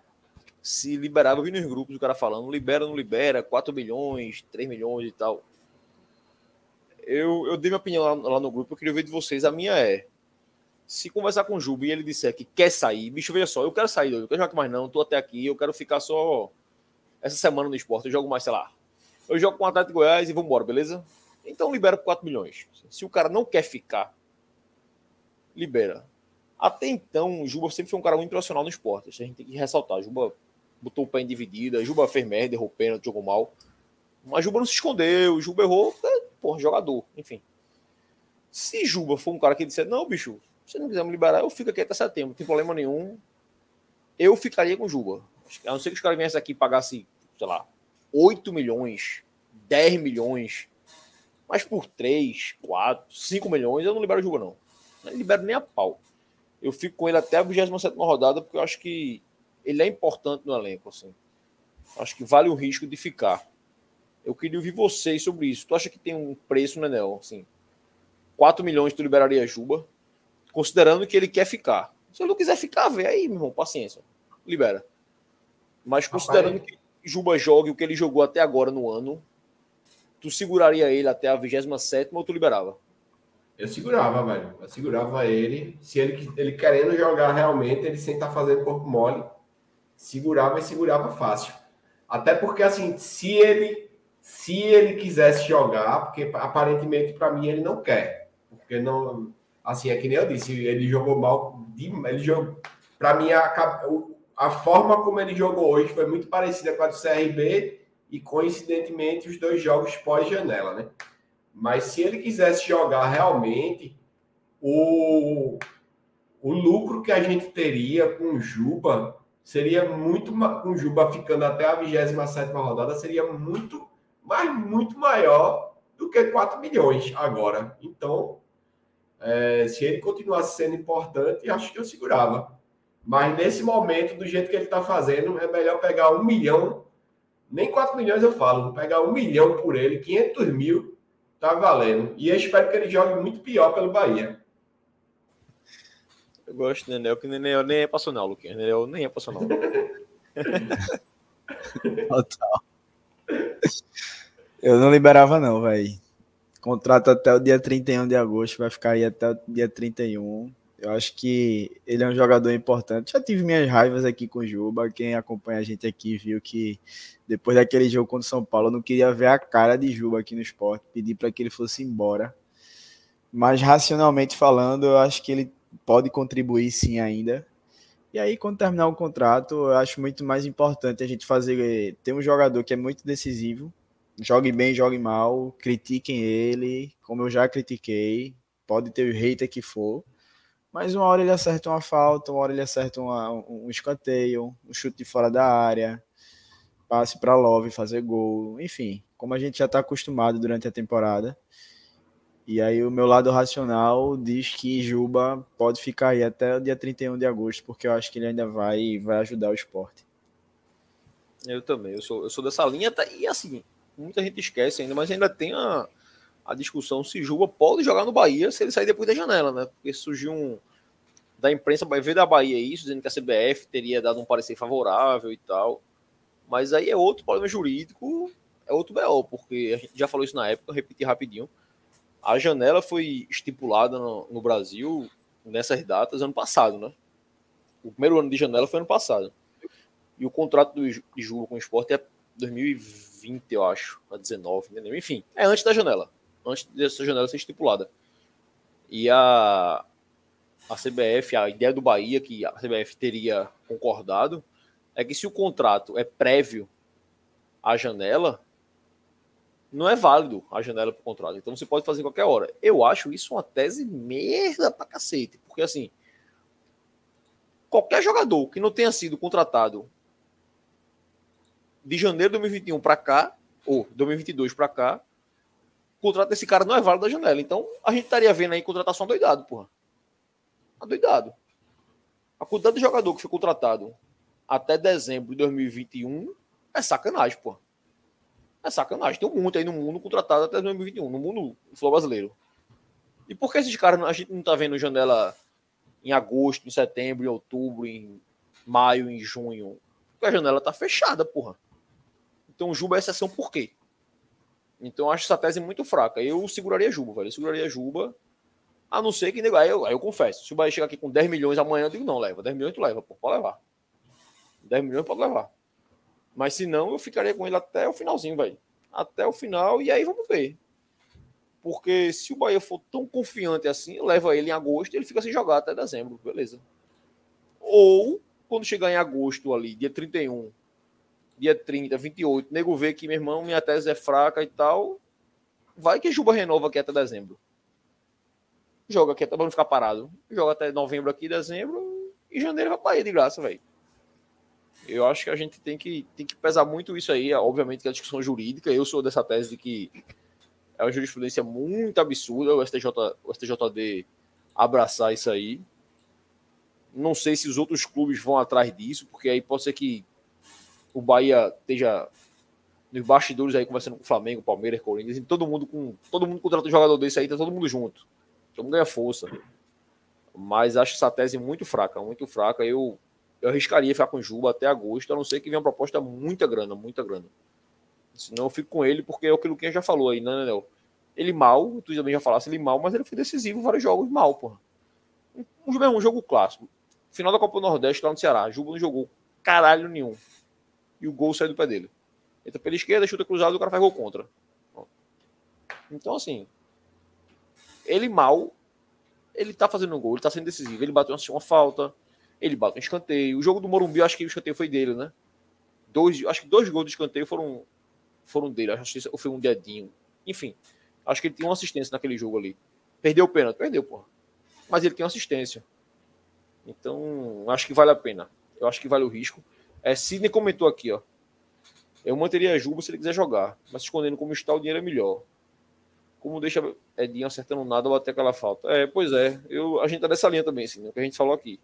[SPEAKER 2] se liberava, eu vi nos grupos o cara falando, libera, não libera, 4 milhões, 3 milhões e tal. Eu, eu dei minha opinião lá, lá no grupo, eu queria ver de vocês. A minha é: se conversar com o Juba e ele disser que quer sair, bicho, veja só, eu quero sair, eu quero jogar mais não, tô até aqui, eu quero ficar só essa semana no esporte, eu jogo mais, sei lá. Eu jogo com o Atlético Goiás e vou embora, beleza? Então libera por 4 milhões. Se o cara não quer ficar, libera. Até então, o Juba sempre foi um cara muito profissional no esporte. Isso a gente tem que ressaltar. Juba botou o pé em dividida. Juba fez merda, errou pênalti, jogou mal. Mas Juba não se escondeu, Juba errou, é, porra, jogador, enfim. Se Juba for um cara que disser, não, bicho, se não quiser me liberar, eu fico aqui até setembro, não tem problema nenhum. Eu ficaria com Juba. A não ser que os caras viessem aqui e pagassem, sei lá, 8 milhões, 10 milhões, mas por 3, 4, 5 milhões, eu não libero o Juba, não. Não libero nem a pau. Eu fico com ele até a 27 rodada, porque eu acho que ele é importante no elenco, assim. Acho que vale o risco de ficar. Eu queria ouvir vocês sobre isso. Tu acha que tem um preço, né, Nel? Assim, 4 milhões tu liberaria Juba, considerando que ele quer ficar. Se ele não quiser ficar, vê aí, meu irmão, paciência. Libera. Mas considerando Rapaz. que Juba jogue o que ele jogou até agora no ano, tu seguraria ele até a 27 ou tu liberava?
[SPEAKER 3] Eu segurava, velho. Eu segurava ele. Se ele, ele querendo jogar realmente, ele sem estar tá fazendo corpo mole, segurava e segurava fácil. Até porque, assim, se ele se ele quisesse jogar, porque aparentemente para mim ele não quer, porque não, assim é que nem eu disse, ele jogou mal, ele jogou, para mim a, a forma como ele jogou hoje foi muito parecida com a do CRB e coincidentemente os dois jogos pós janela, né? Mas se ele quisesse jogar realmente, o, o lucro que a gente teria com o Juba seria muito com o Juba ficando até a 27 rodada seria muito mas muito maior do que 4 milhões agora. Então, é, se ele continuasse sendo importante, acho que eu segurava. Mas nesse momento, do jeito que ele está fazendo, é melhor pegar um milhão, nem 4 milhões eu falo, vou pegar um milhão por ele, 500 mil, tá valendo. E eu espero que ele jogue muito pior pelo Bahia.
[SPEAKER 2] Eu gosto do Nenel, que Nenel nem é passional, Luquinhas. Nenel nem é passional. <laughs> <laughs>
[SPEAKER 4] Total. Eu não liberava, não, velho. Contrato até o dia 31 de agosto, vai ficar aí até o dia 31. Eu acho que ele é um jogador importante. Já tive minhas raivas aqui com o Juba. Quem acompanha a gente aqui viu que depois daquele jogo contra o São Paulo, eu não queria ver a cara de Juba aqui no esporte. Pedi para que ele fosse embora. Mas racionalmente falando, eu acho que ele pode contribuir sim ainda. E aí, quando terminar o contrato, eu acho muito mais importante a gente fazer ter um jogador que é muito decisivo, jogue bem, jogue mal, critiquem ele, como eu já critiquei, pode ter o hater que for, mas uma hora ele acerta uma falta, uma hora ele acerta uma, um escanteio, um chute de fora da área, passe para Love fazer gol, enfim, como a gente já está acostumado durante a temporada. E aí o meu lado racional diz que Juba pode ficar aí até o dia 31 de agosto, porque eu acho que ele ainda vai, vai ajudar o esporte.
[SPEAKER 2] Eu também, eu sou, eu sou dessa linha, tá, e assim, muita gente esquece ainda, mas ainda tem a, a discussão se Juba pode jogar no Bahia se ele sair depois da janela, né? Porque surgiu um. Da imprensa vai ver da Bahia isso, dizendo que a CBF teria dado um parecer favorável e tal. Mas aí é outro problema jurídico, é outro BO, porque a gente já falou isso na época, repetir rapidinho. A janela foi estipulada no, no Brasil nessas datas ano passado, né? O primeiro ano de janela foi ano passado. E o contrato do, de Juba com o esporte é 2020, eu acho, a 19, entendeu? Enfim, é antes da janela, antes dessa janela ser estipulada. E a, a CBF, a ideia do Bahia, que a CBF teria concordado, é que se o contrato é prévio à janela, não é válido a janela para o contrato. Então você pode fazer qualquer hora. Eu acho isso uma tese merda pra cacete. Porque assim, qualquer jogador que não tenha sido contratado de janeiro de 2021 para cá, ou 2022 para cá, o contrato desse cara não é válido da janela. Então, a gente estaria vendo aí contratação doidado, porra. Adoidado. A quantidade de jogador que foi contratado até dezembro de 2021 é sacanagem, porra. É sacanagem. Tem um monte aí no mundo contratado até 2021, no mundo do futebol brasileiro. E por que esses caras a gente não tá vendo janela em agosto, em setembro, em outubro, em maio, em junho? Porque a janela tá fechada, porra. Então, Juba é exceção por quê? Então, acho essa tese muito fraca. Eu seguraria Juba, velho. Eu seguraria Juba. A não ser que. Aí eu, aí eu confesso. Se o Bahia chegar aqui com 10 milhões amanhã, eu digo, não, leva. 10 milhões tu leva, pô, pode levar. 10 milhões pode levar. Mas se não, eu ficaria com ele até o finalzinho, velho. Até o final, e aí vamos ver. Porque se o Bahia for tão confiante assim, leva ele em agosto e ele fica sem jogar até dezembro, beleza. Ou, quando chegar em agosto ali, dia 31, dia 30, 28, nego vê que, meu irmão, minha tese é fraca e tal, vai que Juba renova aqui até dezembro. Joga aqui até não ficar parado. Joga até novembro aqui, dezembro, e janeiro vai para de graça, velho. Eu acho que a gente tem que, tem que pesar muito isso aí. Obviamente que a discussão jurídica, eu sou dessa tese de que é uma jurisprudência muito absurda o, STJ, o STJD abraçar isso aí. Não sei se os outros clubes vão atrás disso, porque aí pode ser que o Bahia esteja nos bastidores aí conversando com o Flamengo, Palmeiras, Corinthians, todo mundo com todo mundo contrata um jogador desse aí, tá todo mundo junto. Todo mundo ganha força. Mas acho essa tese muito fraca, muito fraca. Eu, eu arriscaria ficar com o Juba até agosto, a não ser que venha uma proposta muita grana, muita grana. Senão eu fico com ele, porque é o que o Luquinha já falou aí, né, Nenel? Ele mal, tu também já falasse ele mal, mas ele foi decisivo vários jogos mal, porra. Um, um, um jogo clássico. Final da Copa do Nordeste lá no Ceará. Juba não jogou caralho nenhum. E o gol saiu do pé dele. Entra pela esquerda, chuta cruzado, o cara faz gol contra. Então, assim, ele mal, ele tá fazendo um gol, ele tá sendo decisivo. Ele bateu uma, uma falta, ele bateu um escanteio. O jogo do Morumbi, acho que o escanteio foi dele, né? Dois, acho que dois gols de escanteio foram, foram dele. Acho que foi um dedinho. Enfim, acho que ele tinha uma assistência naquele jogo ali. Perdeu o pênalti, perdeu, porra. Mas ele tem uma assistência. Então, acho que vale a pena. Eu acho que vale o risco. É, Sidney comentou aqui, ó. Eu manteria a Juba se ele quiser jogar, mas escondendo como está, o dinheiro é melhor. Como deixa Edinho acertando nada, bater aquela falta. É, pois é. Eu, a gente tá nessa linha também, assim, né, o que a gente falou aqui.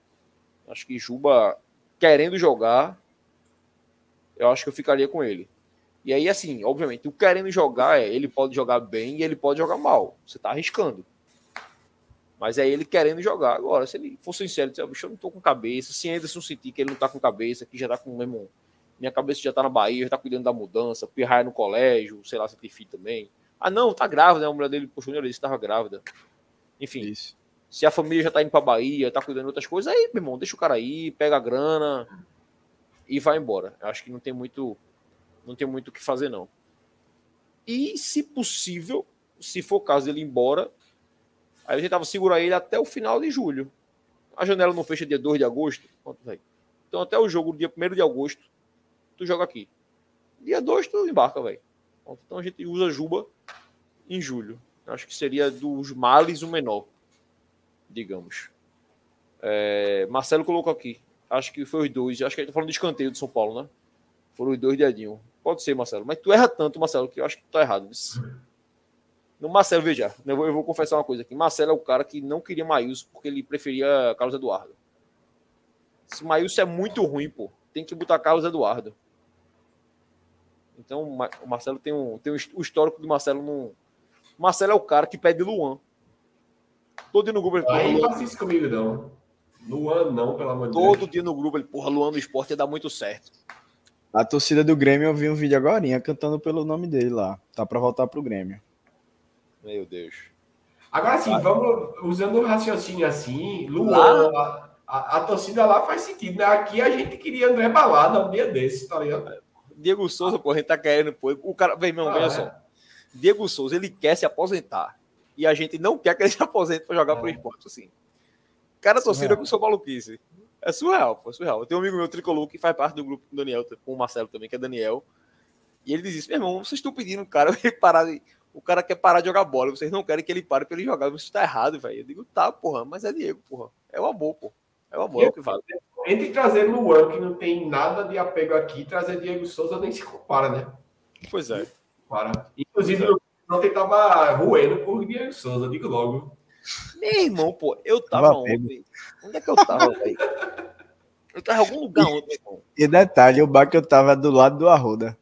[SPEAKER 2] Acho que Juba, querendo jogar, eu acho que eu ficaria com ele. E aí, assim, obviamente, o querendo jogar é ele pode jogar bem e ele pode jogar mal. Você tá arriscando. Mas é ele querendo jogar. Agora, se ele for sincero, dizer, bicho, eu não tô com cabeça. Se Anderson sentir que ele não tá com cabeça, que já tá com mesmo. Minha cabeça já tá na Bahia, já tá cuidando da mudança, pirraia no colégio, sei lá se tem filho também. Ah, não, tá grávida, né? a mulher dele puxou nele, estava grávida. Enfim, Isso. Se a família já tá indo pra Bahia, tá cuidando de outras coisas, aí, meu irmão, deixa o cara aí, pega a grana e vai embora. Acho que não tem muito. Não tem muito o que fazer, não. E, se possível, se for caso dele ir embora, Aí gente tava segurar ele até o final de julho. A janela não fecha dia 2 de agosto. Então até o jogo, dia 1 de agosto, tu joga aqui. Dia 2 tu embarca, velho. Então a gente usa Juba em julho. Acho que seria dos males o menor, digamos. É, Marcelo colocou aqui. Acho que foi os dois. Acho que ele tá falando de escanteio de São Paulo, né? Foram os dois dedinhos. Pode ser, Marcelo. Mas tu erra tanto, Marcelo, que eu acho que tu tá errado. No Marcelo, veja, eu vou, eu vou, confessar uma coisa aqui. Marcelo é o cara que não queria Maílson porque ele preferia Carlos Eduardo. Se Maílson é muito ruim, pô, tem que botar Carlos Eduardo. Então o Marcelo tem um, tem um, o histórico de Marcelo no. Marcelo é o cara que pede Luan. Todo dia no grupo ele.
[SPEAKER 3] Aí não faça isso comigo, não. Luan, não, pelo amor
[SPEAKER 2] de Deus. Todo dia no grupo ele, porra, Luan no esporte ia dar muito certo.
[SPEAKER 4] A torcida do Grêmio eu vi um vídeo agora cantando pelo nome dele lá. Tá pra voltar pro Grêmio.
[SPEAKER 2] Meu Deus.
[SPEAKER 3] Agora sim, vamos usando o raciocínio assim, Luan, a, a, a, torcida lá faz sentido, né? Aqui a gente queria André Balada um dia desses, tá ligado?
[SPEAKER 2] Diego Souza, pô, a gente tá querendo, pô. O cara, vem, meu, ah, veja é. só. Diego Souza, ele quer se aposentar. E a gente não quer que ele se aposente para jogar é. pro esporte, assim. Cara, torcida com seu maluquice. É surreal, pô, é surreal. Eu tenho um amigo meu, Tricolor, que faz parte do grupo do Daniel, com o Marcelo também, que é Daniel. E ele diz isso, meu irmão, vocês estão pedindo o cara <laughs> parar de o cara quer parar de jogar bola, vocês não querem que ele pare para ele jogar. Isso tá errado, velho. Eu digo, tá, porra, mas é Diego, porra. É o amor, pô. É o amor, é o que vale.
[SPEAKER 3] Entre trazer Luan, que não tem nada de apego aqui, trazer Diego Souza nem se compara, né?
[SPEAKER 2] Pois é.
[SPEAKER 3] Para. Inclusive, é. Não tentava roendo por Diego Souza, digo logo.
[SPEAKER 2] Meu irmão, pô, eu tava ontem. Onde é que eu tava, <laughs> velho? Eu tava em algum lugar ontem,
[SPEAKER 4] irmão. E detalhe, o bar que eu tava do lado do Arruda.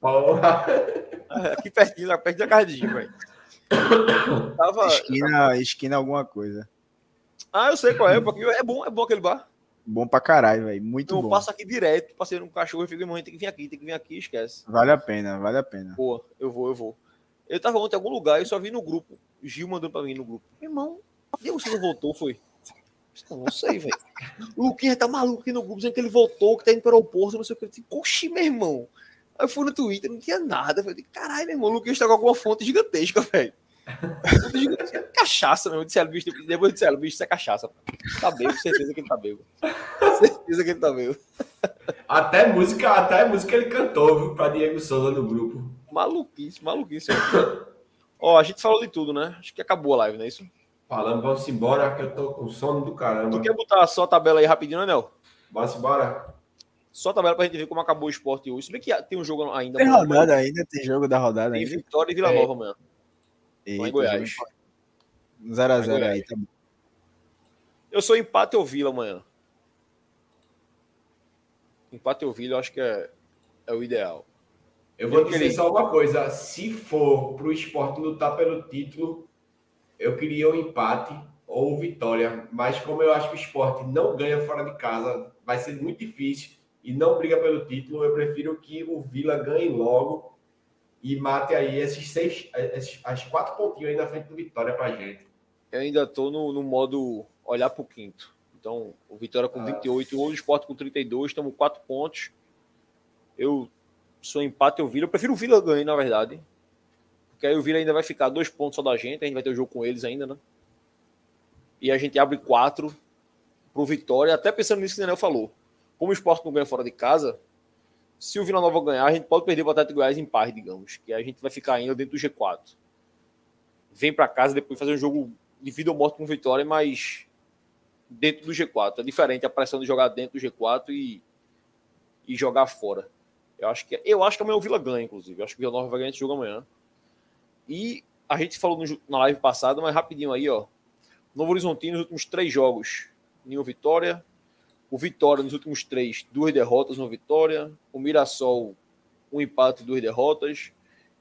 [SPEAKER 2] Porra. Aqui pertinho, perto da casa de velho.
[SPEAKER 4] Tava... Esquina, esquina alguma coisa.
[SPEAKER 2] Ah, eu sei qual é, porque é bom, é bom aquele bar.
[SPEAKER 4] Bom pra caralho, velho. Muito eu bom.
[SPEAKER 2] Eu passo aqui direto, passei um cachorro e fico, irmão, tem que vir aqui, tem que vir aqui, esquece.
[SPEAKER 4] Vale a pena, vale a pena.
[SPEAKER 2] Boa, eu vou, eu vou. Eu tava ontem em algum lugar, eu só vi no grupo. Gil mandando pra mim no grupo. Irmão, e você não voltou, foi? Não sei, velho. O Luquinha tá maluco aqui no grupo, dizendo que ele voltou, que tá indo para o aeroporto, não sei o que. Eu disse, meu irmão. Aí eu fui no Twitter, não tinha nada. Eu caralho, meu irmão, o Luquinhas tá com alguma fonte gigantesca, velho. cachaça, meu. Disseram, bicho, depois disseram, bicho, isso é cachaça. Tá bebo, certeza que ele tá bebo. Certeza que ele tá bebo.
[SPEAKER 3] Até música, até música ele cantou, viu, pra Diego Souza no grupo.
[SPEAKER 2] Maluquice, maluquice. Ó, a gente falou de tudo, né? Acho que acabou a live, não é isso?
[SPEAKER 3] Falando, vamos embora, que eu tô com sono do caramba.
[SPEAKER 2] Tu quer botar só a tabela aí rapidinho, Anel?
[SPEAKER 3] Vamos embora.
[SPEAKER 2] Só a tabela pra gente ver como acabou o esporte hoje. Se bem que tem um jogo ainda.
[SPEAKER 4] Tem rodada ainda, tem jogo da rodada
[SPEAKER 2] tem ainda. Vitória e Vila Nova amanhã. Eita, em Goiás.
[SPEAKER 4] 0x0 aí, tá bom.
[SPEAKER 2] Eu sou empate ou Vila amanhã. Empate ou Vila, eu acho que é, é o ideal.
[SPEAKER 3] Eu vou dizer queria... só uma coisa. Se for pro esporte lutar pelo título, eu queria o um empate ou vitória. Mas como eu acho que o esporte não ganha fora de casa, vai ser muito difícil e não briga pelo título, eu prefiro que o Vila ganhe logo e mate aí esses seis, esses, as quatro pontinhos aí na frente do Vitória pra gente.
[SPEAKER 2] Eu ainda tô no, no modo olhar pro quinto. Então, o Vitória com
[SPEAKER 3] Ah.
[SPEAKER 2] 28, o Sport com 32, estamos quatro pontos. Eu sou empate, eu Vila. Eu prefiro o Vila ganhar, na verdade. Porque aí o Vila ainda vai ficar dois pontos só da gente, a gente vai ter o jogo com eles ainda, né? E a gente abre quatro pro Vitória, até pensando nisso que o Daniel falou. Como o Sport não ganha fora de casa, se o Vila Nova ganhar, a gente pode perder o Atlético Goiás em paz, digamos. Que a gente vai ficar ainda dentro do G4. Vem para casa depois fazer um jogo de vida ou morte com Vitória, mas dentro do G4. É diferente a pressão de jogar dentro do G4 e, e jogar fora. Eu acho que eu acho que amanhã o Vila ganha, inclusive. Eu acho que o Vila Nova vai ganhar esse jogo amanhã. E a gente falou no na live passada, mas rapidinho aí, ó. Novo Horizontino nos últimos três jogos, nenhuma vitória. O Vitória nos últimos três, duas derrotas, uma vitória. O Mirassol, um empate e duas derrotas.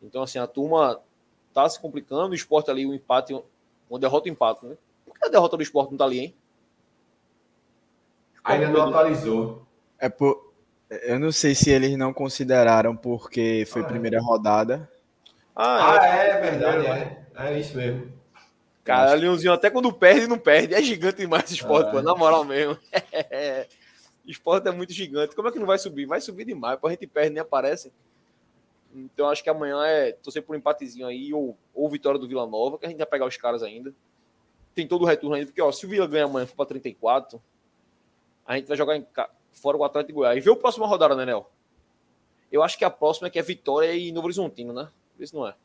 [SPEAKER 2] Então, assim, a turma tá se complicando. O esporte ali, um empate, uma derrota e um empate, né? Por que a derrota do esporte não tá ali, hein?
[SPEAKER 3] Ainda não atualizou.
[SPEAKER 4] É por... Eu não sei se eles não consideraram porque foi
[SPEAKER 3] Ah, é.
[SPEAKER 4] primeira rodada.
[SPEAKER 2] Ah,
[SPEAKER 3] Ah,
[SPEAKER 2] é.
[SPEAKER 3] é verdade, é. É isso mesmo.
[SPEAKER 2] Cara, Leãozinho, até quando perde, não perde. É gigante demais esse esporte,
[SPEAKER 3] É.
[SPEAKER 2] pô, na moral mesmo. <laughs> esporte é muito gigante. Como é que não vai subir? Vai subir demais. Pô, a gente perde, nem aparece. Então acho que amanhã é torcer por um empatezinho aí, ou, ou vitória do Vila Nova, que a gente vai pegar os caras ainda. Tem todo o retorno ainda, porque ó, se o Vila ganha amanhã e for pra 34, a gente vai jogar em ca- fora o Atlético de Goiás. Vê o próximo rodada, né, Nel? Eu acho que a próxima é que é Vitória e Novo Horizontino, né? Se não é.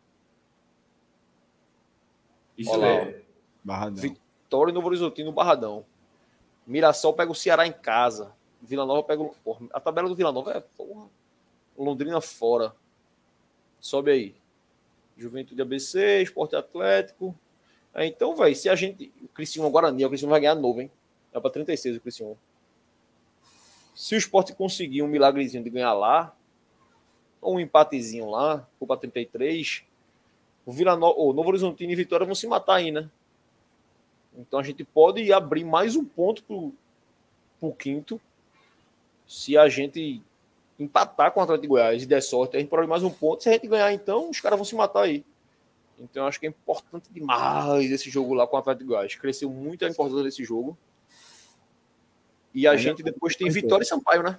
[SPEAKER 3] Isso mesmo.
[SPEAKER 4] Barradão.
[SPEAKER 2] Vitória e Novo Horizontino no Barradão. Mirassol pega o Ceará em casa. Vila Nova pega o. Porra, a tabela do Vila Nova é. Porra. Londrina fora. Sobe aí. Juventude ABC, Esporte Atlético. É, então, velho, se a gente. O Criciúma Guarani, o Criciúma vai ganhar novo, hein? É pra 36 o Criciúma. Se o Esporte conseguir um milagrezinho de ganhar lá, ou um empatezinho lá, for pra 33, o Vila Nova, o Novo Horizontino e Vitória vão se matar aí, né? Então a gente pode abrir mais um ponto pro, pro quinto. Se a gente empatar com o Atlético de Goiás e der sorte, a gente pode mais um ponto. Se a gente ganhar, então, os caras vão se matar aí. Então acho que é importante demais esse jogo lá com o Atlético de Goiás. Cresceu muito a importância desse jogo. E a gente depois tem. Vitória e Sampaio, né?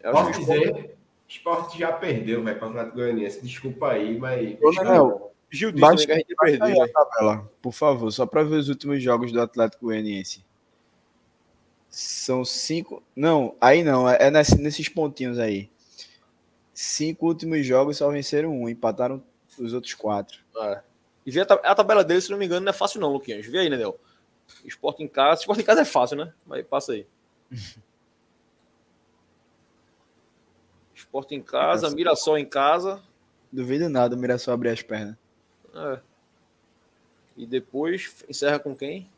[SPEAKER 2] Eu acho
[SPEAKER 3] Posso
[SPEAKER 2] que o Sport-
[SPEAKER 3] dizer, o esporte já perdeu, velho, para o Atlético Goianiense. Desculpa aí, mas.
[SPEAKER 4] Ô, Daniel,
[SPEAKER 2] Gil disse
[SPEAKER 4] Baixa-
[SPEAKER 2] né, que a gente perder.
[SPEAKER 4] a tabela, por favor, só para ver os últimos jogos do Atlético Goianiense. São cinco. Não, aí não, é nesse- nesses pontinhos aí. Cinco últimos jogos só venceram um, empataram os outros quatro.
[SPEAKER 2] É. E vê a, tab- a tabela dele, se não me engano, não é fácil não, Luquinhas. Vê aí, né, Del? Esporte em casa. Esporte em casa é fácil, né? Mas passa aí. <laughs> Esporte em casa, Mirassol em casa.
[SPEAKER 4] Duvido nada o Mirassol abrir as pernas.
[SPEAKER 2] É. E depois encerra com quem?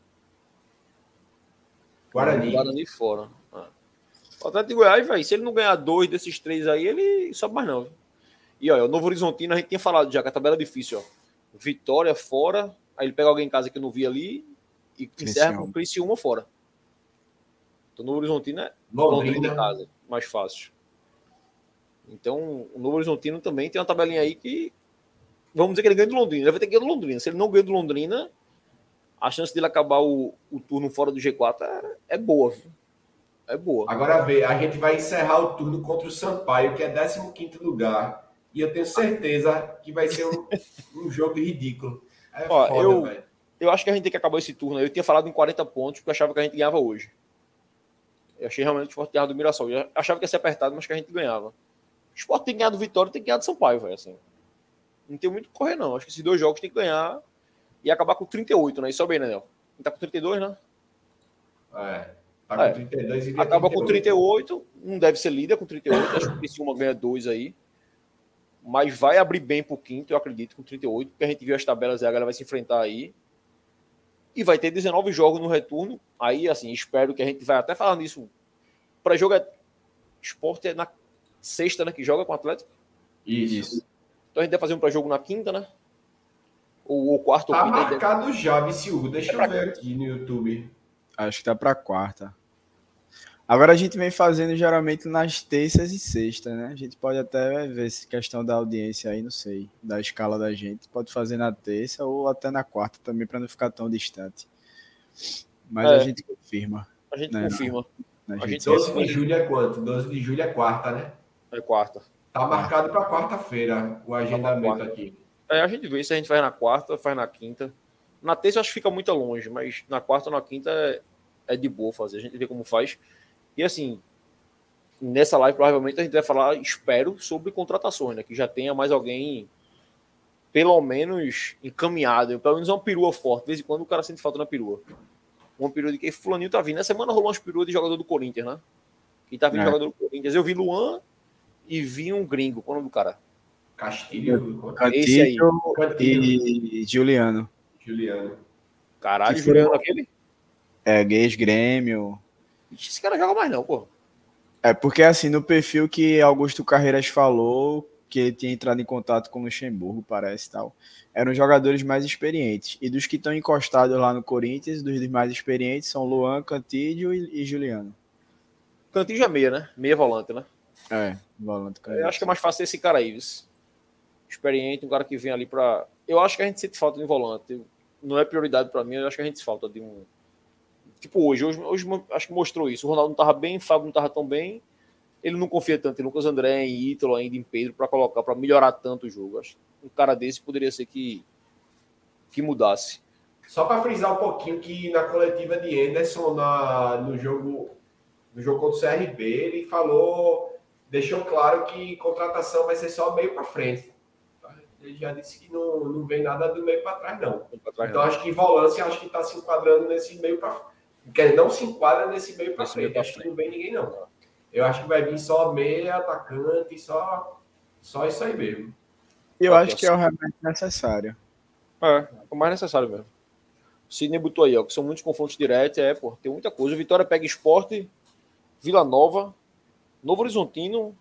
[SPEAKER 3] Guarani.
[SPEAKER 2] Guarani fora. É. O Atlético de Goiás, velho, se ele não ganhar dois desses três aí, ele sobe mais não. E olha, o Novo Horizontino, a gente tinha falado já que a tabela é difícil, ó. Vitória fora, aí ele pega alguém em casa que eu não vi ali e encerra com o Criciúma fora. Então o Novo Horizontino é Londrina casa, mais fácil. Então, o Novo Horizontino também tem uma tabelinha aí que. Vamos dizer que ele ganha do Londrina. Ele vai ter que ganhar do Londrina. Se ele não ganha do Londrina, a chance dele acabar o, o turno fora do G4 é, é boa. viu? É boa.
[SPEAKER 3] Agora vê, a gente vai encerrar o turno contra o Sampaio, que é 15 lugar. E eu tenho certeza que vai ser um, <laughs> um jogo ridículo. É
[SPEAKER 2] Ó,
[SPEAKER 3] foda,
[SPEAKER 2] eu-
[SPEAKER 3] velho.
[SPEAKER 2] Eu acho que a gente tem que acabar esse turno. aí. Eu tinha falado em 40 pontos, porque eu achava que a gente ganhava hoje. Eu achei realmente o Sport ganhava do Mirassol. Eu achava que ia ser apertado, mas que a gente ganhava. O Sport tem que ganhar do Vitória tem que ganhar do Sampaio, velho. Assim. Não tem muito o que correr, não. Acho que esses dois jogos tem que ganhar e acabar com 38, né? Isso é bem, né, Nel? Tá com 32, né?
[SPEAKER 3] É. Tá com
[SPEAKER 2] É.
[SPEAKER 3] 32 e
[SPEAKER 2] Acaba com 38, não deve ser líder com 38, acho que o Criciúma ganha dois aí. Mas vai abrir bem pro quinto, eu acredito, com 38, porque a gente viu as tabelas e a galera vai se enfrentar aí. E vai ter 19 jogos no retorno. Aí, assim, espero que a gente vai até falar nisso. Para jogo é. Esporte é na sexta, né? Que joga com o Atlético.
[SPEAKER 3] Isso.
[SPEAKER 2] Então a gente deve fazer um pré-jogo na quinta, né? Ou, ou quarta ou
[SPEAKER 3] Tá
[SPEAKER 2] quinta. a gente deve-
[SPEAKER 3] marcado já, Vici Hugo. Deixa eu ver aqui no YouTube.
[SPEAKER 4] Acho que tá pra quarta. Agora a gente vem fazendo geralmente nas terças e sextas, né? A gente pode até ver se questão da audiência aí, não sei, da escala da gente. Pode fazer na terça ou até na quarta também, para não ficar tão distante. Mas
[SPEAKER 2] É.
[SPEAKER 4] a gente confirma.
[SPEAKER 2] A gente
[SPEAKER 4] Não,
[SPEAKER 2] confirma.
[SPEAKER 4] né?
[SPEAKER 2] A
[SPEAKER 4] A
[SPEAKER 2] gente
[SPEAKER 4] gente
[SPEAKER 3] 12 de julho é quanto? 12 de julho é quarta, né?
[SPEAKER 2] É quarta.
[SPEAKER 3] Tá marcado para quarta-feira o agendamento
[SPEAKER 2] quarta.
[SPEAKER 3] aqui.
[SPEAKER 2] É, a gente vê se a gente faz na quarta, faz na quinta. Na terça eu acho que fica muito longe, mas na quarta ou na quinta é, é de boa fazer. A gente vê como faz. E assim, nessa live provavelmente a gente vai falar, espero, sobre contratações, né? Que já tenha mais alguém, pelo menos, encaminhado. Pelo menos uma perua forte. De vez em quando o cara sente falta na perua. Uma perua de que fulaninho tá vindo. Essa semana rolou umas peruas de jogador do Corinthians, né? Que tá vindo
[SPEAKER 4] É.
[SPEAKER 2] jogador do Corinthians. Eu vi Luan e vi um gringo. Qual é o nome do cara?
[SPEAKER 3] Castilho,
[SPEAKER 4] Cantilho, e Juliano.
[SPEAKER 3] Juliano.
[SPEAKER 2] Caralho, Juliano aquele?
[SPEAKER 4] É, Gays Grêmio.
[SPEAKER 2] Esse cara joga mais não, pô.
[SPEAKER 4] É porque assim, no perfil que Augusto Carreiras falou, que ele tinha entrado em contato com o Luxemburgo, parece tal, eram jogadores mais experientes. E dos que estão encostados lá no Corinthians, dos mais experientes são Luan, Cantídio e, e Juliano.
[SPEAKER 2] Cantinho é meia, né? Meia volante, né?
[SPEAKER 4] É, volante.
[SPEAKER 2] Eu acho que é mais fácil esse cara aí, viu? Experiente, um cara que vem ali pra. Eu acho que a gente sente falta de um volante. Não é prioridade pra mim, eu acho que a gente falta de um. Tipo hoje, hoje, hoje acho que mostrou isso. O Ronaldo não tava bem, o Fábio não tava tão bem. Ele não confia tanto em Lucas André, em Ítalo, ainda em Pedro, pra colocar, pra melhorar tanto o jogo. Acho que um cara desse poderia ser que, que mudasse.
[SPEAKER 3] Só para frisar um pouquinho que na coletiva de Anderson na, no jogo no jogo contra o CRB, ele falou, deixou claro que contratação vai ser só meio para frente. Ele já disse que não, não vem nada do meio para trás, não.
[SPEAKER 2] Trás,
[SPEAKER 3] Então
[SPEAKER 2] não.
[SPEAKER 3] acho que volância acho que está se enquadrando nesse meio para Quer dizer, não se enquadra nesse meio para
[SPEAKER 2] meio
[SPEAKER 3] frente.
[SPEAKER 2] pra
[SPEAKER 3] Acho que não vem ninguém, não. Eu acho que vai vir só meia, atacante, só, só isso aí mesmo.
[SPEAKER 4] Eu acho que é o remédio necessário.
[SPEAKER 2] É, é o mais necessário mesmo. O Sidney botou aí, ó, que são muitos confrontos diretos, é, pô, tem muita coisa. O Vitória pega esporte, Vila Nova, Novo Horizontino.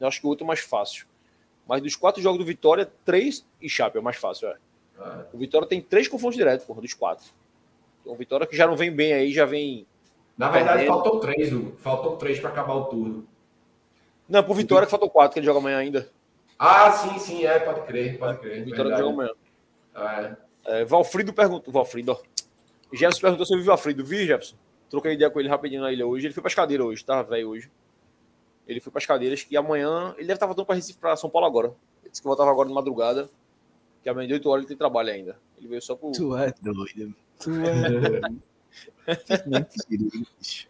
[SPEAKER 2] Eu acho que o outro é mais fácil. Mas dos quatro jogos do Vitória, três e Chape é o mais fácil, é.
[SPEAKER 3] Ah,
[SPEAKER 2] O Vitória tem três confrontos diretos, porra, dos quatro. O Vitória que já não vem bem aí, já vem.
[SPEAKER 3] Na verdade,
[SPEAKER 2] Perdendo.
[SPEAKER 3] faltam três, Hugo. Faltam três para acabar o turno.
[SPEAKER 2] Não, pro Vitória que faltou quatro, que ele joga amanhã ainda.
[SPEAKER 3] Ah, sim, sim, é, pode crer, pode crer.
[SPEAKER 2] O Vitória
[SPEAKER 3] verdade.
[SPEAKER 2] joga amanhã.
[SPEAKER 3] É.
[SPEAKER 2] É, Valfrido perguntou. Valfrido, ó. Jefferson perguntou sobre o Valfrido. Vi, Jefferson? Troquei ideia com ele rapidinho na ilha hoje. Ele foi para cadeiras hoje, tá, velho, hoje. Ele foi para cadeiras que amanhã. Ele deve estar voltando para Recife, para São Paulo agora. Ele disse que voltava agora de madrugada. Que amanhã de 8 horas ele tem trabalho ainda. Ele veio só por.
[SPEAKER 4] Tu é doido. Tu é doido. Mentira.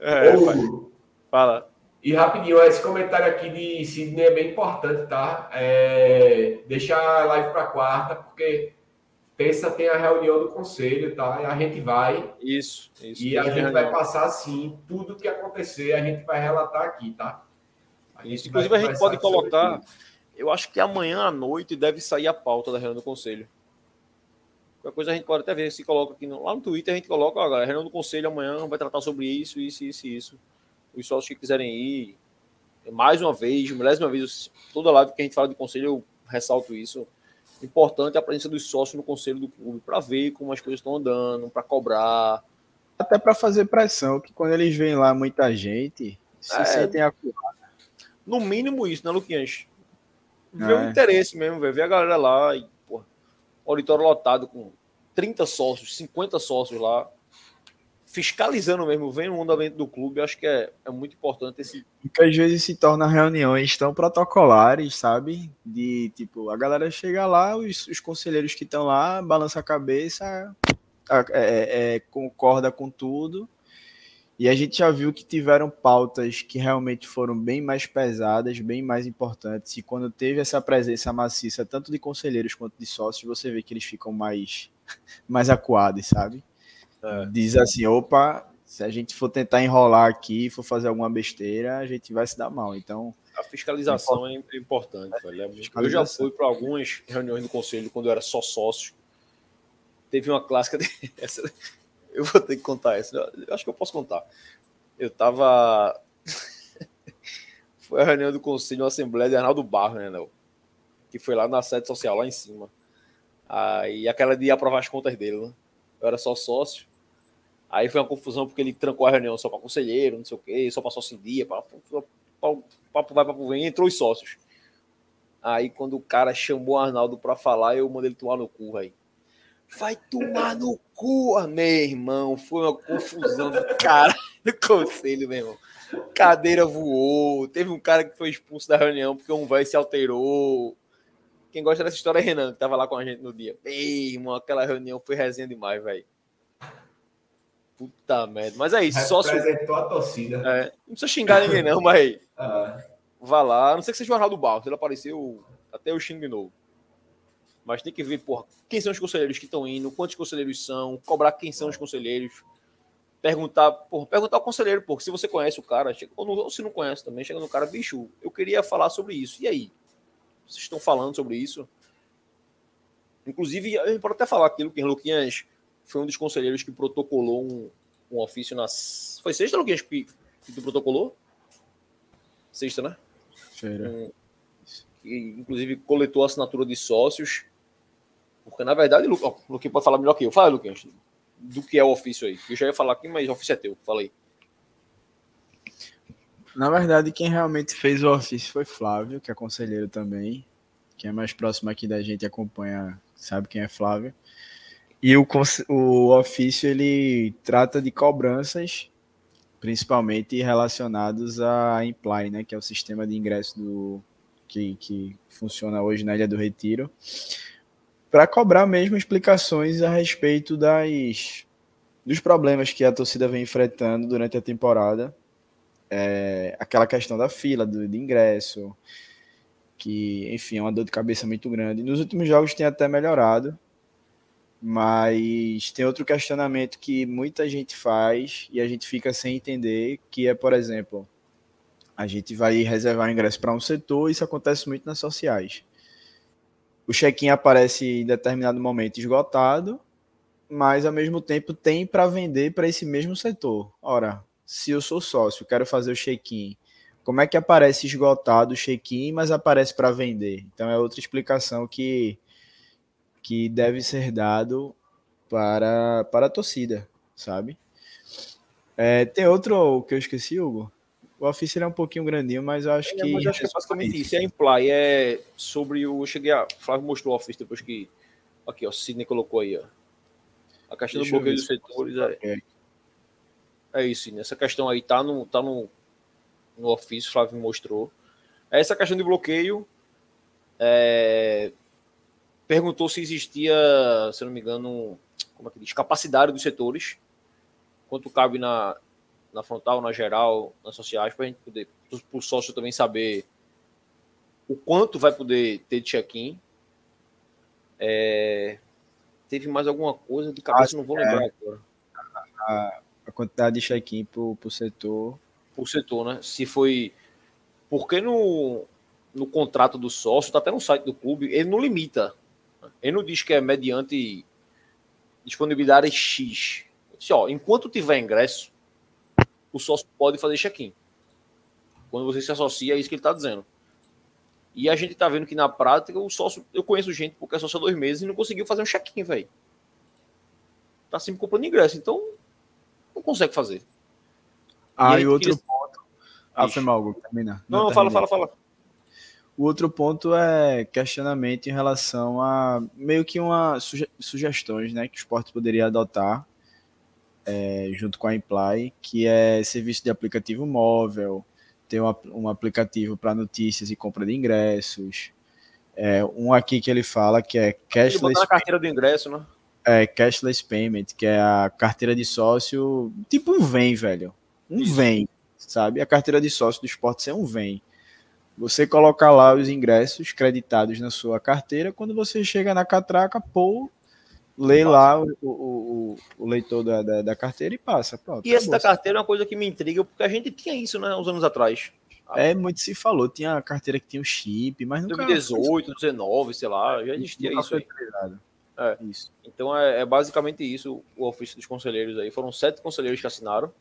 [SPEAKER 2] É,
[SPEAKER 3] Ô,
[SPEAKER 2] Fala.
[SPEAKER 3] E rapidinho, esse comentário aqui de Sidney é bem importante, tá? É, deixa a live para quarta, porque terça tem a reunião do conselho, tá? E a gente vai
[SPEAKER 2] Isso, isso.
[SPEAKER 3] e a gente
[SPEAKER 2] eu
[SPEAKER 3] vai
[SPEAKER 2] reunião.
[SPEAKER 3] passar sim tudo que acontecer, a gente vai relatar aqui, tá? A gente
[SPEAKER 2] Inclusive, a gente pode colocar.
[SPEAKER 3] tudo.
[SPEAKER 2] Eu acho que amanhã à noite deve sair a pauta da reunião do conselho. Qualquer coisa a gente pode até ver se coloca aqui no, lá no Twitter, a gente coloca, ó, galera, a reunião do conselho amanhã vai tratar sobre isso, isso, isso e isso. Os sócios que quiserem ir, mais uma vez, milésima vez, toda live que a gente fala de conselho, eu ressalto isso. Importante a presença dos sócios no conselho do clube, para ver como as coisas estão andando, para cobrar.
[SPEAKER 4] Até para fazer pressão, que quando eles veem lá muita gente, se
[SPEAKER 2] É.
[SPEAKER 4] sentem acuados.
[SPEAKER 2] No mínimo isso, né, Luquinhas? Ver o
[SPEAKER 4] É.
[SPEAKER 2] interesse mesmo, ver, ver a galera lá e, porra, auditório lotado com 30 sócios, 50 sócios lá, fiscalizando mesmo, vendo o andamento do clube, acho que é, é muito importante esse.
[SPEAKER 4] que às vezes se torna reuniões tão protocolares, sabe? De tipo, a galera chega lá, os, os conselheiros que estão lá, balança a cabeça, a- é- é- concorda com tudo. E a gente já viu que tiveram pautas que realmente foram bem mais pesadas, bem mais importantes. E quando teve essa presença maciça, tanto de conselheiros quanto de sócios, você vê que eles ficam mais, <laughs> mais acuados, sabe?
[SPEAKER 2] É.
[SPEAKER 4] Diz assim, opa, se a gente for tentar enrolar aqui, for fazer alguma besteira, a gente vai se dar mal. Então,
[SPEAKER 2] A fiscalização é importante, velho. É muito- Eu já fui para algumas reuniões do conselho quando eu era só sócio. Teve uma clássica <laughs> dessa. <laughs> Eu vou ter que contar essa. Eu acho que eu posso contar. Eu tava. <laughs> Foi a reunião do conselho, uma assembleia de Arnaldo Barro, né, Léo? Que foi lá na sede social, lá em cima. Aí aquela de aprovar as contas dele, né? Eu era só sócio. Aí foi uma confusão porque ele trancou a reunião só para conselheiro, não sei o quê, só para sócio em dia, papo vai, papo vem, entrou os sócios. Aí quando o cara chamou o Arnaldo para falar, eu mandei ele tomar no cu, aí. Vai tomar no cu, ah, meu irmão. Foi uma confusão do cara do conselho, meu irmão. Cadeira voou. Teve um cara que foi expulso da reunião porque um velho se alterou. Quem gosta dessa história é Renan, que tava lá com a gente no dia. Meu irmão, aquela reunião foi resenha demais, velho. Puta merda. Mas é isso.
[SPEAKER 3] Sócio... Representou a torcida.
[SPEAKER 2] É, não precisa xingar ninguém, não, mas. <laughs> Ah. Vá lá. A não sei que seja o Arnaldo Barros. Ele apareceu até o xingo de novo. Mas tem que ver, porra, quem são os conselheiros que estão indo, quantos conselheiros são, cobrar quem são os conselheiros. Perguntar, porra, perguntar ao conselheiro, porra, se você conhece o cara, chega, ou, não, ou se não conhece também, chega no cara, bicho, eu queria falar sobre isso. E aí? Vocês estão falando sobre isso? Inclusive, a gente pode até falar aquilo que Luquinhas foi um dos conselheiros que protocolou um, um ofício nas. Foi sexta, Luquinhas, que, que tu protocolou? Sexta, né?
[SPEAKER 4] Um,
[SPEAKER 2] que, inclusive, coletou a assinatura de sócios. Porque, na verdade, o Luquinhas pode falar melhor que eu. Fala, Luquinhas, do que é o ofício aí. Eu já ia falar aqui, mas o ofício é teu. Fala aí.
[SPEAKER 4] Na verdade, quem realmente fez o ofício foi Flávio, que é conselheiro também. Quem é mais próximo aqui da gente acompanha, sabe quem é Flávio. E o, o ofício ele trata de cobranças, principalmente relacionados à Imply, né, que é o sistema de ingresso do, que, que funciona hoje na Ilha do Retiro, para cobrar mesmo explicações a respeito das, dos problemas que a torcida vem enfrentando durante a temporada. É, aquela questão da fila, do, de ingresso, que, enfim, é uma dor de cabeça muito grande. Nos últimos jogos tem até melhorado, mas tem outro questionamento que muita gente faz e a gente fica sem entender, que é, por exemplo, a gente vai reservar ingresso para um setor, isso acontece muito nas sociais. O check-in aparece em determinado momento esgotado, mas ao mesmo tempo tem para vender para esse mesmo setor. Ora, se eu sou sócio, quero fazer o check-in, como é que aparece esgotado o check-in, mas aparece para vender? Então é outra explicação que que deve ser dado para, para a torcida, sabe? É, tem outro que eu esqueci, Hugo? O Office é um pouquinho grandinho, mas eu acho é, que. Mas
[SPEAKER 2] acho que é basicamente isso. É Imply, é sobre o. Eu cheguei a. Flávio mostrou o Office depois que. Aqui, ó. Sidney colocou aí, ó. A questão Deixa do bloqueio dos setores. É, é isso, Sidney. Essa questão aí tá no, tá no, no Office, o Flávio mostrou. Essa questão de bloqueio. É, perguntou se existia, se não me engano, como é que diz, capacidade dos setores, quanto cabe na, na frontal, na geral, nas sociais, para a gente poder, para o sócio também saber o quanto vai poder ter de check-in. É, teve mais alguma coisa de cabeça, não vou lembrar é, agora.
[SPEAKER 4] A, a, quantidade de check-in para o setor.
[SPEAKER 2] Por setor, né? Se foi. Porque no, no contrato do sócio, está até no site do clube, ele não limita ele não diz que é mediante disponibilidade X. Disse, ó, enquanto tiver ingresso, o sócio pode fazer check-in. Quando você se associa, é isso que ele está dizendo. E a gente está vendo que na prática o sócio. Eu conheço gente porque é sócio há dois meses e não conseguiu fazer um check-in, velho. Tá sempre comprando ingresso, então não consegue fazer.
[SPEAKER 4] Ah, e, e outro queria... ponto. Ah, foi mal, termina.
[SPEAKER 2] Não, não, não fala, fala, fala.
[SPEAKER 4] O outro ponto é questionamento em relação a meio que uma suge sugestões né, que o esporte poderia adotar é, junto com a Imply, que é serviço de aplicativo móvel, ter um, um aplicativo para notícias e compra de ingressos. É, um aqui que ele fala que é
[SPEAKER 2] cashless. na carteira do ingresso, né?
[SPEAKER 4] É, cashless payment, que é a carteira de sócio, tipo um vem, velho. Um Isso. vem, sabe? A carteira de sócio do esporte é um vem você colocar lá os ingressos creditados na sua carteira, quando você chega na catraca, pô, lê lá o, o, o, leitor da, da, da, carteira e passa. Pronto,
[SPEAKER 2] e esse da carteira é uma coisa que me intriga, porque a gente tinha isso, né, uns anos atrás.
[SPEAKER 4] É, muito se falou, tinha a carteira que tinha o chip, mas nunca...
[SPEAKER 2] 2018, 2019, sei lá, já existia isso aí. É. Isso. Então é, é, basicamente isso o ofício dos conselheiros aí. Foram sete conselheiros que assinaram.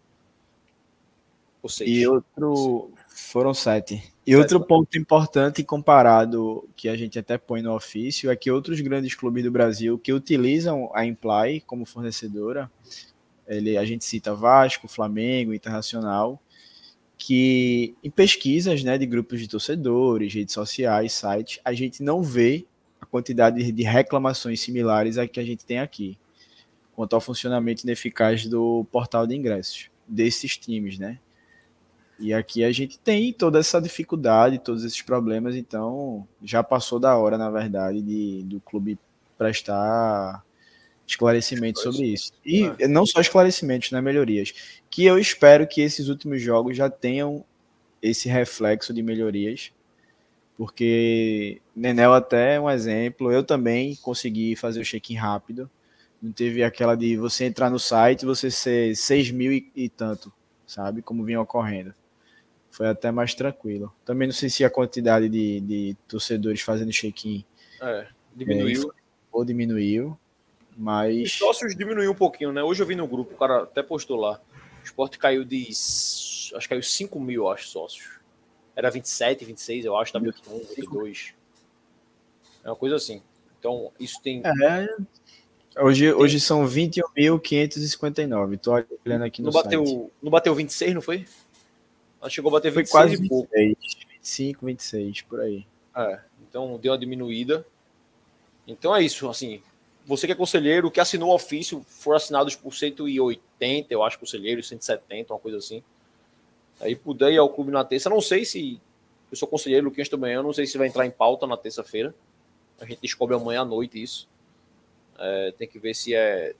[SPEAKER 4] Ou seis. E outro. Foram sete. E outro ponto importante comparado, que a gente até põe no ofício, é que outros grandes clubes do Brasil que utilizam a Imply como fornecedora, Ele, a gente cita Vasco, Flamengo, Internacional, que em pesquisas né, de grupos de torcedores, redes sociais, sites, a gente não vê a quantidade de reclamações similares a que a gente tem aqui, quanto ao funcionamento ineficaz do portal de ingressos desses times, né? E aqui a gente tem toda essa dificuldade, todos esses problemas, então já passou da hora, na verdade, de, do clube prestar esclarecimento sobre isso. E ah. não só esclarecimentos, né, melhorias. Que eu espero que esses últimos jogos já tenham esse reflexo de melhorias, porque Nenel até é um exemplo, eu também consegui fazer o check-in rápido, não teve aquela de você entrar no site e você ser 6 mil e, e tanto, sabe, como vinha ocorrendo. Foi até mais tranquilo. Também não sei se a quantidade de, de torcedores fazendo check-in
[SPEAKER 2] é, diminuiu. É,
[SPEAKER 4] ou diminuiu. Mas.
[SPEAKER 2] Os sócios diminuiu um pouquinho, né? Hoje eu vi no grupo, o cara até postou lá. O esporte caiu de. Acho que caiu 5 mil, acho, sócios. Era 27, 26, eu acho, tá 21, 22. É uma coisa assim. Então, isso tem.
[SPEAKER 4] É. Hoje, tem... hoje são 21.559. Tô olhando aqui no
[SPEAKER 2] não bateu, site. Não bateu 26, não foi? Ela chegou a bater 26
[SPEAKER 4] foi quase 26, 25, 26, por aí.
[SPEAKER 2] É, então deu uma diminuída. Então é isso, assim, você que é conselheiro, que assinou o ofício, for assinados por 180, eu acho, conselheiros, 170, uma coisa assim. Aí puder ir ao clube na terça. Não sei se. Eu sou conselheiro Luquinhas também, eu não sei se vai entrar em pauta na terça-feira. A gente descobre amanhã à noite isso. É, tem que ver se é,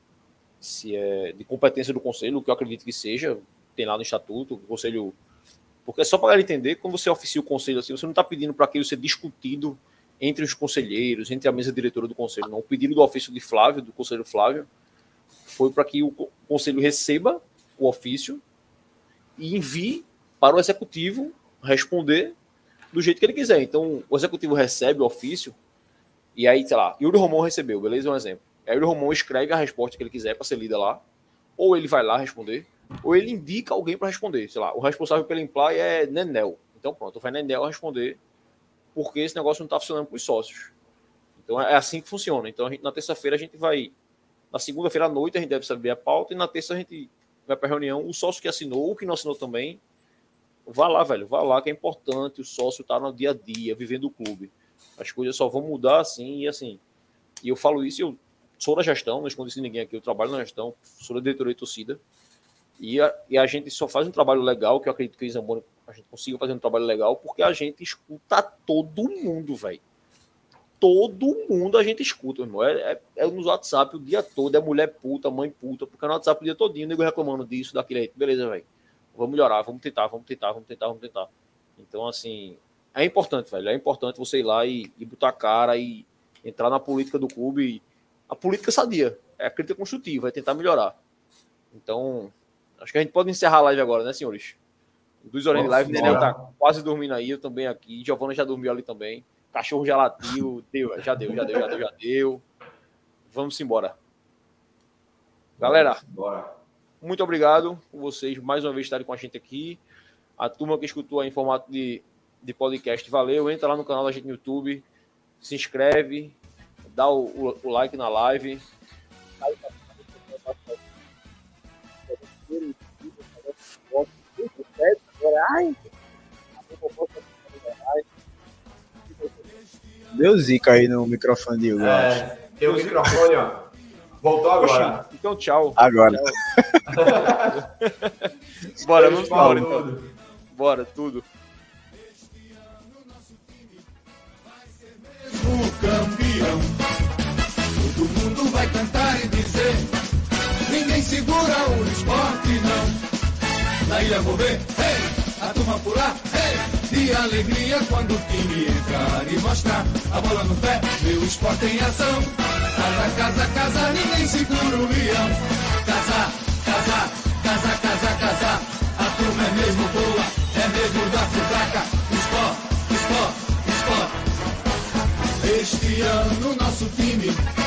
[SPEAKER 2] se é de competência do conselho, o que eu acredito que seja. Tem lá no estatuto, o conselho. Porque é só para entender, quando você oficia o conselho assim, você não está pedindo para aquilo ser discutido entre os conselheiros, entre a mesa diretora do conselho. Não. O pedido do ofício de Flávio, do conselho Flávio, foi para que o conselho receba o ofício e envie para o executivo responder do jeito que ele quiser. Então, o executivo recebe o ofício e aí, sei lá, Yuri Romão recebeu, beleza? Um exemplo. Aí Yuri Romão escreve a resposta que ele quiser para ser lida lá, ou ele vai lá responder, ou ele indica alguém para responder. Sei lá, o responsável pelo imply é Nenel. Então, pronto, vai Nenel responder porque esse negócio não está funcionando para os sócios. Então é assim que funciona. Então gente, na terça-feira a gente vai. Na segunda-feira à noite a gente deve saber a pauta e na terça a gente vai para a reunião. O sócio que assinou, o que não assinou também, vá lá, velho, vá lá que é importante. O sócio está no dia a dia, vivendo o clube. As coisas só vão mudar assim e assim. E eu falo isso, eu sou da gestão, não escondo isso de ninguém aqui, eu trabalho na gestão, sou da diretoria de torcida. E a, e a gente só faz um trabalho legal, que eu acredito que o Zamboni a gente consiga fazer um trabalho legal, porque a gente escuta todo mundo, velho. Todo mundo a gente escuta, irmão. É, é, é, no WhatsApp o dia todo, é mulher puta, mãe puta, porque no WhatsApp o dia todinho, nego reclamando disso, daquele Beleza, velho. Vamos melhorar, vamos tentar, vamos tentar, vamos tentar, vamos tentar. Então, assim, é importante, velho. É importante você ir lá e, e botar a cara e entrar na política do clube. A política sadia, é a crítica construtiva, é tentar melhorar. Então, acho que a gente pode encerrar a live agora, né, senhores? Horas de live, o Daniel tá quase dormindo aí, eu também aqui. Giovana já dormiu ali também. Cachorro já latiu, <laughs> deu, já deu, já deu, já deu, já deu. Vamos embora. Galera, Bora. muito obrigado por vocês mais uma vez estarem com a gente aqui. A turma que escutou aí em formato de, de podcast, valeu. Entra lá no canal da gente no YouTube, se inscreve, dá o, o, o like na live.
[SPEAKER 4] Ai. Deu zica aí no microfone de Hugo.
[SPEAKER 3] É, tem o microfone, ó. Voltou agora.
[SPEAKER 2] Poxa, então, tchau.
[SPEAKER 4] Agora.
[SPEAKER 2] Tchau. <laughs> Bora, vamos embora então. Bora, tudo.
[SPEAKER 5] O campeão. Todo mundo vai cantar e dizer: Ninguém segura o esporte, não. Ilha vou ver, hey! a turma pular, hey! de alegria quando o time entrar e mostrar a bola no pé, meu esporte em ação. Casa, casa, casa, ninguém segura o leão. Casa, casa, casa, casa, casa, a turma é mesmo boa, é mesmo da futraca. Esporte, esporte, esporte. Este ano nosso time